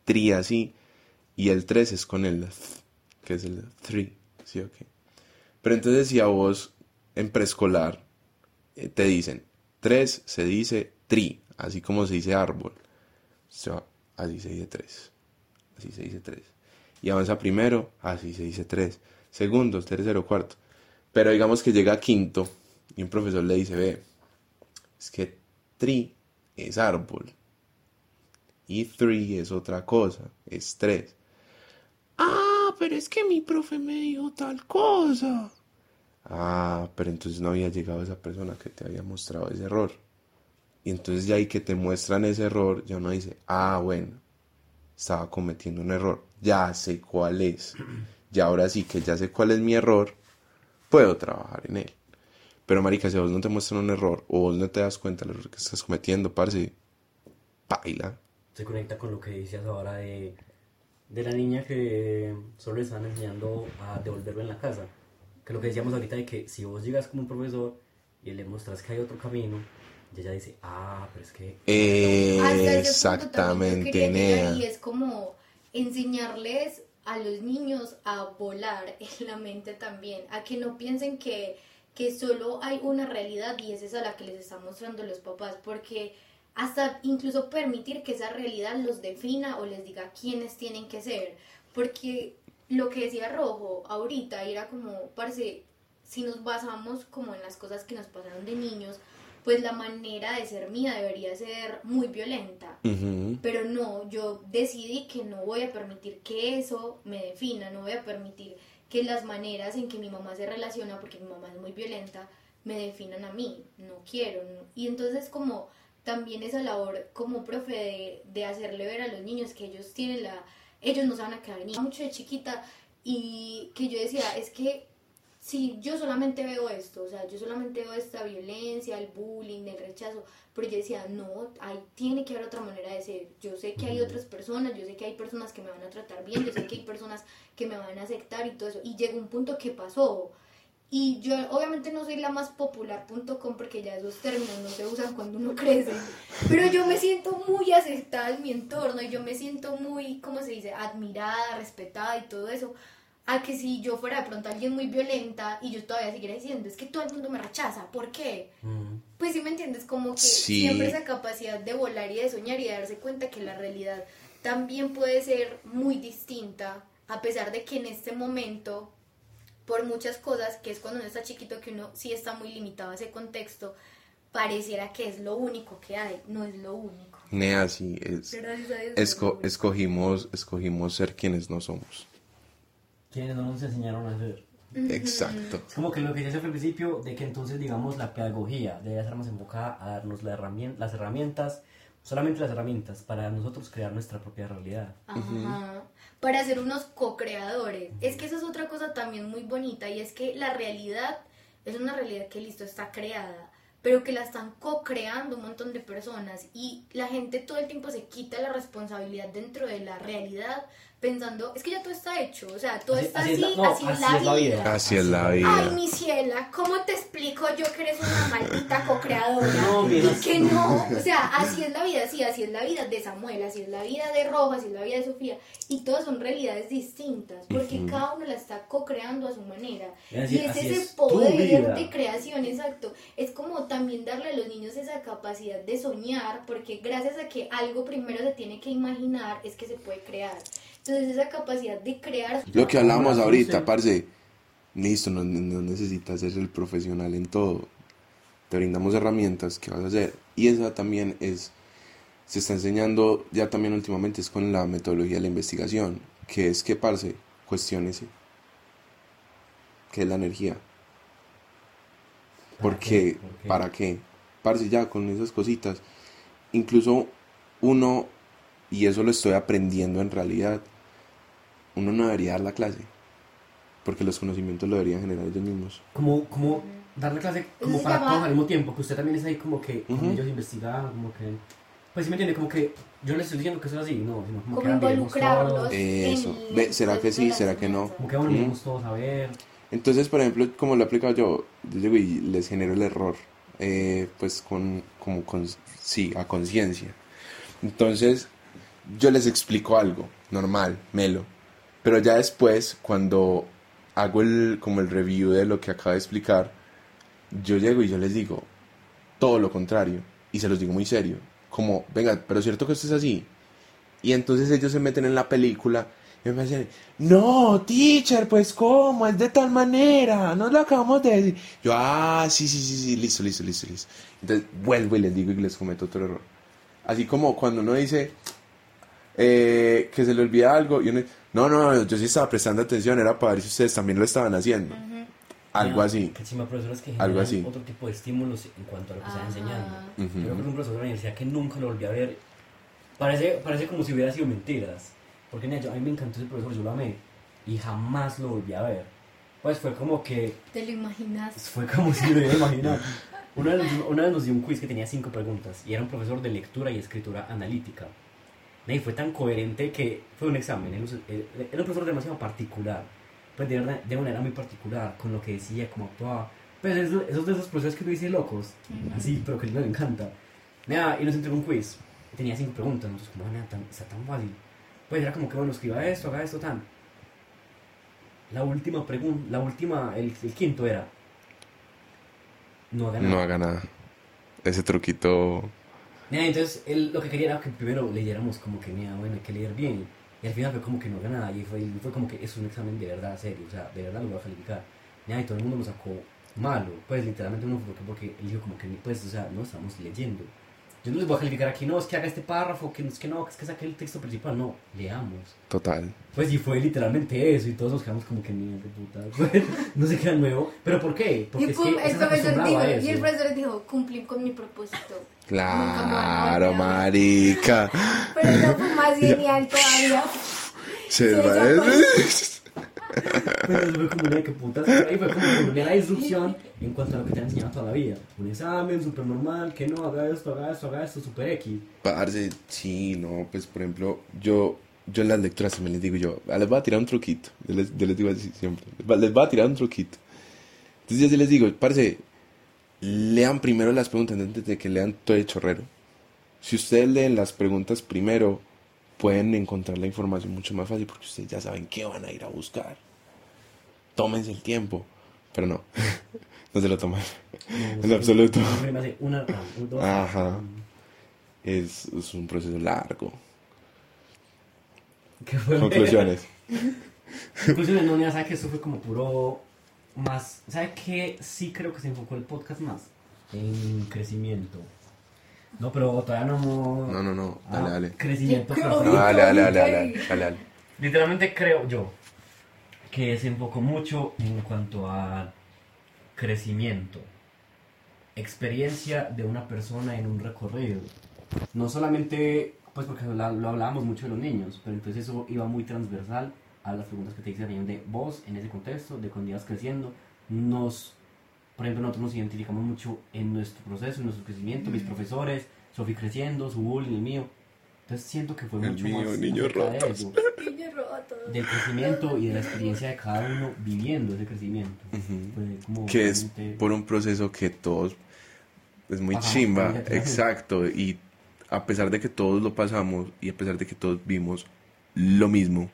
tri así, y el tres es con el th, que es el three, ¿sí o Pero entonces si a vos en preescolar eh, te dicen tres se dice tri, así como se dice árbol, así se dice tres, así se dice tres y avanza primero, así se dice tres, segundos, tercero, cuarto. Pero digamos que llega a quinto y un profesor le dice, ve, es que tri es árbol y three es otra cosa, es tres. Ah, pero es que mi profe me dijo tal cosa. Ah, pero entonces no había llegado esa persona que te había mostrado ese error. Y entonces ya ahí que te muestran ese error, ya uno dice, ah, bueno, estaba cometiendo un error, ya sé cuál es, y ahora sí que ya sé cuál es mi error, puedo trabajar en él. Pero marica, si vos no te muestran un error o vos no te das cuenta de lo que estás cometiendo, parce, baila. Se conecta con lo que decías ahora de, de la niña que solo le están enseñando a devolverlo en la casa. Que lo que decíamos ahorita de que si vos llegas como un profesor y le mostras que hay otro camino, y ella dice, ah, pero es que... exactamente, Nea. Y es como enseñarles a los niños a volar en la mente también, a que no piensen que, que solo hay una realidad y es esa la que les están mostrando los papás, porque hasta incluso permitir que esa realidad los defina o les diga quiénes tienen que ser, porque lo que decía Rojo ahorita era como, parece, si nos basamos como en las cosas que nos pasaron de niños, pues la manera de ser mía debería ser muy violenta. Pero no, yo decidí que no voy a permitir que eso me defina, no voy a permitir que las maneras en que mi mamá se relaciona, porque mi mamá es muy violenta, me definan a mí, no quiero. Y entonces como también esa labor como profe de, de, hacerle ver a los niños que ellos tienen la, ellos no se van a quedar ni mucho de chiquita y que yo decía, es que si yo solamente veo esto, o sea, yo solamente veo esta violencia, el bullying, el rechazo, pero yo decía, no, hay, tiene que haber otra manera de ser. Yo sé que hay otras personas, yo sé que hay personas que me van a tratar bien, yo sé que hay personas que me van a aceptar y todo eso. Y llegó un punto que pasó. Y yo obviamente no soy la más popular.com porque ya esos términos no se usan cuando uno crece. Pero yo me siento muy aceptada en mi entorno y yo me siento muy, ¿cómo se dice?, admirada, respetada y todo eso. A que si yo fuera de pronto alguien muy violenta y yo todavía siguiera diciendo, es que todo el mundo me rechaza, ¿por qué? Pues sí me entiendes, como que Sí. siempre esa capacidad de volar y de soñar y de darse cuenta que la realidad también puede ser muy distinta, a pesar de que en este momento por muchas cosas, que es cuando uno está chiquito, que uno sí está muy limitado a ese contexto, pareciera que es lo único que hay, no es lo único. Nea, sí, es, Gracias a Dios, esco- escogimos, escogimos ser quienes no somos. Quienes no nos enseñaron a hacer. Exacto. Es como que lo que ya se fue al principio, de que entonces, digamos, la pedagogía debe ser más enfocada a darnos la las herramientas, solamente las herramientas, para nosotros crear nuestra propia realidad. Ajá. Para ser unos co-creadores. Es que esa es otra cosa también muy bonita y es que la realidad es una realidad que listo está creada, pero que la están co-creando un montón de personas y la gente todo el tiempo se quita la responsabilidad dentro de la realidad pensando, es que ya todo está hecho, o sea, todo Así- está así así, es la- no, así es así la es la vida. vida. Así es la Ay, vida. mi ciela, ¿cómo te explico yo que eres una maldita co-creadora? No, mira. Y que no, o sea, así es la vida, sí, así es la vida de Samuel, así es la vida de Roja, así es la vida de Sofía, y todas son realidades distintas, porque cada uno la está co-creando a su manera. Y así- y es ese es poder de creación, exacto. Es como también darle a los niños esa capacidad de soñar, porque gracias a que algo primero se tiene que imaginar, es que se puede crear. Entonces esa capacidad de crear... Lo que la ahorita, parce. Listo, no, no necesitas ser el profesional en todo. Te brindamos herramientas que vas a hacer. Y esa también es, se está enseñando ya también últimamente, es con la metodología de la investigación. Que es que, parce, cuestiónese. ¿Qué es la energía? ¿Por ¿Para qué? qué? ¿Por qué? ¿Para qué? Parce, ya con esas cositas. Incluso uno, y eso lo estoy aprendiendo en realidad, uno no debería dar la clase. Porque los conocimientos lo deberían generar ellos mismos. Como, como darle clase como para llama- todos al mismo tiempo, que usted también es ahí como que con Ujú. ellos investigar, como que... Pues sí me entiende, como que yo les estoy diciendo que eso es así, no, sino como, Como que involucrarlos. todos, Eso. en Ve, ¿será el que sí? ¿Será la que no? como que bueno, miremos todos a ver. Entonces, por ejemplo, como lo he aplicado yo, yo llego y les genero el error. eh, pues con, como con, sí, a conciencia. Entonces, yo les explico algo, normal, melo. Pero ya después, cuando hago el, como el review de lo que acabo de explicar, yo llego y yo les digo todo lo contrario. Y se los digo muy serio. Como, venga, pero es cierto que esto es así. Y entonces ellos se meten en la película y me dicen, no, teacher, pues cómo, es de tal manera, no lo acabamos de decir. Yo, ah, sí, sí, sí, sí, listo, listo, listo, listo. Entonces vuelvo y les digo y les cometo otro error. Así como cuando uno dice eh, que se le olvida algo y uno no, no, yo sí estaba prestando atención, era para ver si ustedes también lo estaban haciendo. Algo Ya, así. Que encima profesores que Algo así. otro tipo de estímulos en cuanto a lo que están enseñando. Ujú. Yo creo que un profesor de la universidad que nunca lo volví a ver, parece, parece como si hubiera sido mentiras. Porque mira, yo, a mí me encantó ese profesor, yo lo amé y jamás lo volví a ver. Pues fue como que, Te lo imaginas. fue como si lo hubiera imaginado. Una vez, una vez nos dio un quiz que tenía cinco preguntas y era un profesor de lectura y escritura analítica. Y fue tan coherente que fue un examen. Él, él- era un profesor demasiado particular. Pues de, verdad, de manera muy particular, con lo que decía, cómo actuaba. Pues esos, esos de esos profesores que tú dices locos, así, pero que a él le encanta. Nada, y nos entregó un quiz. Tenía cinco preguntas. Nosotros, como, nada, tan, está tan fácil. Pues era como que, bueno, escriba esto, haga esto, tan. La última pregunta, la última, el, el quinto era. No haga nada. No haga nada. Ese truquito. Nada, entonces él lo que quería era que primero leyéramos como que, mira, bueno, hay que leer bien. Y al final fue como que no haga nada. Y fue, fue como que es un examen de verdad serio. O sea, de verdad lo voy a calificar. Nada, y todo el mundo lo sacó malo. Pues literalmente uno porque, porque él dijo como que, pues, o sea, no estamos leyendo. Yo no les voy a calificar aquí, no, es que haga este párrafo, que no, es que no, es que saque el texto principal. No, leamos. Total. Pues y fue literalmente eso. Y todos nos quedamos como que, mierda, puta. Pues, no se queda nuevo. ¿Pero por qué? Porque Y es que el profesor dijo, a eso. y el profesor dijo, cumplí con mi propósito. Claro, marica. Pero no fue más genial todavía. Se ya Pero fue como una que putas. Ahí fue como poner la instrucción en cuanto a lo que te han enseñado toda la vida. Un examen súper normal, que no, haga esto, haga esto, haga esto, súper X. Parce, sí, no, pues por ejemplo, yo, yo en las lecturas también les digo yo, "Ah, les voy a tirar un truquito, yo les, les digo así siempre, les voy a tirar un truquito. Entonces yo sí les digo, parce, lean primero las preguntas antes de que lean todo el chorrero. Si ustedes leen las preguntas primero, pueden encontrar la información mucho más fácil porque ustedes ya saben qué van a ir a buscar. Tómense el tiempo, pero no, no se lo toman. En absoluto. Una, dos. Ajá. Es, es un proceso largo. ¿Qué fue? Conclusiones. Conclusiones, no, mira, ¿sabe que esto fue como puro más? ¿Sabe qué? Sí creo que se enfocó el podcast más en crecimiento. No, pero todavía no hemos... No, no, no, dale, Ah, dale. Crecimiento profesional. Dale, dale, dale, dale, dale, dale. Literalmente creo yo que se enfocó mucho en cuanto a crecimiento, experiencia de una persona en un recorrido. No solamente, pues porque lo, lo hablábamos mucho de los niños, pero entonces eso iba muy transversal a las preguntas que te hicieron de vos en ese contexto, de cuando ibas creciendo. Nos, por ejemplo, nosotros nos identificamos mucho en nuestro proceso, en nuestro crecimiento, mis profesores, Sofi creciendo, su bullying, el mío. Entonces siento que fue El mucho mío, más niños de rotos. eso Niño roto. del crecimiento y de la experiencia de cada uno viviendo ese crecimiento. Como que es por un proceso que todos es muy Ajá, chimba, exacto, y a pesar de que todos lo pasamos y a pesar de que todos vimos lo mismo,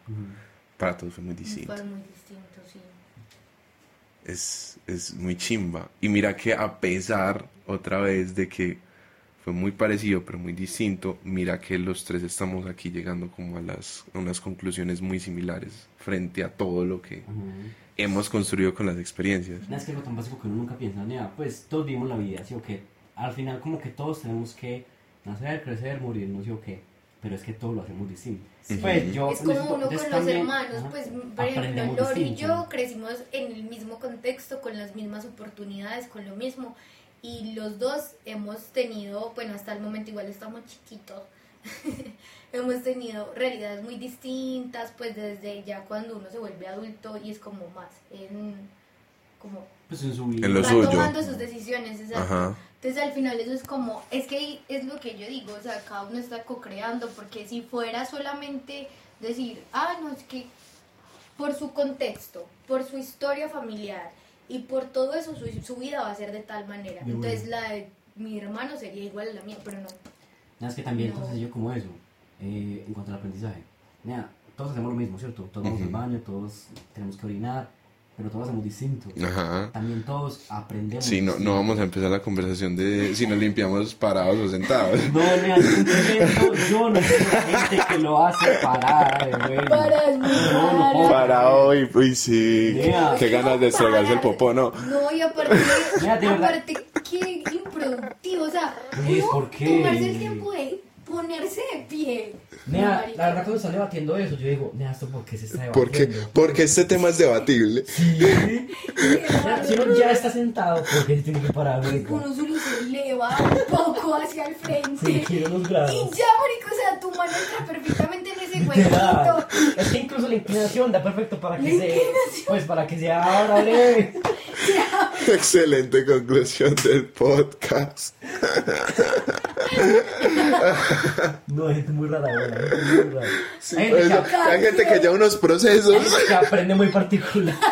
para todos fue muy distinto. Fue muy distinto, sí. Es, es muy chimba. Y mira que a pesar otra vez de que fue muy parecido pero muy distinto, mira que los tres estamos aquí llegando como a las a unas conclusiones muy similares frente a todo lo que Ujú. hemos construido con las experiencias. Es que algo tan básico que uno nunca piensa, nada, pues todos vivimos la vida, ¿sí o qué? Al final como que todos tenemos que nacer, crecer, morir, no sé o qué, pero es que todos lo hacemos distinto. Ujú. Pues yo Es como uno con los hermanos, ajá, pues por ejemplo Lori y yo crecimos en el mismo contexto, con las mismas oportunidades, con lo mismo y los dos hemos tenido, bueno hasta el momento igual estamos chiquitos, hemos tenido realidades muy distintas, pues desde ya cuando uno se vuelve adulto y es como más en como Pues en su vida. En lo va suyo. tomando sus decisiones, exacto. Ajá. Entonces al final eso es como, es que es lo que yo digo, o sea, cada uno está co-creando, porque si fuera solamente decir, ah, no, es que por su contexto, por su historia familiar y por todo eso su, su vida va a ser de tal manera. De Entonces bueno. la de mi hermano sería igual a la mía, pero no. Nada, es que también No. entonces yo como eso, eh, en cuanto al aprendizaje. Nada, todos hacemos lo mismo, ¿cierto? Todos vamos al Ujú. baño, todos tenemos que orinar, pero todos hacemos distinto. Ajá. También todos aprendemos. Sí, no, no vamos a empezar la conversación de si nos limpiamos parados o sentados. No, no soy la gente que lo hace parada de bueno. Para, No. Para hoy, uy, sí. Mira. Qué ganas de estregarse el popó, ¿no? No, y aparte, Mira, aparte, qué improductivo, o sea, ¿por qué? tomarse el tiempo de ponerse de pie. Nea, la verdad cuando está debatiendo eso, yo digo, nea, ¿esto por qué se está Porque, debatiendo? porque este tema es debatible. Nea, Si uno ya está sentado, ¿por qué se tiene que parar? marica? Uno solo se eleva un poco hacia el frente. Sí, quiero unos Y ya, marico, o sea, tu mano entra perfectamente en ese huequito. Es que incluso la inclinación da perfecto para que se. Pues para que sea ahora breve. Excelente conclusión del podcast. No, hay gente muy rara, güey. Hay gente muy rara. Sí, hay, gente que, hay gente que lleva unos procesos. hay gente que aprende muy particular.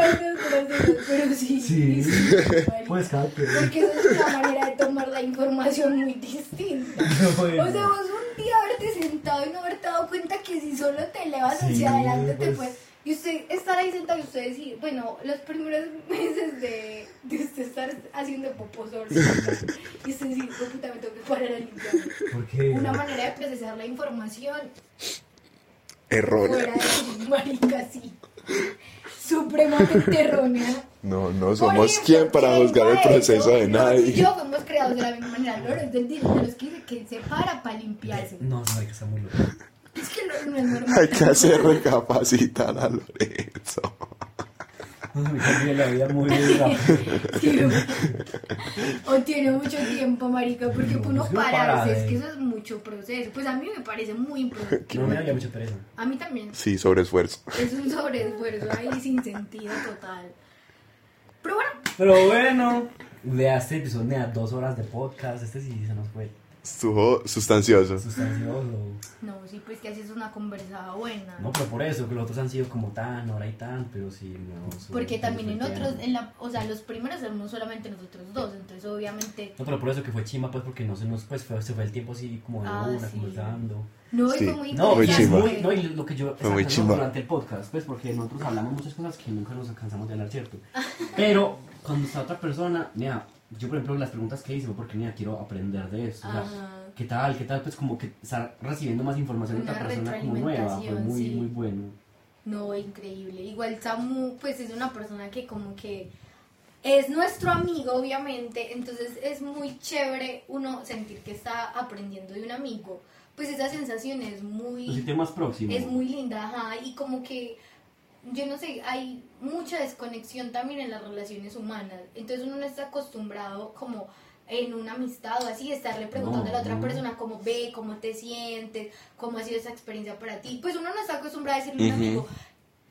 Es pero sí. Sí. Pues cada. Porque esa es una manera de tomar la información muy distinta. Bueno. O sea, vos un día haberte sentado y no haberte dado cuenta que si solo te elevas Sí, hacia adelante te pues. puedes... Y usted estar ahí sentado y usted decir, bueno, los primeros meses de, de usted estar haciendo popó solo. y usted decir, "Oh, puta, me tengo que parar a limpiar. ¿Por qué? Una manera de procesar la información fuera Errónea. de marica, sí. Supremamente errónea. No, no somos ejemplo, quien para ¿quién juzgar el proceso eso? de nadie. Yo fuimos creados de la misma manera. Loro es del tipo de los que dice que se para para limpiarse. No, no, hay que estar muy loco. Es que no es normal. Hay que hacer recapacitar a Lorenzo. Me la vida muy. Sí, o tiene mucho tiempo, marica, porque No, uno pararse, para, es que eh. eso es mucho proceso. Pues a mí me parece muy improductivo. No me daría mucha pereza. A mí también. Sí, sobre esfuerzo. Es un sobreesfuerzo ahí sin sentido total. Pero bueno, Pero bueno, de este episodio, de dos horas de podcast, este sí se nos fue Estuvo sustancioso. Sustancioso. No, sí, pues que así es una conversada buena. No, pero por eso, que los otros han sido como tan, ahora y tan, pero sí, no. Porque también en otros, en la, o sea, los primeros éramos solamente nosotros dos, entonces obviamente, No, pero por eso que fue chimba, pues, porque no se nos, pues, fue, se fue el tiempo así como de Ah, una, sí. conversando. no, Sí. fue muy No, Fue y es chimba. muy, no, y lo que yo Fue muy chimba. durante el podcast, pues, porque nosotros hablamos muchas cosas que nunca nos cansamos de hablar, ¿cierto? Pero cuando está otra persona, mira, yo por ejemplo las preguntas que hice fue porque, mira, quiero aprender de eso, o sea. ¿qué tal? ¿Qué tal? Pues como que estar recibiendo más información de otra persona como nueva, fue muy, sí. muy bueno. No, increíble. Igual Samu, pues es una persona que como que es nuestro amigo, obviamente, entonces es muy chévere uno sentir que está aprendiendo de un amigo. Pues esa sensación es Lo muy, siente más próximo. es muy linda, ajá, y como que, yo no sé, hay mucha desconexión también en las relaciones humanas, entonces uno no está acostumbrado como en una amistad o así, estarle preguntando a la otra No. persona cómo ve, cómo te sientes, cómo ha sido esa experiencia para ti. Pues uno no está acostumbrado a decirle a un amigo,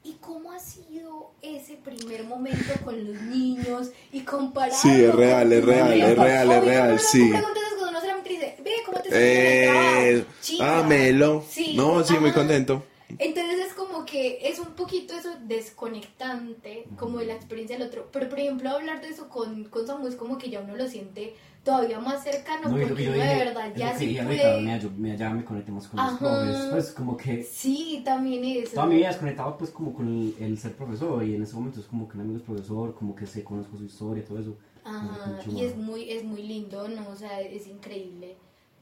¿y cómo ha sido ese primer momento con los niños? Y compararlo Sí, es real, es real, es real, es real, sí. uno solamente dice, ve, ¿cómo te sientes Eh, ah, Melo. Sí, no, sí, muy contento. Entonces es como que es un poquito eso desconectante, como de la experiencia del otro. Pero por ejemplo, hablar de eso con, con Samu es como que ya uno lo siente todavía más cercano, No, porque que yo de verdad ya sí puede. mira, ya me conecté más con Ajá. los profes, pues como que Sí, también eso. toda mi vida desconectado pues como con el, el ser profesor y en ese momento es como que un amigo es profesor, como que sé, conozco su historia, todo eso. Ajá, y es muy, es muy lindo, ¿no? O sea, es increíble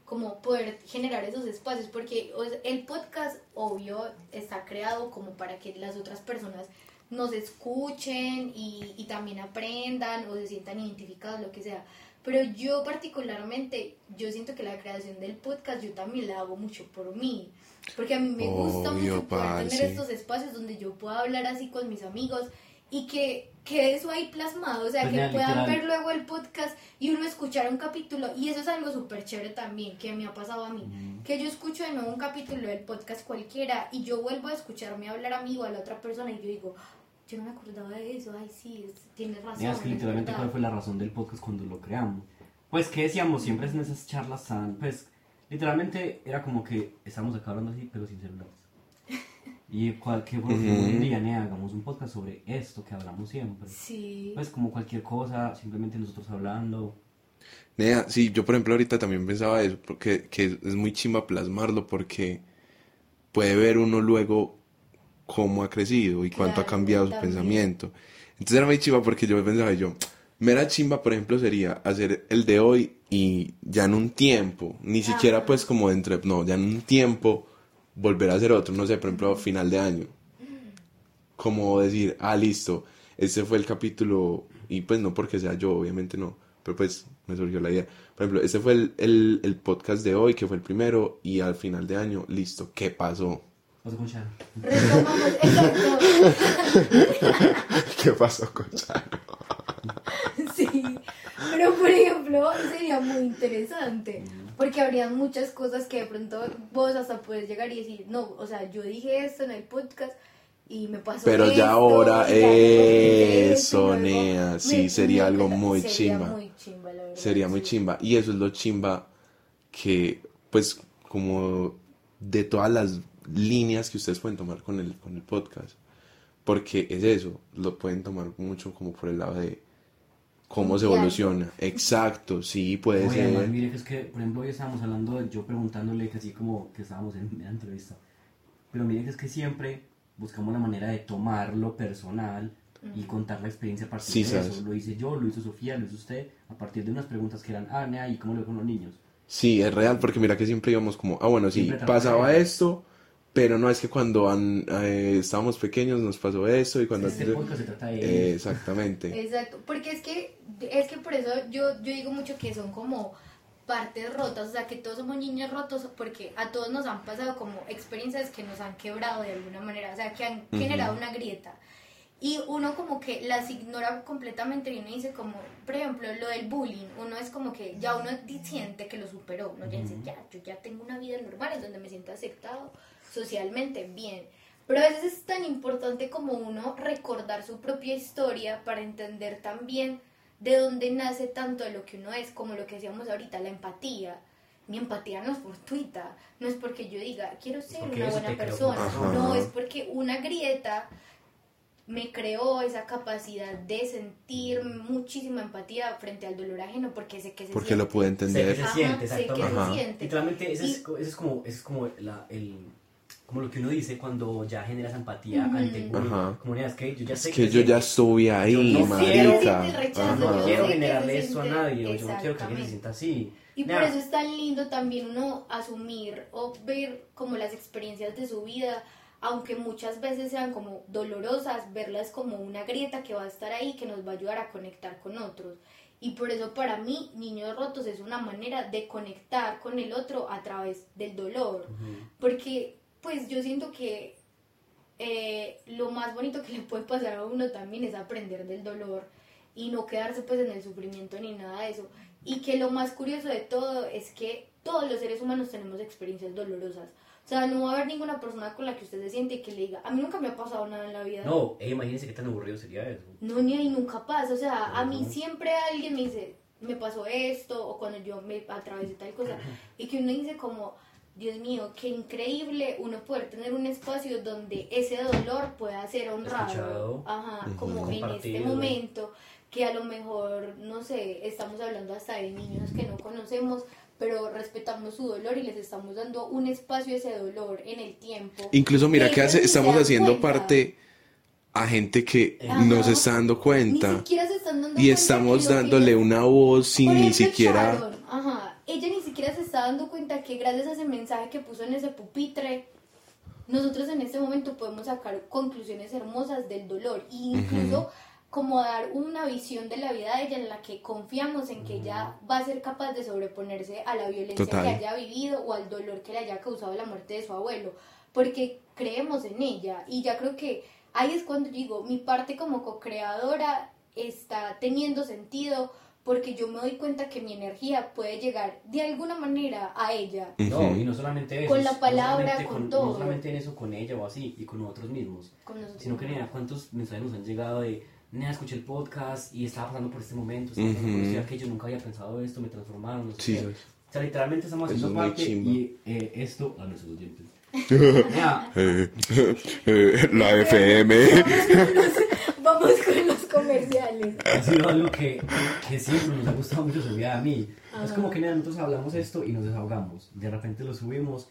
como poder generar esos espacios, porque el podcast, obvio, está creado como para que las otras personas nos escuchen y, y también aprendan o se sientan identificados, lo que sea. Pero yo particularmente, yo siento que la creación del podcast yo también la hago mucho por mí. Porque a mí me gusta Obvio, mucho poder tener estos espacios donde yo pueda hablar así con mis amigos y que quede eso ahí plasmado, o sea, Pues que puedan literal. ver luego el podcast y uno escuchar un capítulo y eso es algo súper chévere también que me ha pasado a mí, que yo escucho de nuevo un capítulo del podcast cualquiera y yo vuelvo a escucharme hablar a mí o a la otra persona y yo digo, yo no me acordaba de eso, ay sí, es- tienes razón. Mira, es que literalmente verdad". cuál fue la razón del podcast cuando lo creamos. Pues que decíamos siempre en esas charlas tan, pues literalmente era como que estábamos acá hablando así, pero sin celulares. Y cualquier Ujú. un día, "Nea, hagamos un podcast sobre esto que hablamos siempre. Sí. Pues como cualquier cosa, simplemente nosotros hablando. Nea, sí, yo por ejemplo ahorita también pensaba eso, porque que es muy chimba plasmarlo porque puede ver uno luego cómo ha crecido y cuánto ha cambiado su también. pensamiento. Entonces era muy chimba porque yo pensaba yo, mera chimba por ejemplo sería hacer el de hoy y ya en un tiempo, ni siquiera pues como entre, no, ya en un tiempo volver a hacer otro, no sé, por ejemplo final de año. Como decir, ah, listo, este fue el capítulo, y pues no porque sea yo, obviamente no, pero pues me surgió la idea. Por ejemplo, este fue el, el, el podcast de hoy, que fue el primero, y al final de año, listo, ¿qué pasó? Retomamos, exacto. ¿Qué pasó con Charo? Sí, pero por ejemplo sería muy interesante porque habría muchas cosas que de pronto vos hasta puedes llegar y decir, no, o sea, yo dije esto en el podcast y me pasó Pero ya esto, ahora, ya eso, nea, sí, sería algo muy sería chimba. muy chimba, la verdad, Sería muy sí. chimba. Y eso es lo chimba que, pues, como de todas las líneas que ustedes pueden tomar con el, con el podcast. Porque es eso, lo pueden tomar mucho como por el lado de cómo se evoluciona. Exacto, sí, puede Oye, además, ser. mire que es que, por ejemplo, hoy estábamos hablando, de- yo preguntándole que así como que estábamos en una entrevista. Pero mire que es que siempre buscamos la manera de tomar lo personal y contar la experiencia a partir Sí, de sabes. eso. Lo hice yo, lo hizo Sofía, lo hizo usted, a partir de unas preguntas que eran, ah, ¿y cómo lo ve con los niños? Sí, es real, porque mira que siempre íbamos como, ah, bueno, sí, pasaba esto, pero no es que cuando an- eh, estábamos pequeños nos pasó esto y cuando... Este se trata de Eh, eso. exactamente. Exacto, porque es que, es que por eso yo, yo digo mucho que son como partes rotas, o sea, que todos somos niños rotos porque a todos nos han pasado como experiencias que nos han quebrado de alguna manera, o sea, que han generado una grieta. Y uno como que las ignora completamente y uno dice como, por ejemplo, lo del bullying, uno es como que ya uno siente que lo superó, uno ya dice, ya, yo ya tengo una vida normal en donde me siento aceptado socialmente bien. Pero a veces es tan importante como uno recordar su propia historia para entender también de dónde nace tanto de lo que uno es, como lo que decíamos ahorita, la empatía. mi empatía no es fortuita, no es porque yo diga, quiero ser porque una buena persona, Ajá. no, es porque una grieta me creó esa capacidad de sentir muchísima empatía frente al dolor ajeno porque sé que se Porque siente. lo pude Sé que entender. se Ajá, siente, sé que exactamente. se siente. Literalmente, ese, Y- es, ese es como, ese es como, la, el, como lo que uno dice cuando ya generas empatía Ujú. ante. Ajá. Como, "Mira, es que yo ya sé Es que yo ya estuve ahí, Yo no marica. no quiero que generarle se esto a nadie, o yo no quiero que alguien se sienta así. Y por Nea, eso es tan lindo también uno asumir o ver como las experiencias de su vida, aunque muchas veces sean como dolorosas, verlas como una grieta que va a estar ahí, que nos va a ayudar a conectar con otros. Y por eso para mí, Niños Rotos es una manera de conectar con el otro a través del dolor. Ujú. Porque pues yo siento que eh, lo más bonito que le puede pasar a uno también es aprender del dolor y no quedarse pues en el sufrimiento ni nada de eso. Y que lo más curioso de todo es que todos los seres humanos tenemos experiencias dolorosas. O sea, no va a haber ninguna persona con la que usted se siente y que le diga, a mí nunca me ha pasado nada en la vida. No, eh, imagínense qué tan aburrido sería eso. No, ni ahí nunca pasa. O sea, a mí siempre alguien me dice, me pasó esto, o cuando yo me atravesé tal cosa, y que uno dice como, Dios mío, qué increíble uno poder tener un espacio donde ese dolor pueda ser honrado. Ajá, como en este momento, que a lo mejor, no sé, estamos hablando hasta de niños que no conocemos, pero respetamos su dolor y les estamos dando un espacio a ese dolor en el tiempo. Incluso mira Que hace- ni estamos haciendo cuenta. parte a gente que Ajá. no se está dando Ni cuenta siquiera se están dando y cuenta estamos que dándole una voz sin ni siquiera Sharon, ajá, ella ni siquiera se está dando cuenta que gracias a ese mensaje que puso en ese pupitre, nosotros en este momento podemos sacar conclusiones hermosas del dolor. E incluso como dar una visión de la vida de ella en la que confiamos en que ella va a ser capaz de sobreponerse a la violencia Total. que haya vivido o al dolor que le haya causado la muerte de su abuelo, porque creemos en ella. Y ya creo que ahí es cuando digo, mi parte como co-creadora está teniendo sentido porque yo me doy cuenta que mi energía puede llegar de alguna manera a ella. No, y no solamente eso. Con la no palabra, solamente con No todo. solamente en eso, con ella o así, y con nosotros mismos. Con nosotros Sino que, nena, ¿cuántos mensajes nos han llegado de, nena, escuché el podcast y estaba pasando por este momento, estaba pasando por Ujú. esto y aquello, nunca había pensado esto, me transformaron, no sé Sí, qué. ¿sabes? O sea, literalmente estamos haciendo es parte chimba. y eh, esto a nuestros oyentes. Nena, Eh, eh, la FM. Vamos con los comerciales. ha sido algo que, que siempre nos ha gustado mucho subir a mí. Es como que nena, nosotros hablamos esto y nos desahogamos. De repente lo subimos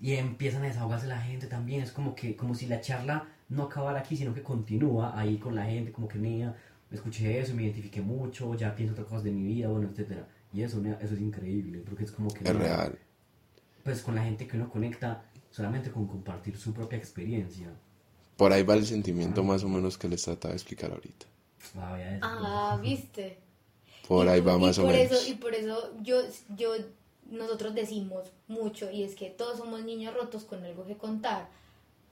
y empiezan a desahogarse la gente también. Es como que como si la charla no acabara aquí, sino que continúa ahí con la gente, como que nena, escuché eso, me identifiqué mucho, ya pienso otras cosas de mi vida, bueno, etcétera. Y eso, eso es increíble, porque es como que Es real. pues con la gente que uno conecta solamente con compartir su propia experiencia. Por ahí va el sentimiento más o menos que les trataba de explicar ahorita. Ah. Ah, viste. Por Y ahí va y más o por menos. Eso, y por eso yo, yo, nosotros decimos mucho, y es que todos somos niños rotos con algo que contar,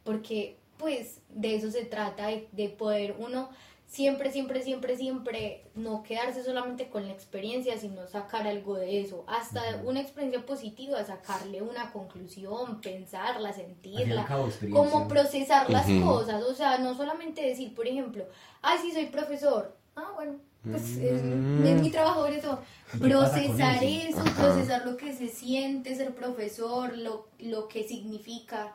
porque pues de eso se trata, de, de poder uno siempre, siempre, siempre, siempre no quedarse solamente con la experiencia, sino sacar algo de eso, hasta una experiencia positiva, sacarle una conclusión, pensarla, sentirla, cómo procesar las cosas, o sea, no solamente decir, por ejemplo, ay, sí, soy profesor, ah, bueno, pues es, es mi trabajo ver eso, ¿Y qué pasa con procesar eso? eso, Ajá. procesar lo que se siente ser profesor, lo, lo que significa,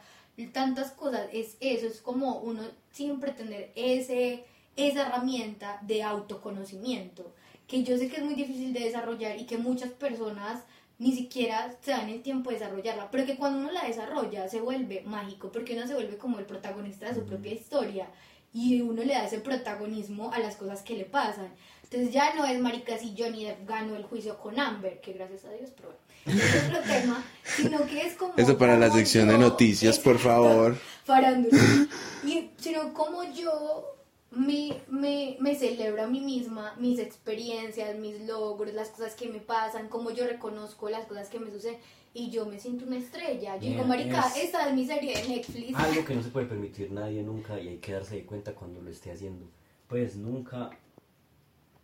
tantas cosas, es eso, es como uno siempre tener ese, esa herramienta de autoconocimiento, que yo sé que es muy difícil de desarrollar y que muchas personas ni siquiera se dan el tiempo de desarrollarla, pero que cuando uno la desarrolla se vuelve mágico, porque uno se vuelve como el protagonista de su propia historia y uno le da ese protagonismo a las cosas que le pasan. Entonces ya no es marica si Johnny Depp ganó el juicio con Amber, que gracias a Dios, pero bueno, es otro tema, sino que es como... Eso para la sección de yo- noticias, por favor. farándula. Y, sino como yo me, me, me celebro a mí misma, mis experiencias, mis logros, las cosas que me pasan, como yo reconozco las cosas que me suceden y yo me siento una estrella. Yo digo, marica, es- esta es mi serie de Netflix. Algo que no se puede permitir nadie nunca y hay que darse de cuenta cuando lo esté haciendo. Pues nunca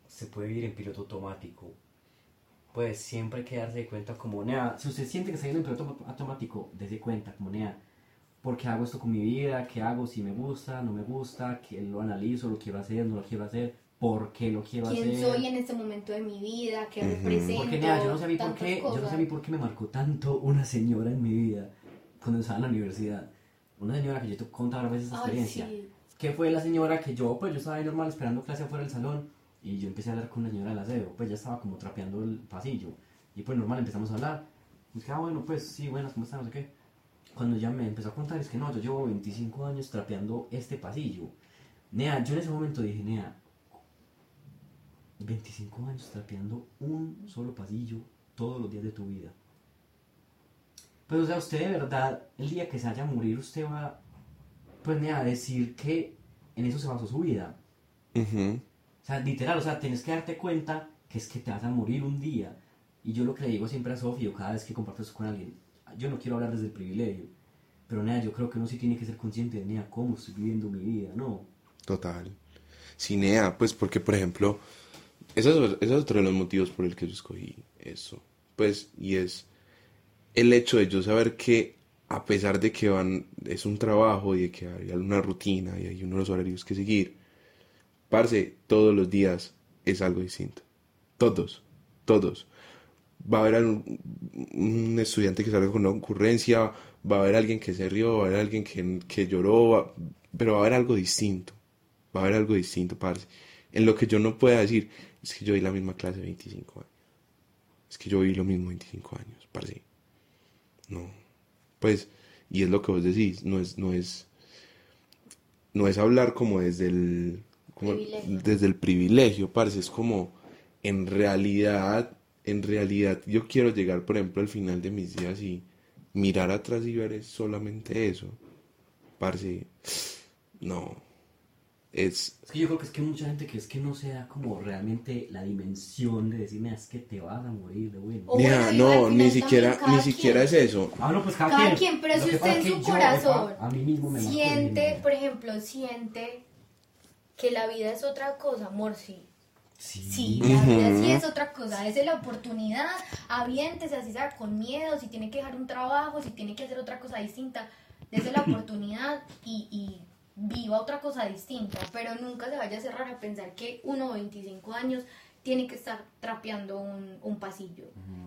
se puede vivir en piloto automático. Pues siempre hay que darse de cuenta como, nea, si usted siente que está yendo en piloto automático, dése cuenta como, nea, ¿por qué hago esto con mi vida? ¿Qué hago? Si me gusta, no me gusta, que lo analizo, lo quiero hacer, no lo quiero hacer. por qué lo quiero quién hacer. soy en este momento de mi vida, qué Ujú. represento. Porque nada, yo no sé a mí por qué, yo no sé a mí cosas. por qué me marcó tanto una señora en mi vida cuando estaba en la universidad. Una señora que yo te he contado a veces esta Ay, experiencia. sí. Que fue la señora que yo, pues yo estaba ahí normal esperando clase afuera del salón y yo empecé a hablar con una señora del aseo, pues ya estaba como trapeando el pasillo y pues normal empezamos a hablar. Y dije, ah, bueno, pues sí, buenas, ¿cómo están? No sé qué. Cuando ya me empezó a contar, es que no, yo llevo 25 años trapeando este pasillo. Nea, yo en ese momento dije, Nea, 25 años trapeando un solo pasillo todos los días de tu vida. Pues, o sea, usted de verdad, el día que se vaya a morir, usted va, pues, Nea, a decir que en eso se basó su vida. Ujú. O sea, literal, o sea, tienes que darte cuenta que es que te vas a morir un día. Y yo lo que le digo siempre a Sofía, cada vez que comparto eso con alguien, yo no quiero hablar desde el privilegio, pero nada, yo creo que uno sí tiene que ser consciente de, nea, cómo estoy viviendo mi vida, ¿no? Total. Cinea, pues porque, por ejemplo, ese es, ese es otro de los motivos por el que yo escogí eso. Pues, y es el hecho de yo saber que a pesar de que van, es un trabajo y de que hay una rutina y hay unos horarios que seguir, parce, todos los días es algo distinto. Todos, todos. Va a haber algún- un estudiante que salga con una ocurrencia, va a haber alguien que se rió, va a haber alguien que, que lloró, va- pero va a haber algo distinto. Va a haber algo distinto, parce. En lo que yo no pueda decir, es que yo vi la misma clase 25 años. Es que yo vi lo mismo 25 años, parce. No. Pues, y es lo que vos decís, no es, no es, no es hablar como desde el, como desde el privilegio, parce, es como, en realidad, en realidad, yo quiero llegar, por ejemplo, al final de mis días y mirar atrás y ver es solamente eso, parce, no, es, Es que yo creo que es que mucha gente que es que no se da como realmente la dimensión de decirme, es que te vas a morir de bueno. O Mira, bueno, y no, ni siquiera, ni siquiera quien. es eso, Ah, no, pues cada, Cada quien. quien, pero si usted en su corazón a mí mismo me siente, por ejemplo, siente que la vida es otra cosa, amor, sí. Sí. Sí, la vida sí es otra cosa, es la oportunidad, aviéntese así sea con miedo, si tiene que dejar un trabajo, si tiene que hacer otra cosa distinta, dése la oportunidad y, y viva otra cosa distinta, pero nunca se vaya a cerrar a pensar que uno de 25 años tiene que estar trapeando un, un pasillo.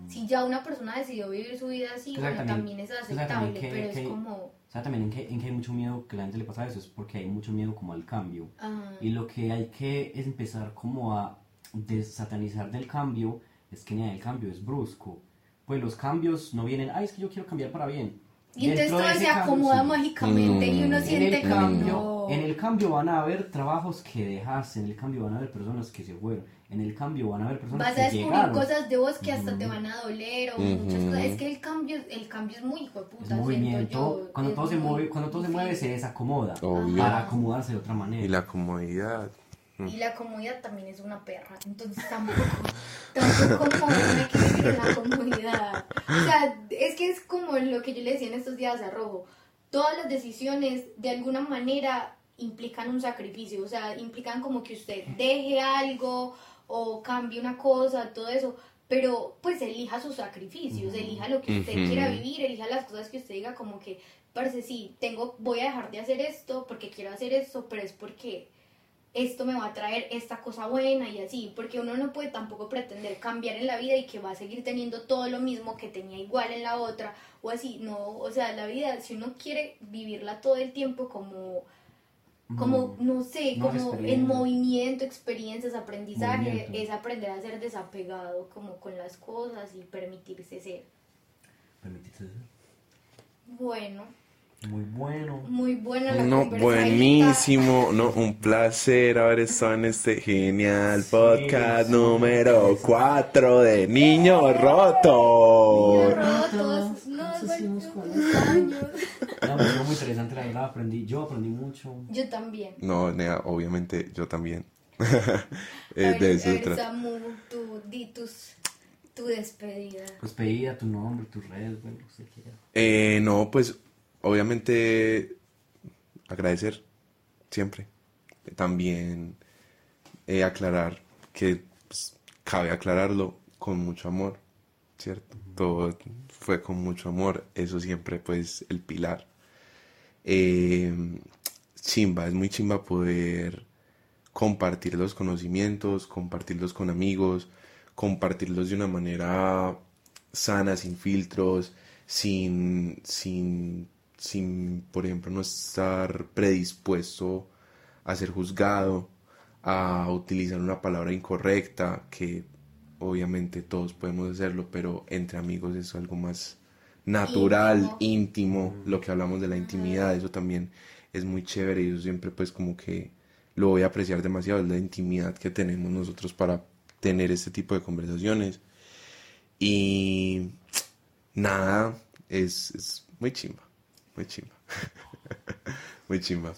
Si ya una persona decidió vivir su vida así, O sea, bueno, también es o sea, aceptable, también que- pero que- es como... O sea, también en que, en que hay mucho miedo que la gente le pasa eso, es porque hay mucho miedo como al cambio. ah, Y lo que hay que es empezar como a desatanizar del cambio, es que ni el cambio es brusco. Pues los cambios no vienen, ay, es que yo quiero cambiar para bien. y entonces Dentro de todo se cambio, acomoda sí. mágicamente y uno Mm. siente En el, cambio, no. en el cambio van a haber trabajos que dejaste, en el cambio van a haber personas que se fueron, en el cambio van a haber personas Vas a que descubrir llegaron. cosas de vos que hasta te van a doler o muchas Ujú. cosas. Es que el cambio, el cambio es muy hijo de Es puta, movimiento, yo. cuando Es todo se muy mueve, cuando todo se mueve se desacomoda Obvio. para acomodarse de otra manera. y la comodidad, Y la comodidad también es una perra, entonces tampoco, tampoco como hay que vivir en la comodidad. O sea, es que es como lo que yo le decía en estos días a Rojo. Todas las decisiones de alguna manera implican un sacrificio, o sea, implican como que usted deje algo o cambie una cosa, todo eso, pero pues elija sus sacrificios, elija lo que usted quiera vivir, elija las cosas que usted diga como que, parece sí, tengo, voy a dejar de hacer esto porque quiero hacer esto, pero es porque esto me va a traer esta cosa buena y así, porque uno no puede tampoco pretender cambiar en la vida y que va a seguir teniendo todo lo mismo que tenía igual en la otra o así, no, o sea, la vida si uno quiere vivirla todo el tiempo como como no sé, No, como en movimiento, experiencias, aprendizaje, Movimiento. es aprender a ser desapegado como con las cosas y permitirse ser. Permitite ser. Bueno, Muy bueno. muy buena la no, buenísimo, no, un placer haber estado en este genial podcast sí, número sí. 4 de Niños Niños Rotos. rotos, no, me muy interesante, la verdad, aprendí, yo aprendí mucho. Yo también. No, Nea, obviamente yo también. Eh, ver, de eso. Samu, tú, di tus, tu despedida. Pues pedía tu nombre, tus redes, bueno, lo que usted quiera. Eh, no, pues obviamente agradecer siempre. También eh, aclarar que pues, cabe aclararlo con mucho amor, ¿cierto? Todo fue con mucho amor, eso siempre pues el pilar. Eh, chimba, es muy chimba poder compartir los conocimientos, compartirlos con amigos, compartirlos de una manera sana, sin filtros, sin, sin, sin, por ejemplo, no estar predispuesto a ser juzgado, a utilizar una palabra incorrecta, que obviamente todos podemos hacerlo, pero entre amigos es algo más natural, íntimo, lo que hablamos de la intimidad, eso también es muy chévere y yo siempre pues como que lo voy a apreciar demasiado, es la intimidad que tenemos nosotros para tener este tipo de conversaciones. Y nada, es, muy chimba, muy chimba. muy chimba.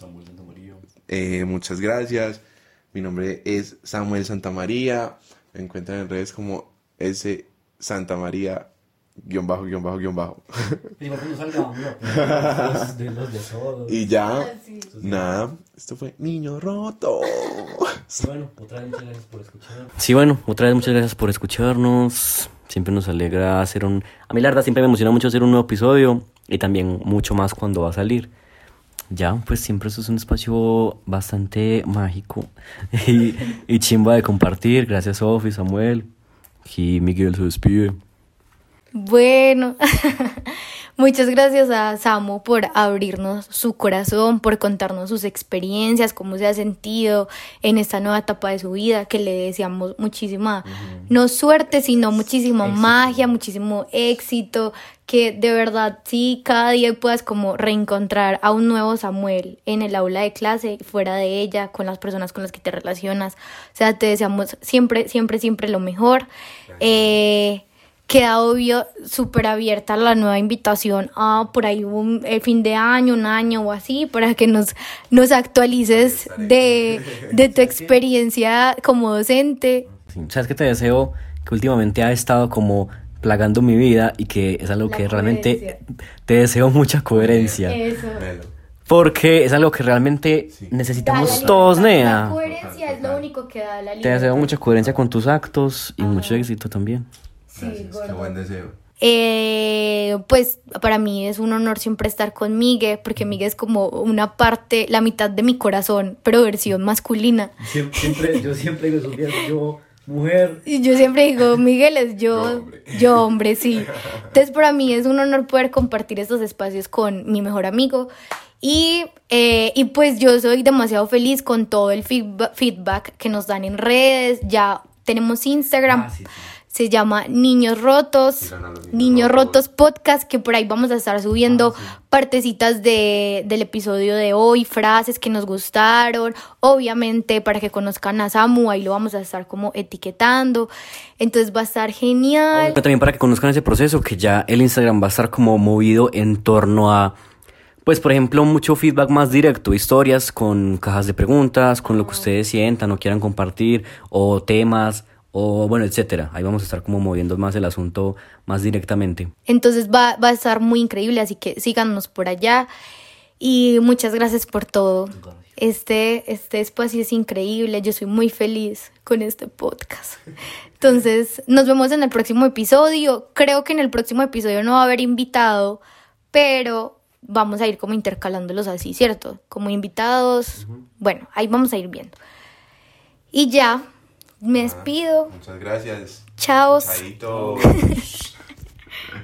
Eh, muchas gracias. Mi nombre es Samuel Santamaría. Me encuentran en redes como S Santa María guion bajo, guion bajo, guion bajo. y ya, nada, esto fue Niño Roto. Bueno, otra vez muchas gracias por escucharnos. Sí, bueno, otra vez muchas gracias por escucharnos. Siempre nos alegra hacer un... A mí la verdad siempre me emociona mucho hacer un nuevo episodio y también mucho más cuando va a salir. Ya, pues siempre eso es un espacio bastante mágico y, y chimba de compartir. Gracias, Sofi, Samuel. Y Miguel se despide. Bueno, muchas gracias a Samu por abrirnos su corazón, por contarnos sus experiencias, cómo se ha sentido en esta nueva etapa de su vida, que le deseamos muchísima, no suerte, sino muchísima magia, muchísimo éxito, que de verdad sí, cada día puedas como reencontrar a un nuevo Samuel en el aula de clase, fuera de ella, con las personas con las que te relacionas. O sea, te deseamos siempre, siempre, siempre lo mejor. Eh, queda obvio súper abierta la nueva invitación a por ahí un el fin de año, un año o así, para que nos, nos actualices de, de tu experiencia como docente. Sabes que te deseo que últimamente ha estado como plagando mi vida y que es algo que realmente te deseo mucha coherencia. Eso. Porque es algo que realmente necesitamos todos, Nea. La coherencia es lo único que da la Te deseo mucha coherencia con tus actos y mucho éxito también. Sí, Qué buen deseo. Eh, pues para mí es un honor siempre estar con Miguel, porque Miguel es como una parte, la mitad de mi corazón, pero versión masculina. Siempre, yo siempre digo, Sofía, yo mujer. Y yo siempre digo, Miguel es yo, yo hombre. sí. Entonces para mí es un honor poder compartir estos espacios con mi mejor amigo. Y, eh, y pues yo soy demasiado feliz con todo el feedback que nos dan en redes. Ya tenemos Instagram. Ah, se llama Niños Rotos, Niños Rotos. Podcast, que por ahí vamos a estar subiendo ah, partecitas de, del episodio de hoy, frases que nos gustaron, obviamente para que conozcan a Samu, ahí lo vamos a estar como etiquetando, entonces va a estar genial. Pero también para que conozcan ese proceso, que ya el Instagram va a estar como movido en torno a pues por ejemplo, mucho feedback más directo, historias con cajas de preguntas, con lo que ustedes sientan o quieran compartir, o temas, o bueno, etcétera. Ahí vamos a estar como moviendo más el asunto más directamente. Entonces va, va a estar muy increíble, así que síganos por allá. Y muchas gracias por todo. Este, este espacio es increíble, yo soy muy feliz con este podcast. Entonces, nos vemos en el próximo episodio. Creo que en el próximo episodio no va a haber invitado, pero vamos a ir como intercalándolos así, ¿cierto? Como invitados. Bueno, ahí vamos a ir viendo. Y ya, me despido. Muchas gracias. Chao.